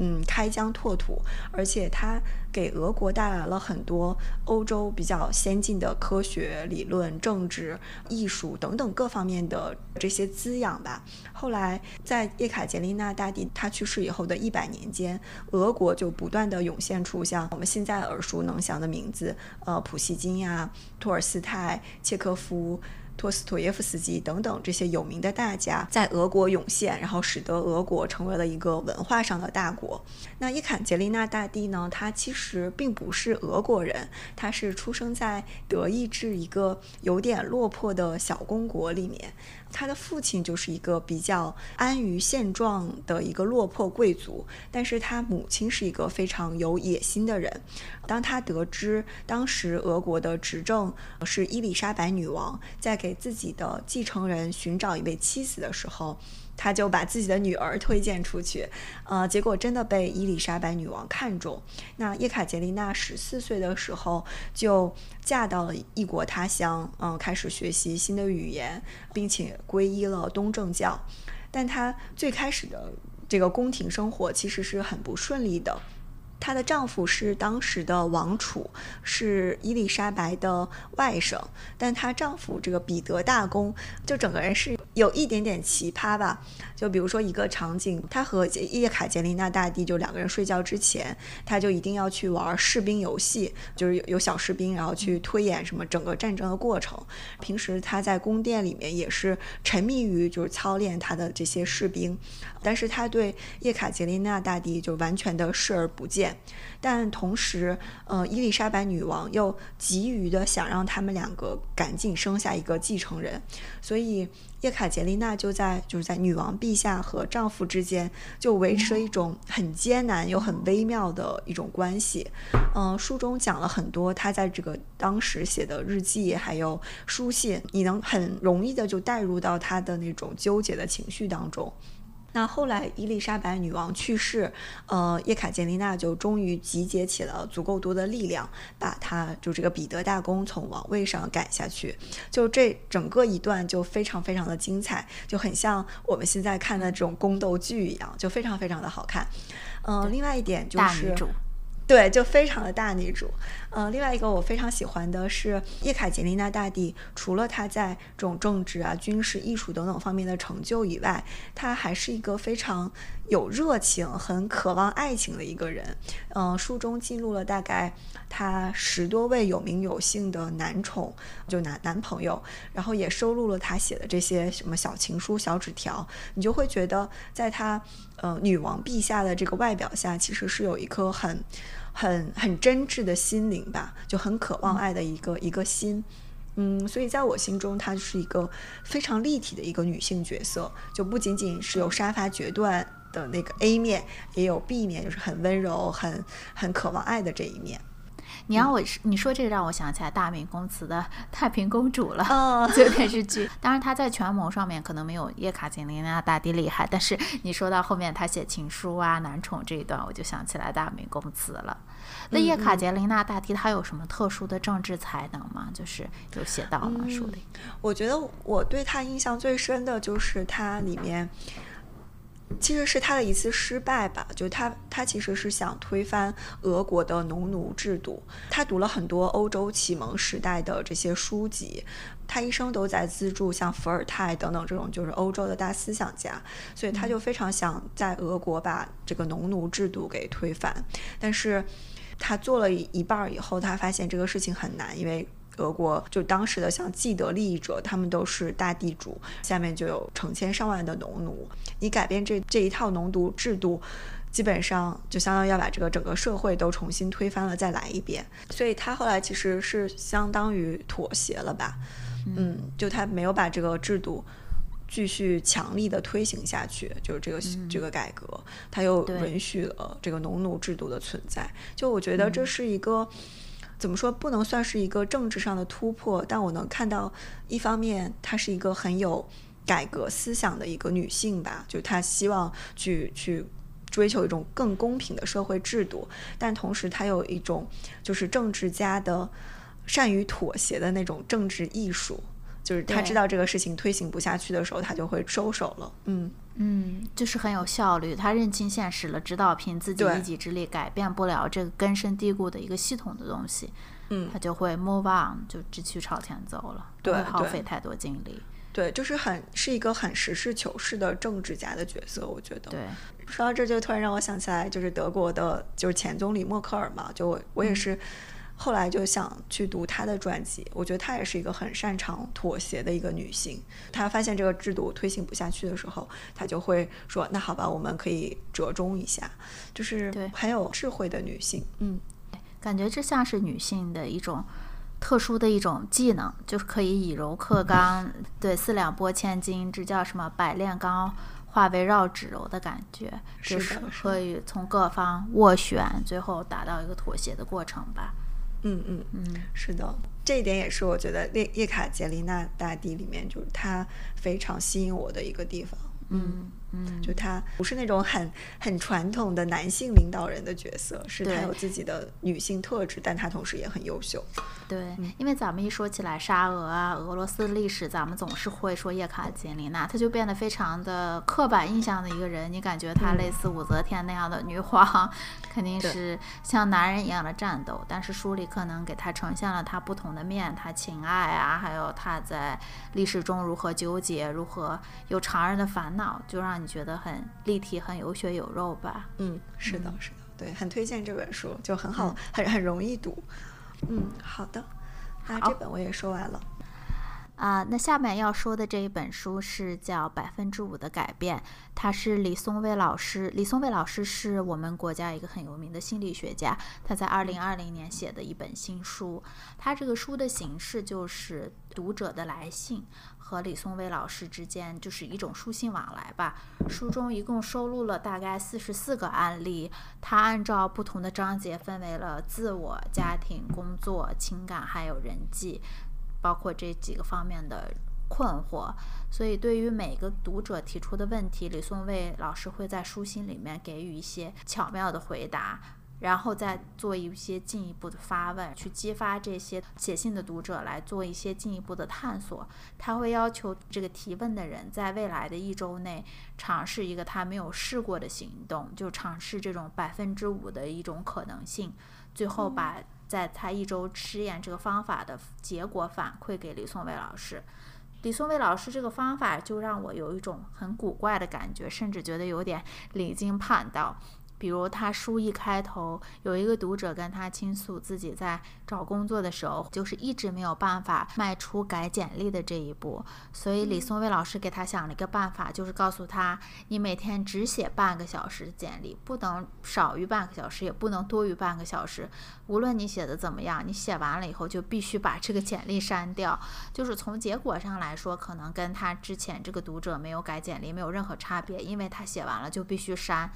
Speaker 2: 嗯，开疆拓土，而且她给俄国带来了很多欧洲比较先进的科学理论、政治、艺术等等各方面的这些滋养吧。后来，在叶卡捷琳娜大帝她去世以后的一百年间，俄国就不断的涌现出像我们现在耳熟能详的名字，呃，普希金呀、托尔斯泰、契科夫。托斯托耶夫斯基等等这些有名的大家在俄国涌现，然后使得俄国成为了一个文化上的大国。那伊坎捷琳娜大帝呢？她其实并不是俄国人，他是出生在德意志一个有点落魄的小公国里面。他的父亲就是一个比较安于现状的一个落魄贵族，但是他母亲是一个非常有野心的人。当他得知当时俄国的执政是伊丽莎白女王在给自己的继承人寻找一位妻子的时候，他就把自己的女儿推荐出去，呃，结果真的被伊丽莎白女王看中。那叶卡捷琳娜十四岁的时候就嫁到了异国他乡，嗯，开始学习新的语言，并且皈依了东正教。但她最开始的这个宫廷生活其实是很不顺利的。她的丈夫是当时的王储，是伊丽莎白的外甥，但她丈夫这个彼得大公就整个人是。有一点点奇葩吧，就比如说一个场景，他和叶卡捷琳娜大帝就两个人睡觉之前，他就一定要去玩士兵游戏，就是有有小士兵，然后去推演什么整个战争的过程。平时他在宫殿里面也是沉迷于就是操练他的这些士兵，但是他对叶卡捷琳娜大帝就完全的视而不见。但同时，呃，伊丽莎白女王又急于的想让他们两个赶紧生下一个继承人，所以叶卡捷琳娜就在就是在女王陛下和丈夫之间就维持了一种很艰难又很微妙的一种关系。嗯，书中讲了很多她在这个当时写的日记还有书信，你能很容易的就带入到她的那种纠结的情绪当中。那后来伊丽莎白女王去世，呃，叶卡捷琳娜就终于集结起了足够多的力量，把她就这个彼得大公从王位上赶下去。就这整个一段就非常非常的精彩，就很像我们现在看的这种宫斗剧一样，就非常非常的好看。嗯，另外一点就是。对，就非常的大女主。呃，另外一个我非常喜欢的是叶卡捷琳娜大帝，除了她在这种政治啊、军事、艺术等等方面的成就以外，她还是一个非常有热情、很渴望爱情的一个人。嗯，书中记录了大概她十多位有名有姓的男宠，就男男朋友，然后也收录了她写的这些什么小情书、小纸条。你就会觉得，在她呃女王陛下的这个外表下，其实是有一颗很。很很真挚的心灵吧，就很渴望爱的一个一个心，嗯，所以在我心中，她是一个非常立体的一个女性角色，就不仅仅是有杀伐决断的那个 A 面，也有 B 面，就是很温柔、很很渴望爱的这一面。
Speaker 1: 你让我你说这个让我想起来大明宫词的太平公主了，哦，这个电视剧。当然，她在权谋上面可能没有叶卡捷琳娜大帝厉害，但是你说到后面她写情书啊、男宠这一段，我就想起来大明宫词了。那叶卡捷琳娜大帝她有什么特殊的政治才能吗？就是有写到吗？书里？
Speaker 2: 我觉得我对她印象最深的就是她里面。其实是他的一次失败吧，就他他其实是想推翻俄国的农奴制度。他读了很多欧洲启蒙时代的这些书籍，他一生都在资助像伏尔泰等等这种就是欧洲的大思想家，所以他就非常想在俄国把这个农奴制度给推翻。但是他做了一半以后，他发现这个事情很难，因为。俄国就当时的像既得利益者，他们都是大地主，下面就有成千上万的农奴。你改变这这一套农奴制度，基本上就相当于要把这个整个社会都重新推翻了，再来一遍。所以他后来其实是相当于妥协了吧？嗯，就他没有把这个制度继续强力的推行下去，就是这个这个改革，它又允许了这个农奴制度的存在。就我觉得这是一个。怎么说不能算是一个政治上的突破，但我能看到，一方面她是一个很有改革思想的一个女性吧，就她希望去去追求一种更公平的社会制度，但同时她有一种就是政治家的善于妥协的那种政治艺术。就是他知道这个事情推行不下去的时候，他就会收手了。嗯
Speaker 1: 嗯，就是很有效率。他认清现实了，知道凭自己一己之力改变不了这个根深蒂固的一个系统的东西。
Speaker 2: 嗯，
Speaker 1: 他就会 move on，就直去朝前走了，不会耗费太多精力。
Speaker 2: 对，就是很是一个很实事求是的政治家的角色，我觉得。
Speaker 1: 对，
Speaker 2: 说到这就突然让我想起来，就是德国的，就是前总理默克尔嘛，就我我也是。后来就想去读她的传记，我觉得她也是一个很擅长妥协的一个女性。她发现这个制度推行不下去的时候，她就会说：“那好吧，我们可以折中一下。”就是很有智慧的女性。嗯，
Speaker 1: 感觉这像是女性的一种特殊的一种技能，就是可以以柔克刚，[LAUGHS] 对，四两拨千斤，这叫什么？百炼钢化为绕指柔的感觉，就是可以从各方斡旋，最后达到一个妥协的过程吧。
Speaker 2: 嗯嗯嗯，是的，这一点也是我觉得叶叶卡捷琳娜大帝里面就是她非常吸引我的一个地方。
Speaker 1: 嗯。嗯，
Speaker 2: 就他不是那种很很传统的男性领导人的角色，是他有自己的女性特质，但他同时也很优秀。
Speaker 1: 对，因为咱们一说起来沙俄啊、俄罗斯历史，咱们总是会说叶卡捷琳娜，她就变得非常的刻板印象的一个人。你感觉她类似武则天那样的女皇，[LAUGHS] 肯定是像男人一样的战斗。但是书里可能给她呈现了她不同的面，她情爱啊，还有她在历史中如何纠结，如何有常人的烦恼，就让。你觉得很立体，很有血有肉吧？
Speaker 2: 嗯，是的，是的，对，很推荐这本书，就很好，很很容易读。嗯，好的，那这本我也说完了。
Speaker 1: 啊，那下面要说的这一本书是叫《百分之五的改变》，它是李松蔚老师。李松蔚老师是我们国家一个很有名的心理学家，他在二零二零年写的一本新书。他这个书的形式就是读者的来信和李松蔚老师之间就是一种书信往来吧。书中一共收录了大概四十四个案例，他按照不同的章节分为了自我、家庭、工作、情感还有人际。包括这几个方面的困惑，所以对于每个读者提出的问题，李松蔚老师会在书信里面给予一些巧妙的回答，然后再做一些进一步的发问，去激发这些写信的读者来做一些进一步的探索。他会要求这个提问的人在未来的一周内尝试一个他没有试过的行动，就尝试这种百分之五的一种可能性，最后把。在他一周试验这个方法的结果反馈给李松蔚老师，李松蔚老师这个方法就让我有一种很古怪的感觉，甚至觉得有点离经叛道。比如他书一开头有一个读者跟他倾诉自己在找工作的时候，就是一直没有办法迈出改简历的这一步，所以李松蔚老师给他想了一个办法，就是告诉他，你每天只写半个小时简历，不能少于半个小时，也不能多于半个小时。无论你写的怎么样，你写完了以后就必须把这个简历删掉。就是从结果上来说，可能跟他之前这个读者没有改简历没有任何差别，因为他写完了就必须删。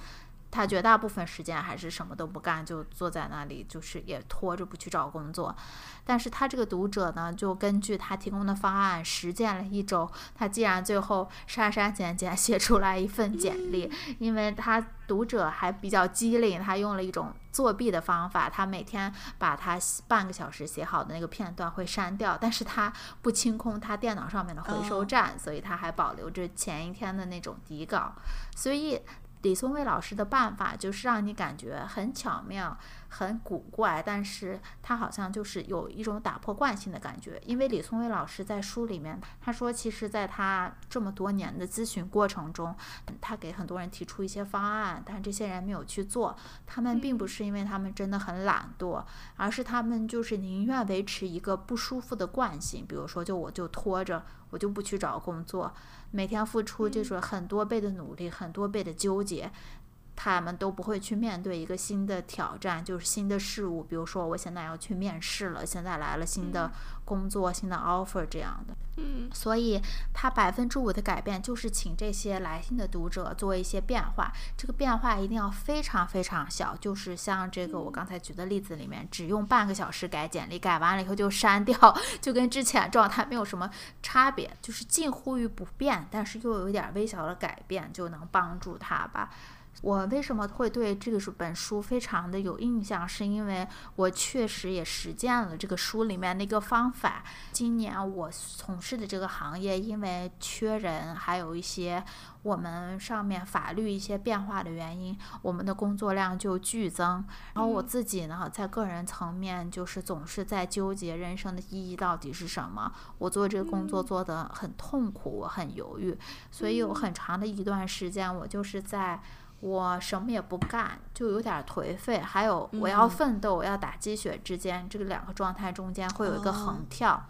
Speaker 1: 他绝大部分时间还是什么都不干，就坐在那里，就是也拖着不去找工作。但是他这个读者呢，就根据他提供的方案实践了一周，他竟然最后删删减减 [LAUGHS] 写出来一份简历。因为他读者还比较机灵，他用了一种作弊的方法，他每天把他半个小时写好的那个片段会删掉，但是他不清空他电脑上面的回收站，所以他还保留着前一天的那种底稿，所以。李松蔚老师的办法就是让你感觉很巧妙、很古怪，但是他好像就是有一种打破惯性的感觉。因为李松蔚老师在书里面他说，其实在他这么多年的咨询过程中，他给很多人提出一些方案，但这些人没有去做。他们并不是因为他们真的很懒惰，而是他们就是宁愿维持一个不舒服的惯性，比如说，就我就拖着。我就不去找工作，每天付出就是很多倍的努力，很多倍的纠结。他们都不会去面对一个新的挑战，就是新的事物。比如说，我现在要去面试了，现在来了新的工作、新的 offer 这样的。
Speaker 2: 嗯，
Speaker 1: 所以他百分之五的改变就是请这些来信的读者做一些变化。这个变化一定要非常非常小，就是像这个我刚才举的例子里面，只用半个小时改简历，改完了以后就删掉，[LAUGHS] 就跟之前状态没有什么差别，就是近乎于不变，但是又有一点微小的改变，就能帮助他吧。我为什么会对这个书本书非常的有印象？是因为我确实也实践了这个书里面那个方法。今年我从事的这个行业，因为缺人，还有一些我们上面法律一些变化的原因，我们的工作量就剧增。然后我自己呢，在个人层面，就是总是在纠结人生的意义到底是什么。我做这个工作做得很痛苦，我很犹豫，所以有很长的一段时间，我就是在。我什么也不干，就有点颓废。还有，我要奋斗，我要打鸡血之间，这个两个状态中间会有一个横跳。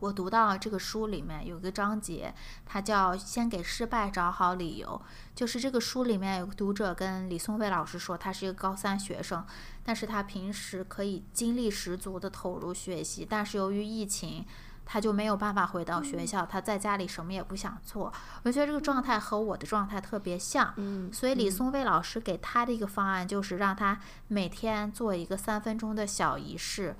Speaker 1: 我读到这个书里面有一个章节，它叫“先给失败找好理由”。就是这个书里面有个读者跟李松蔚老师说，他是一个高三学生，但是他平时可以精力十足的投入学习，但是由于疫情。他就没有办法回到学校，他在家里什么也不想做。我觉得这个状态和我的状态特别像，所以李松蔚老师给他的一个方案就是让他每天做一个三分钟的小仪式，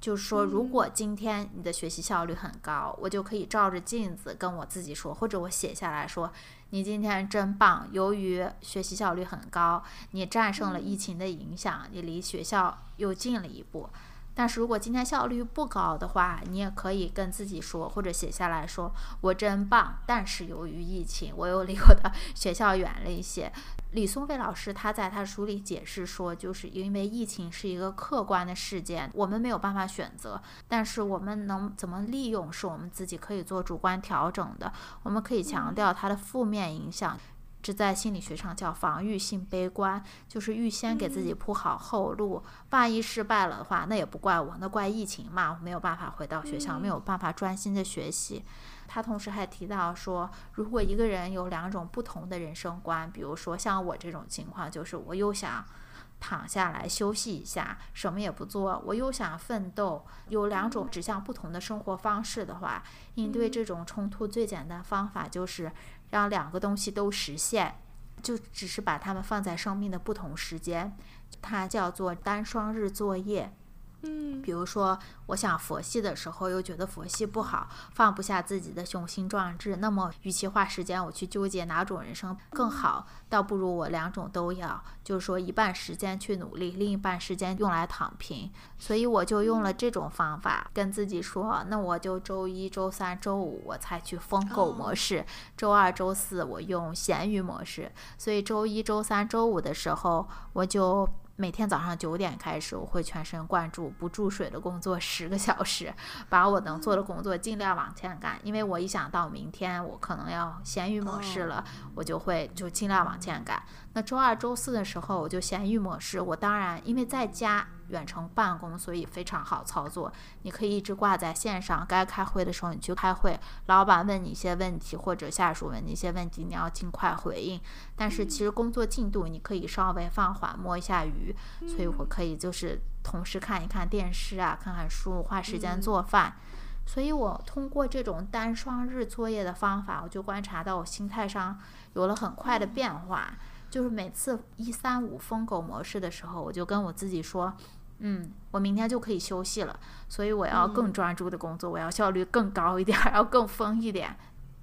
Speaker 1: 就是说，如果今天你的学习效率很高，我就可以照着镜子跟我自己说，或者我写下来说，你今天真棒。由于学习效率很高，你战胜了疫情的影响，你离学校又近了一步。但是如果今天效率不高的话，你也可以跟自己说，或者写下来说：“我真棒。”但是由于疫情，我又离我的 [LAUGHS] 学校远了一些。李松蔚老师他在他书里解释说，就是因为疫情是一个客观的事件，我们没有办法选择，但是我们能怎么利用，是我们自己可以做主观调整的。我们可以强调它的负面影响。这在心理学上叫防御性悲观，就是预先给自己铺好后路，万一失败了的话，那也不怪我，那怪疫情嘛，我没有办法回到学校，没有办法专心的学习。他同时还提到说，如果一个人有两种不同的人生观，比如说像我这种情况，就是我又想躺下来休息一下，什么也不做，我又想奋斗，有两种指向不同的生活方式的话，应对这种冲突最简单方法就是让两个东西都实现，就只是把它们放在生命的不同时间，它叫做单双日作业。
Speaker 2: 嗯，
Speaker 1: 比如说，我想佛系的时候，又觉得佛系不好，放不下自己的雄心壮志。那么，与其花时间我去纠结哪种人生更好，倒不如我两种都要，就是说一半时间去努力，另一半时间用来躺平。所以我就用了这种方法，跟自己说，那我就周一周三周五我采取疯狗模式，周二周四我用咸鱼模式。所以周一周三周五的时候，我就。每天早上九点开始，我会全神贯注、不注水的工作十个小时，把我能做的工作尽量往前赶。因为我一想到明天我可能要闲鱼模式了，我就会就尽量往前赶。那周二、周四的时候，我就闲鱼模式。我当然因为在家。远程办公，所以非常好操作。你可以一直挂在线上，该开会的时候你去开会。老板问你一些问题，或者下属问你一些问题，你要尽快回应。但是其实工作进度你可以稍微放缓，摸一下鱼。所以我可以就是同时看一看电视啊，看看书，花时间做饭。所以我通过这种单双日作业的方法，我就观察到我心态上有了很快的变化。就是每次一三五疯狗模式的时候，我就跟我自己说。嗯，我明天就可以休息了，所以我要更专注的工作，我要效率更高一点，[LAUGHS] 要更疯一点。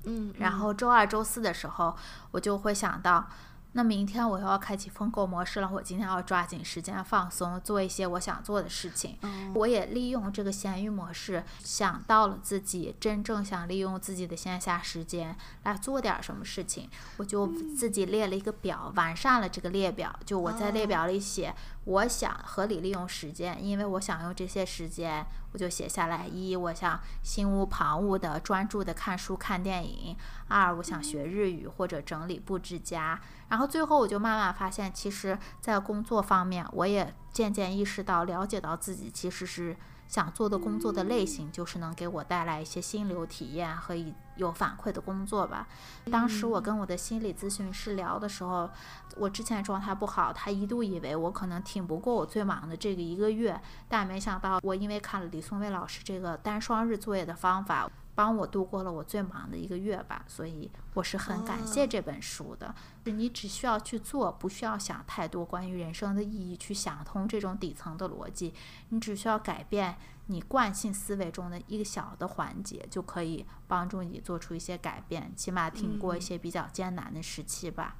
Speaker 2: 嗯，
Speaker 1: 然后周二、周四的时候，我就会想到。那明天我又要开启疯狗模式了，我今天要抓紧时间放松，做一些我想做的事情。我也利用这个闲鱼模式，想到了自己真正想利用自己的线下时间来做点什么事情，我就自己列了一个表，完善了这个列表。就我在列表里写，我想合理利用时间，因为我想用这些时间。我就写下来：一，我想心无旁骛的专注的看书看电影；二，我想学日语或者整理布置家。然后最后我就慢慢发现，其实，在工作方面，我也渐渐意识到，了解到自己其实是。想做的工作的类型，就是能给我带来一些心流体验和有反馈的工作吧。当时我跟我的心理咨询师聊的时候，我之前状态不好，他一度以为我可能挺不过我最忙的这个一个月，但没想到我因为看了李松蔚老师这个单双日作业的方法。帮我度过了我最忙的一个月吧，所以我是很感谢这本书的。是你只需要去做，不需要想太多关于人生的意义，去想通这种底层的逻辑。你只需要改变你惯性思维中的一个小的环节，就可以帮助你做出一些改变，起码挺过一些比较艰难的时期吧。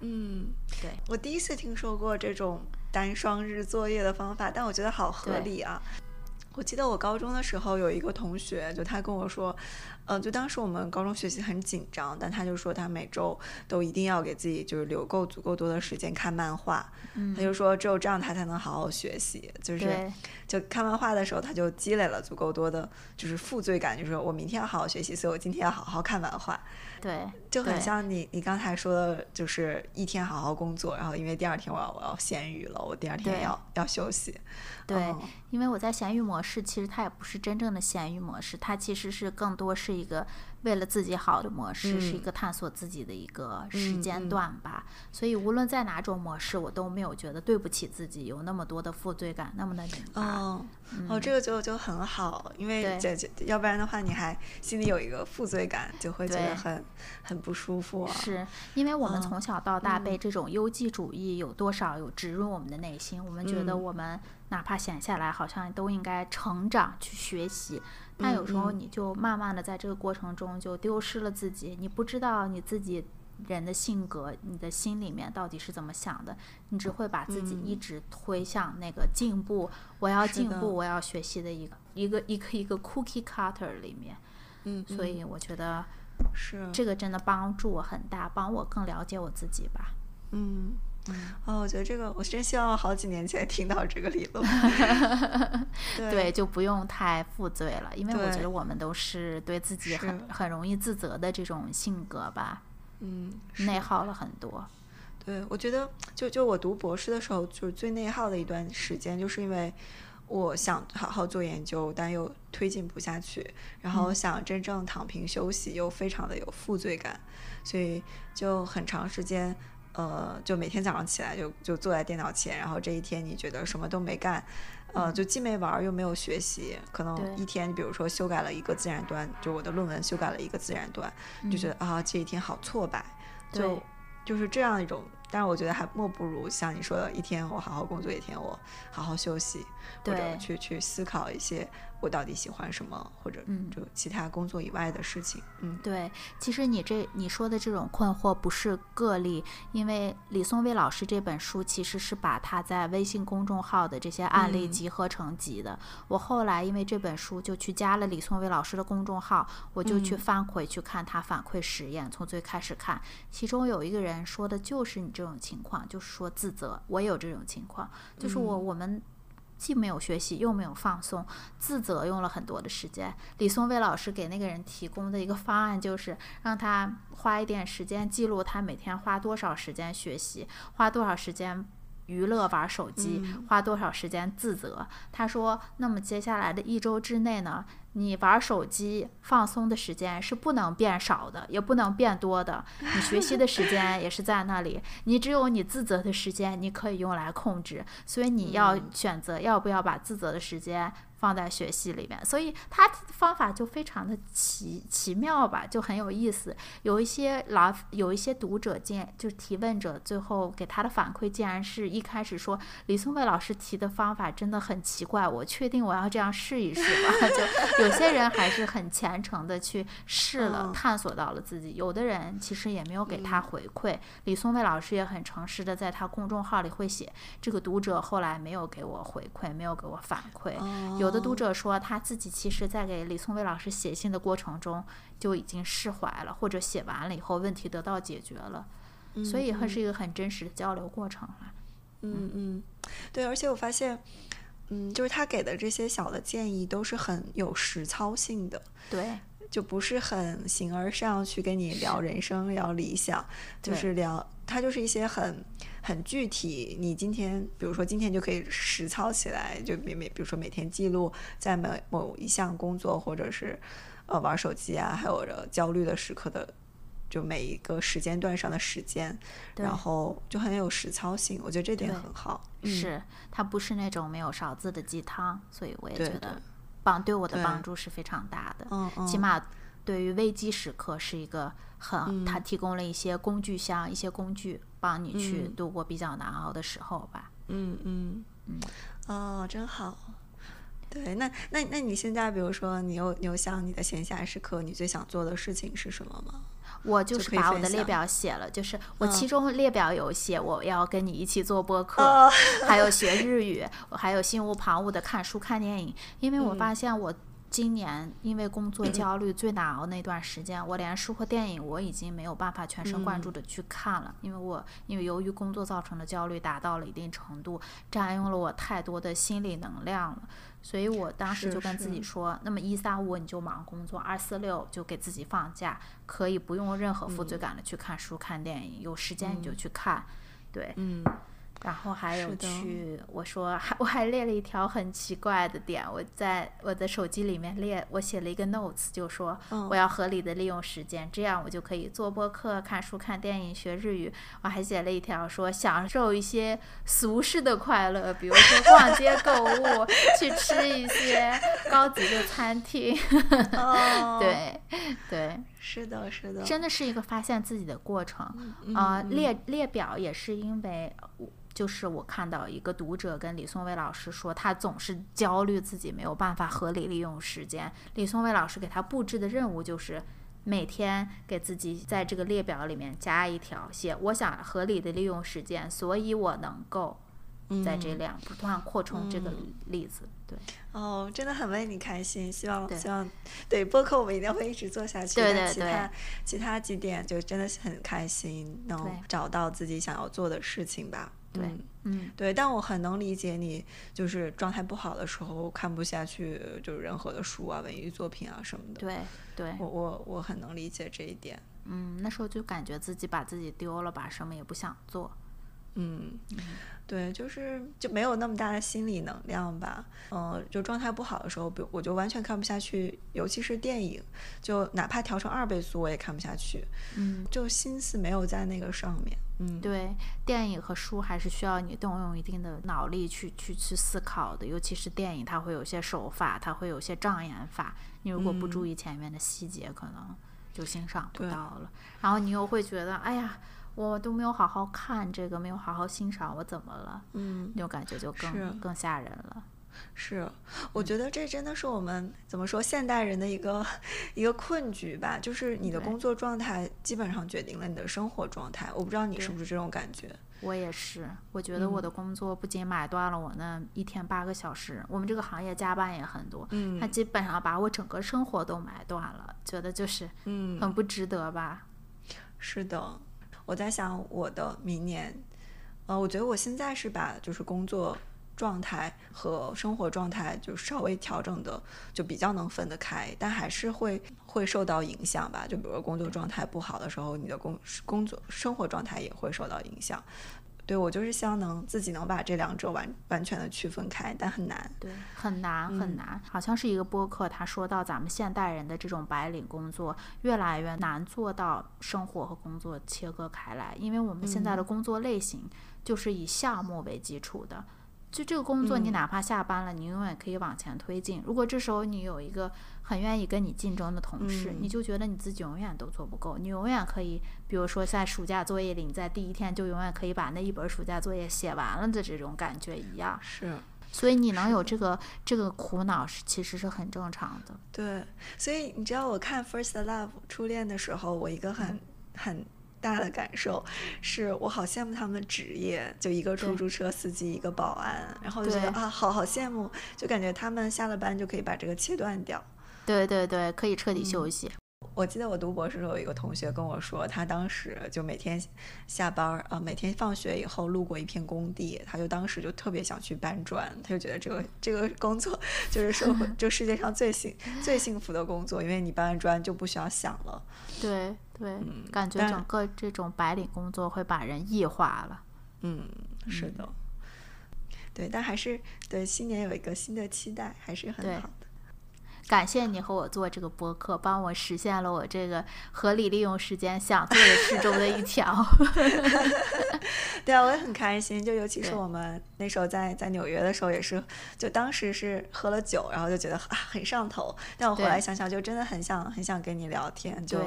Speaker 2: 嗯，
Speaker 1: 对，
Speaker 2: 我第一次听说过这种单双日作业的方法，但我觉得好合理啊。我记得我高中的时候有一个同学，就他跟我说，嗯，就当时我们高中学习很紧张，但他就说他每周都一定要给自己就是留够足够多的时间看漫画，嗯他就说只有这样他才能好好学习，就是就看漫画的时候他就积累了足够多的就是负罪感，就是我明天要好好学习，所以我今天要好好看漫画。
Speaker 1: 对，
Speaker 2: 就很像你你刚才说的，就是一天好好工作，然后因为第二天我要我要闲鱼了，我第二天要要休息。
Speaker 1: 对，因为我在闲鱼模式，其实它也不是真正的闲鱼模式，它其实是更多是一个。为了自己好的模式是一个探索自己的一个时间段吧，所以无论在哪种模式，我都没有觉得对不起自己，有那么多的负罪感，那么的拧巴。
Speaker 2: 哦，哦，这个就就很好，因为这这要不然的话，你还心里有一个负罪感，就会觉得很很不舒服。
Speaker 1: 是因为我们从小到大被这种优绩主义有多少有植入我们的内心，我们觉得我们哪怕闲下来，好像都应该成长去学习。但有时候你就慢慢的在这个过程中就丢失了自己，你不知道你自己人的性格，你的心里面到底是怎么想的，你只会把自己一直推向那个进步，我要进步，我要学习的一个一个一个一个 cookie cutter 里面。
Speaker 2: 嗯，
Speaker 1: 所以我觉得
Speaker 2: 是
Speaker 1: 这个真的帮助我很大，帮我更了解我自己吧。
Speaker 2: 嗯。哦，我觉得这个，我真希望好几年前听到这个理论。[LAUGHS] 对，
Speaker 1: 就不用太负罪了，因为我觉得我们都是对自己很很容易自责的这种性格吧。
Speaker 2: 嗯，
Speaker 1: 内耗了很多。
Speaker 2: 对，我觉得就就我读博士的时候，就是最内耗的一段时间，就是因为我想好好做研究，但又推进不下去，然后想真正躺平休息，又非常的有负罪感，所以就很长时间，呃，就每天早上起来就就坐在电脑前，然后这一天你觉得什么都没干，呃，就既没玩儿又没有学习，可能一天，比如说修改了一个自然段，就我的论文修改了一个自然段，就觉得啊这一天好挫败，就就是这样一种。但是我觉得还莫不如像你说的，一天我好好工作，一天我好好休息，或者去去思考一些我到底喜欢什么，或者
Speaker 1: 嗯
Speaker 2: 就其他工作以外的事情。嗯
Speaker 1: 对，其实你这你说的这种困惑不是个例，因为李松蔚老师这本书其实是把他在微信公众号的这些案例
Speaker 2: 嗯
Speaker 1: 集合成集的。我后来因为这本书就去加了李松蔚老师的公众号，我就去
Speaker 2: 嗯
Speaker 1: 翻回去看他反馈实验，从最开始看，其中有一个人说的就是你这种情况，就是说自责，我有这种情况，就是我
Speaker 2: 嗯
Speaker 1: 我们。既没有学习，又没有放松，自责用了很多的时间。李松蔚老师给那个人提供的一个方案就是让他花一点时间记录他每天花多少时间学习，花多少时间娱乐玩手机，
Speaker 2: 嗯
Speaker 1: 花多少时间自责。他说，那么接下来的一周之内呢，你玩手机放松的时间是不能变少的，也不能变多的。你学习的时间也是在那里，你只有你自责的时间，你可以用来控制。所以你要
Speaker 2: 嗯
Speaker 1: 选择要不要把自责的时间放在学习里面。所以他的方法就非常的奇奇妙吧，就很有意思。有一些老有一些读者竟然就是提问者，最后给他的反馈竟然是一开始说李松蔚老师提的方法真的很奇怪，我确定我要这样试一试吧。[LAUGHS] 就有些人还是很虔诚的去试了，
Speaker 2: 嗯
Speaker 1: 探索到了自己；有的人其实也没有给他回馈。李松蔚老师也很诚实的在他公众号里会写，这个读者后来没有给我回馈，没有给我反馈。有的读
Speaker 2: 哦
Speaker 1: 者说他自己其实在给李松蔚老师写信的过程中就已经释怀了，或者写完了以后问题得到解决了，所以它是一个很真实的交流过程了。
Speaker 2: 嗯。嗯，对，而且我发现，嗯，就是他给的这些小的建议都是很有实操性的，
Speaker 1: 对。
Speaker 2: 就不是很形而上去跟你聊人生、聊理想，就是聊他就是一些很很具体，你今天比如说今天就可以实操起来，就每每比如说每天记录在某某一项工作或者是呃玩手机啊，还有着焦虑的时刻的。就每一个时间段上的时间，然后就很有实操性，我觉得这点很好。嗯
Speaker 1: 是它不是那种没有勺子的鸡汤，所以我也觉得帮对我的帮助是非常大的。
Speaker 2: 嗯嗯，
Speaker 1: 起码对于危机时刻是一个很，
Speaker 2: 嗯
Speaker 1: 它提供了一些工具箱、一些工具，帮你去
Speaker 2: 嗯
Speaker 1: 度过比较难熬的时候吧。
Speaker 2: 嗯嗯嗯哦，真好。对，那那那你现在，比如说，你有你有想你的闲暇时刻，你最想做的事情是什么吗？
Speaker 1: 我就
Speaker 2: 就是
Speaker 1: 把我的列表写了，就是我
Speaker 2: 嗯
Speaker 1: 其中列表有写我要跟你一起做播客，
Speaker 2: 哦
Speaker 1: 还有学日语，[LAUGHS] 我还有心无旁骛的看书看电影，因为我
Speaker 2: 嗯
Speaker 1: 发现我。今年因为工作焦虑最难熬那段时间，我连书和电影我已经没有办法全神贯注的去看了，因为我因为由于工作造成的焦虑达到了一定程度，占用了我太多的心理能量了，所以我当时就跟自己
Speaker 2: 是
Speaker 1: 说，那么一三五你就忙工作，二四六就给自己放假，可以不用任何负罪感的去看书、看电影，有时间你就去看，对。
Speaker 2: 嗯
Speaker 1: 然后还有去，我说还 [LAUGHS] 我还列了一条很奇怪的点，我在我的手机里面列，我写了一个 notes，就说
Speaker 2: 嗯
Speaker 1: 我要合理的利用时间，这样我就可以做播客、看书、看电影、学日语。我还写了一条说享受一些俗世的快乐，比如说逛街购物，去吃一些高级的餐厅。[LAUGHS]
Speaker 2: 哦，，
Speaker 1: 对对，
Speaker 2: 是的，是的，
Speaker 1: 真的是一个发现自己的过程。
Speaker 2: 嗯
Speaker 1: 啊、
Speaker 2: 嗯
Speaker 1: 列列表也是因为我。就是我看到一个读者跟李松蔚老师说，他总是焦虑自己没有办法合理利用时间。李松蔚老师给他布置的任务就是每天给自己在这个列表里面加一条，写我想合理的利用时间，所以我能够在这两不断扩充这个例子。对
Speaker 2: 哦，真的很为你开心，希望希望对播客我们一定会一直做下去。
Speaker 1: 对对
Speaker 2: 对其他其他几点就真的是很开心，能找到自己想要做的事情吧。
Speaker 1: 对，嗯，
Speaker 2: 对，但我很能理解你，就是状态不好的时候看不下去，就是任何的书啊、文艺作品啊什么的。
Speaker 1: 对，对
Speaker 2: 我我我很能理解这一点。
Speaker 1: 嗯，那时候就感觉自己把自己丢了吧，什么也不想做。
Speaker 2: 嗯，对，就是就没有那么大的心理能量吧。嗯，就状态不好的时候，比我就完全看不下去，尤其是电影，就哪怕调成二倍速我也看不下去。
Speaker 1: 嗯，
Speaker 2: 就心思没有在那个上面。嗯，
Speaker 1: 对，电影和书还是需要你动用一定的脑力去去去思考的，尤其是电影，它会有些手法，它会有些障眼法，你如果不注意前面的细节，可能就欣赏不到了。然后你又会觉得，哎呀。我都没有好好看这个，没有好好欣赏，我怎么了？
Speaker 2: 嗯，
Speaker 1: 那种感觉就更更吓人了。
Speaker 2: 是，我觉得这真的是我们怎么说现代人的一个一个困局吧，就是你的工作状态基本上决定了你的生活状态。我不知道你是不是这种感觉。
Speaker 1: 我也是，我觉得我的工作不仅买断了我那一天八个小时，我们这个行业加班也很多，
Speaker 2: 嗯，
Speaker 1: 它基本上把我整个生活都买断了，觉得就是
Speaker 2: 嗯
Speaker 1: 很不值得吧。
Speaker 2: 是的。我在想我的明年，呃，我觉得我现在是把就是工作状态和生活状态就稍微调整的就比较能分得开，但还是会会受到影响吧。就比如说工作状态不好的时候，你的工工作生活状态也会受到影响。对我就是希望能自己能把这两者完完全的区分开，但很难。
Speaker 1: 对，很难很难。好像是一个播客，他说到咱们现代人的这种白领工作越来越难做到生活和工作切割开来，因为我们现在的工作类型就是以项目为基础的。就这个工作，你哪怕下班了，你永远可以往前推进。如果这时候你有一个很愿意跟你竞争的同事，你就觉得你自己永远都做不够。你永远可以，比如说在暑假作业里，你在第一天就永远可以把那一本暑假作业写完了的这种感觉一样。
Speaker 2: 是，
Speaker 1: 所以你能有这个这个苦恼是其实是很正常的。
Speaker 2: 对，所以你知道我看《First Love》初恋的时候，我一个很很。大的感受是我好羡慕他们的职业，就一个出租车司机，一个保安，然后就觉得啊，好好羡慕，就感觉他们下了班就可以把这个切断掉。
Speaker 1: 对对对，可以彻底休息。
Speaker 2: 我记得我读博士时候，有一个同学跟我说，他当时就每天下班啊，每天放学以后路过一片工地，他就当时就特别想去搬砖，他就觉得这个这个工作就是社会 [LAUGHS] 就世界上最幸最幸福的工作，因为你搬完砖就不需要想了。
Speaker 1: 对对，感觉整个这种白领工作会把人异化了。
Speaker 2: 嗯，是的。对，但还是对新年有一个新的期待，还是很好的。
Speaker 1: 感谢你和我做这个播客，帮我实现了我这个合理利用时间想做的事中的一条。[LAUGHS]
Speaker 2: 对啊，我也很开心。就尤其是我们那时候在在纽约的时候，也是就当时是喝了酒，然后就觉得啊很上头。但我后来想想，就真的很想很想跟你聊天，就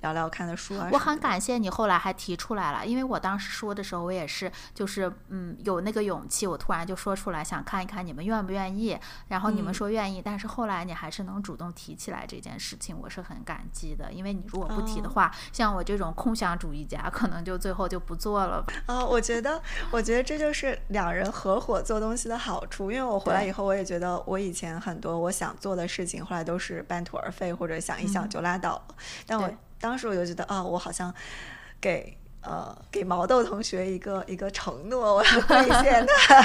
Speaker 2: 聊聊看的书啊。
Speaker 1: 我很感谢你后来还提出来了，因为我当时说的时候，我也是就是嗯有那个勇气，我突然就说出来，想看一看你们愿不愿意。然后你们说愿意，但是后来你还是。能主动提起来这件事情，我是很感激的。因为你如果不提的话，像我这种空想主义家，可能就最后就不做了吧。
Speaker 2: 啊，我觉得，我觉得这就是两人合伙做东西的好处。因为我回来以后，我也觉得我以前很多我想做的事情，后来都是半途而废，或者想一想就拉倒了。但我当时我就觉得，啊，我好像给。呃，给毛豆同学一个 [LAUGHS] 一个承诺，[LAUGHS] 我要兑现他。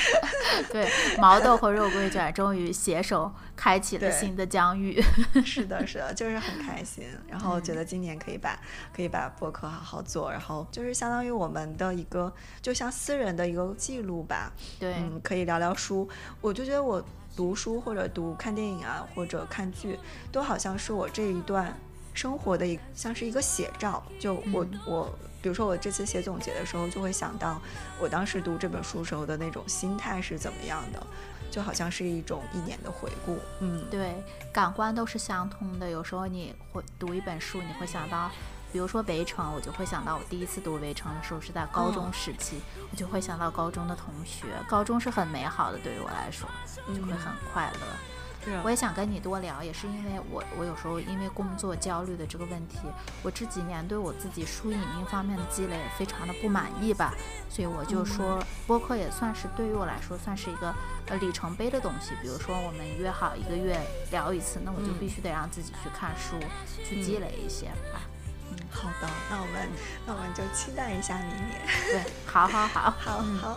Speaker 2: [LAUGHS]
Speaker 1: 对，毛豆和肉桂卷终于携手开启了新的疆域。
Speaker 2: 是的，是的，就是很开心。然后觉得今年可以把可以把博客好好做，然后就是相当于我们的一个，就像私人的一个记录吧。
Speaker 1: 对，
Speaker 2: 嗯，可以聊聊书。我就觉得我读书或者读看电影啊，或者看剧，都好像是我这一段。生活的一像是一个写照，就我我，比如说我这次写总结的时候，就会想到我当时读这本书时候的那种心态是怎么样的，就好像是一种一年的回顾。嗯，
Speaker 1: 对，感官都是相通的。有时候你会读一本书，你会想到，比如说《围城》，我就会想到我第一次读《围城》的时候是在高中时期，我就会想到高中的同学。高中是很美好的，对于我来说，就会很快乐。我也想跟你多聊，也是因为我我有时候因为工作焦虑的这个问题，我这几年对我自己书影音方面的积累非常的不满意吧，所以我就说播客也算是对于我来说算是一个呃里程碑的东西。比如说我们约好一个月聊一次，那我就必须得让自己去看书，去积累一些吧。
Speaker 2: 好的，那我们那我们就期待一下明年。
Speaker 1: 对，好好好，
Speaker 2: 好 [LAUGHS] 好。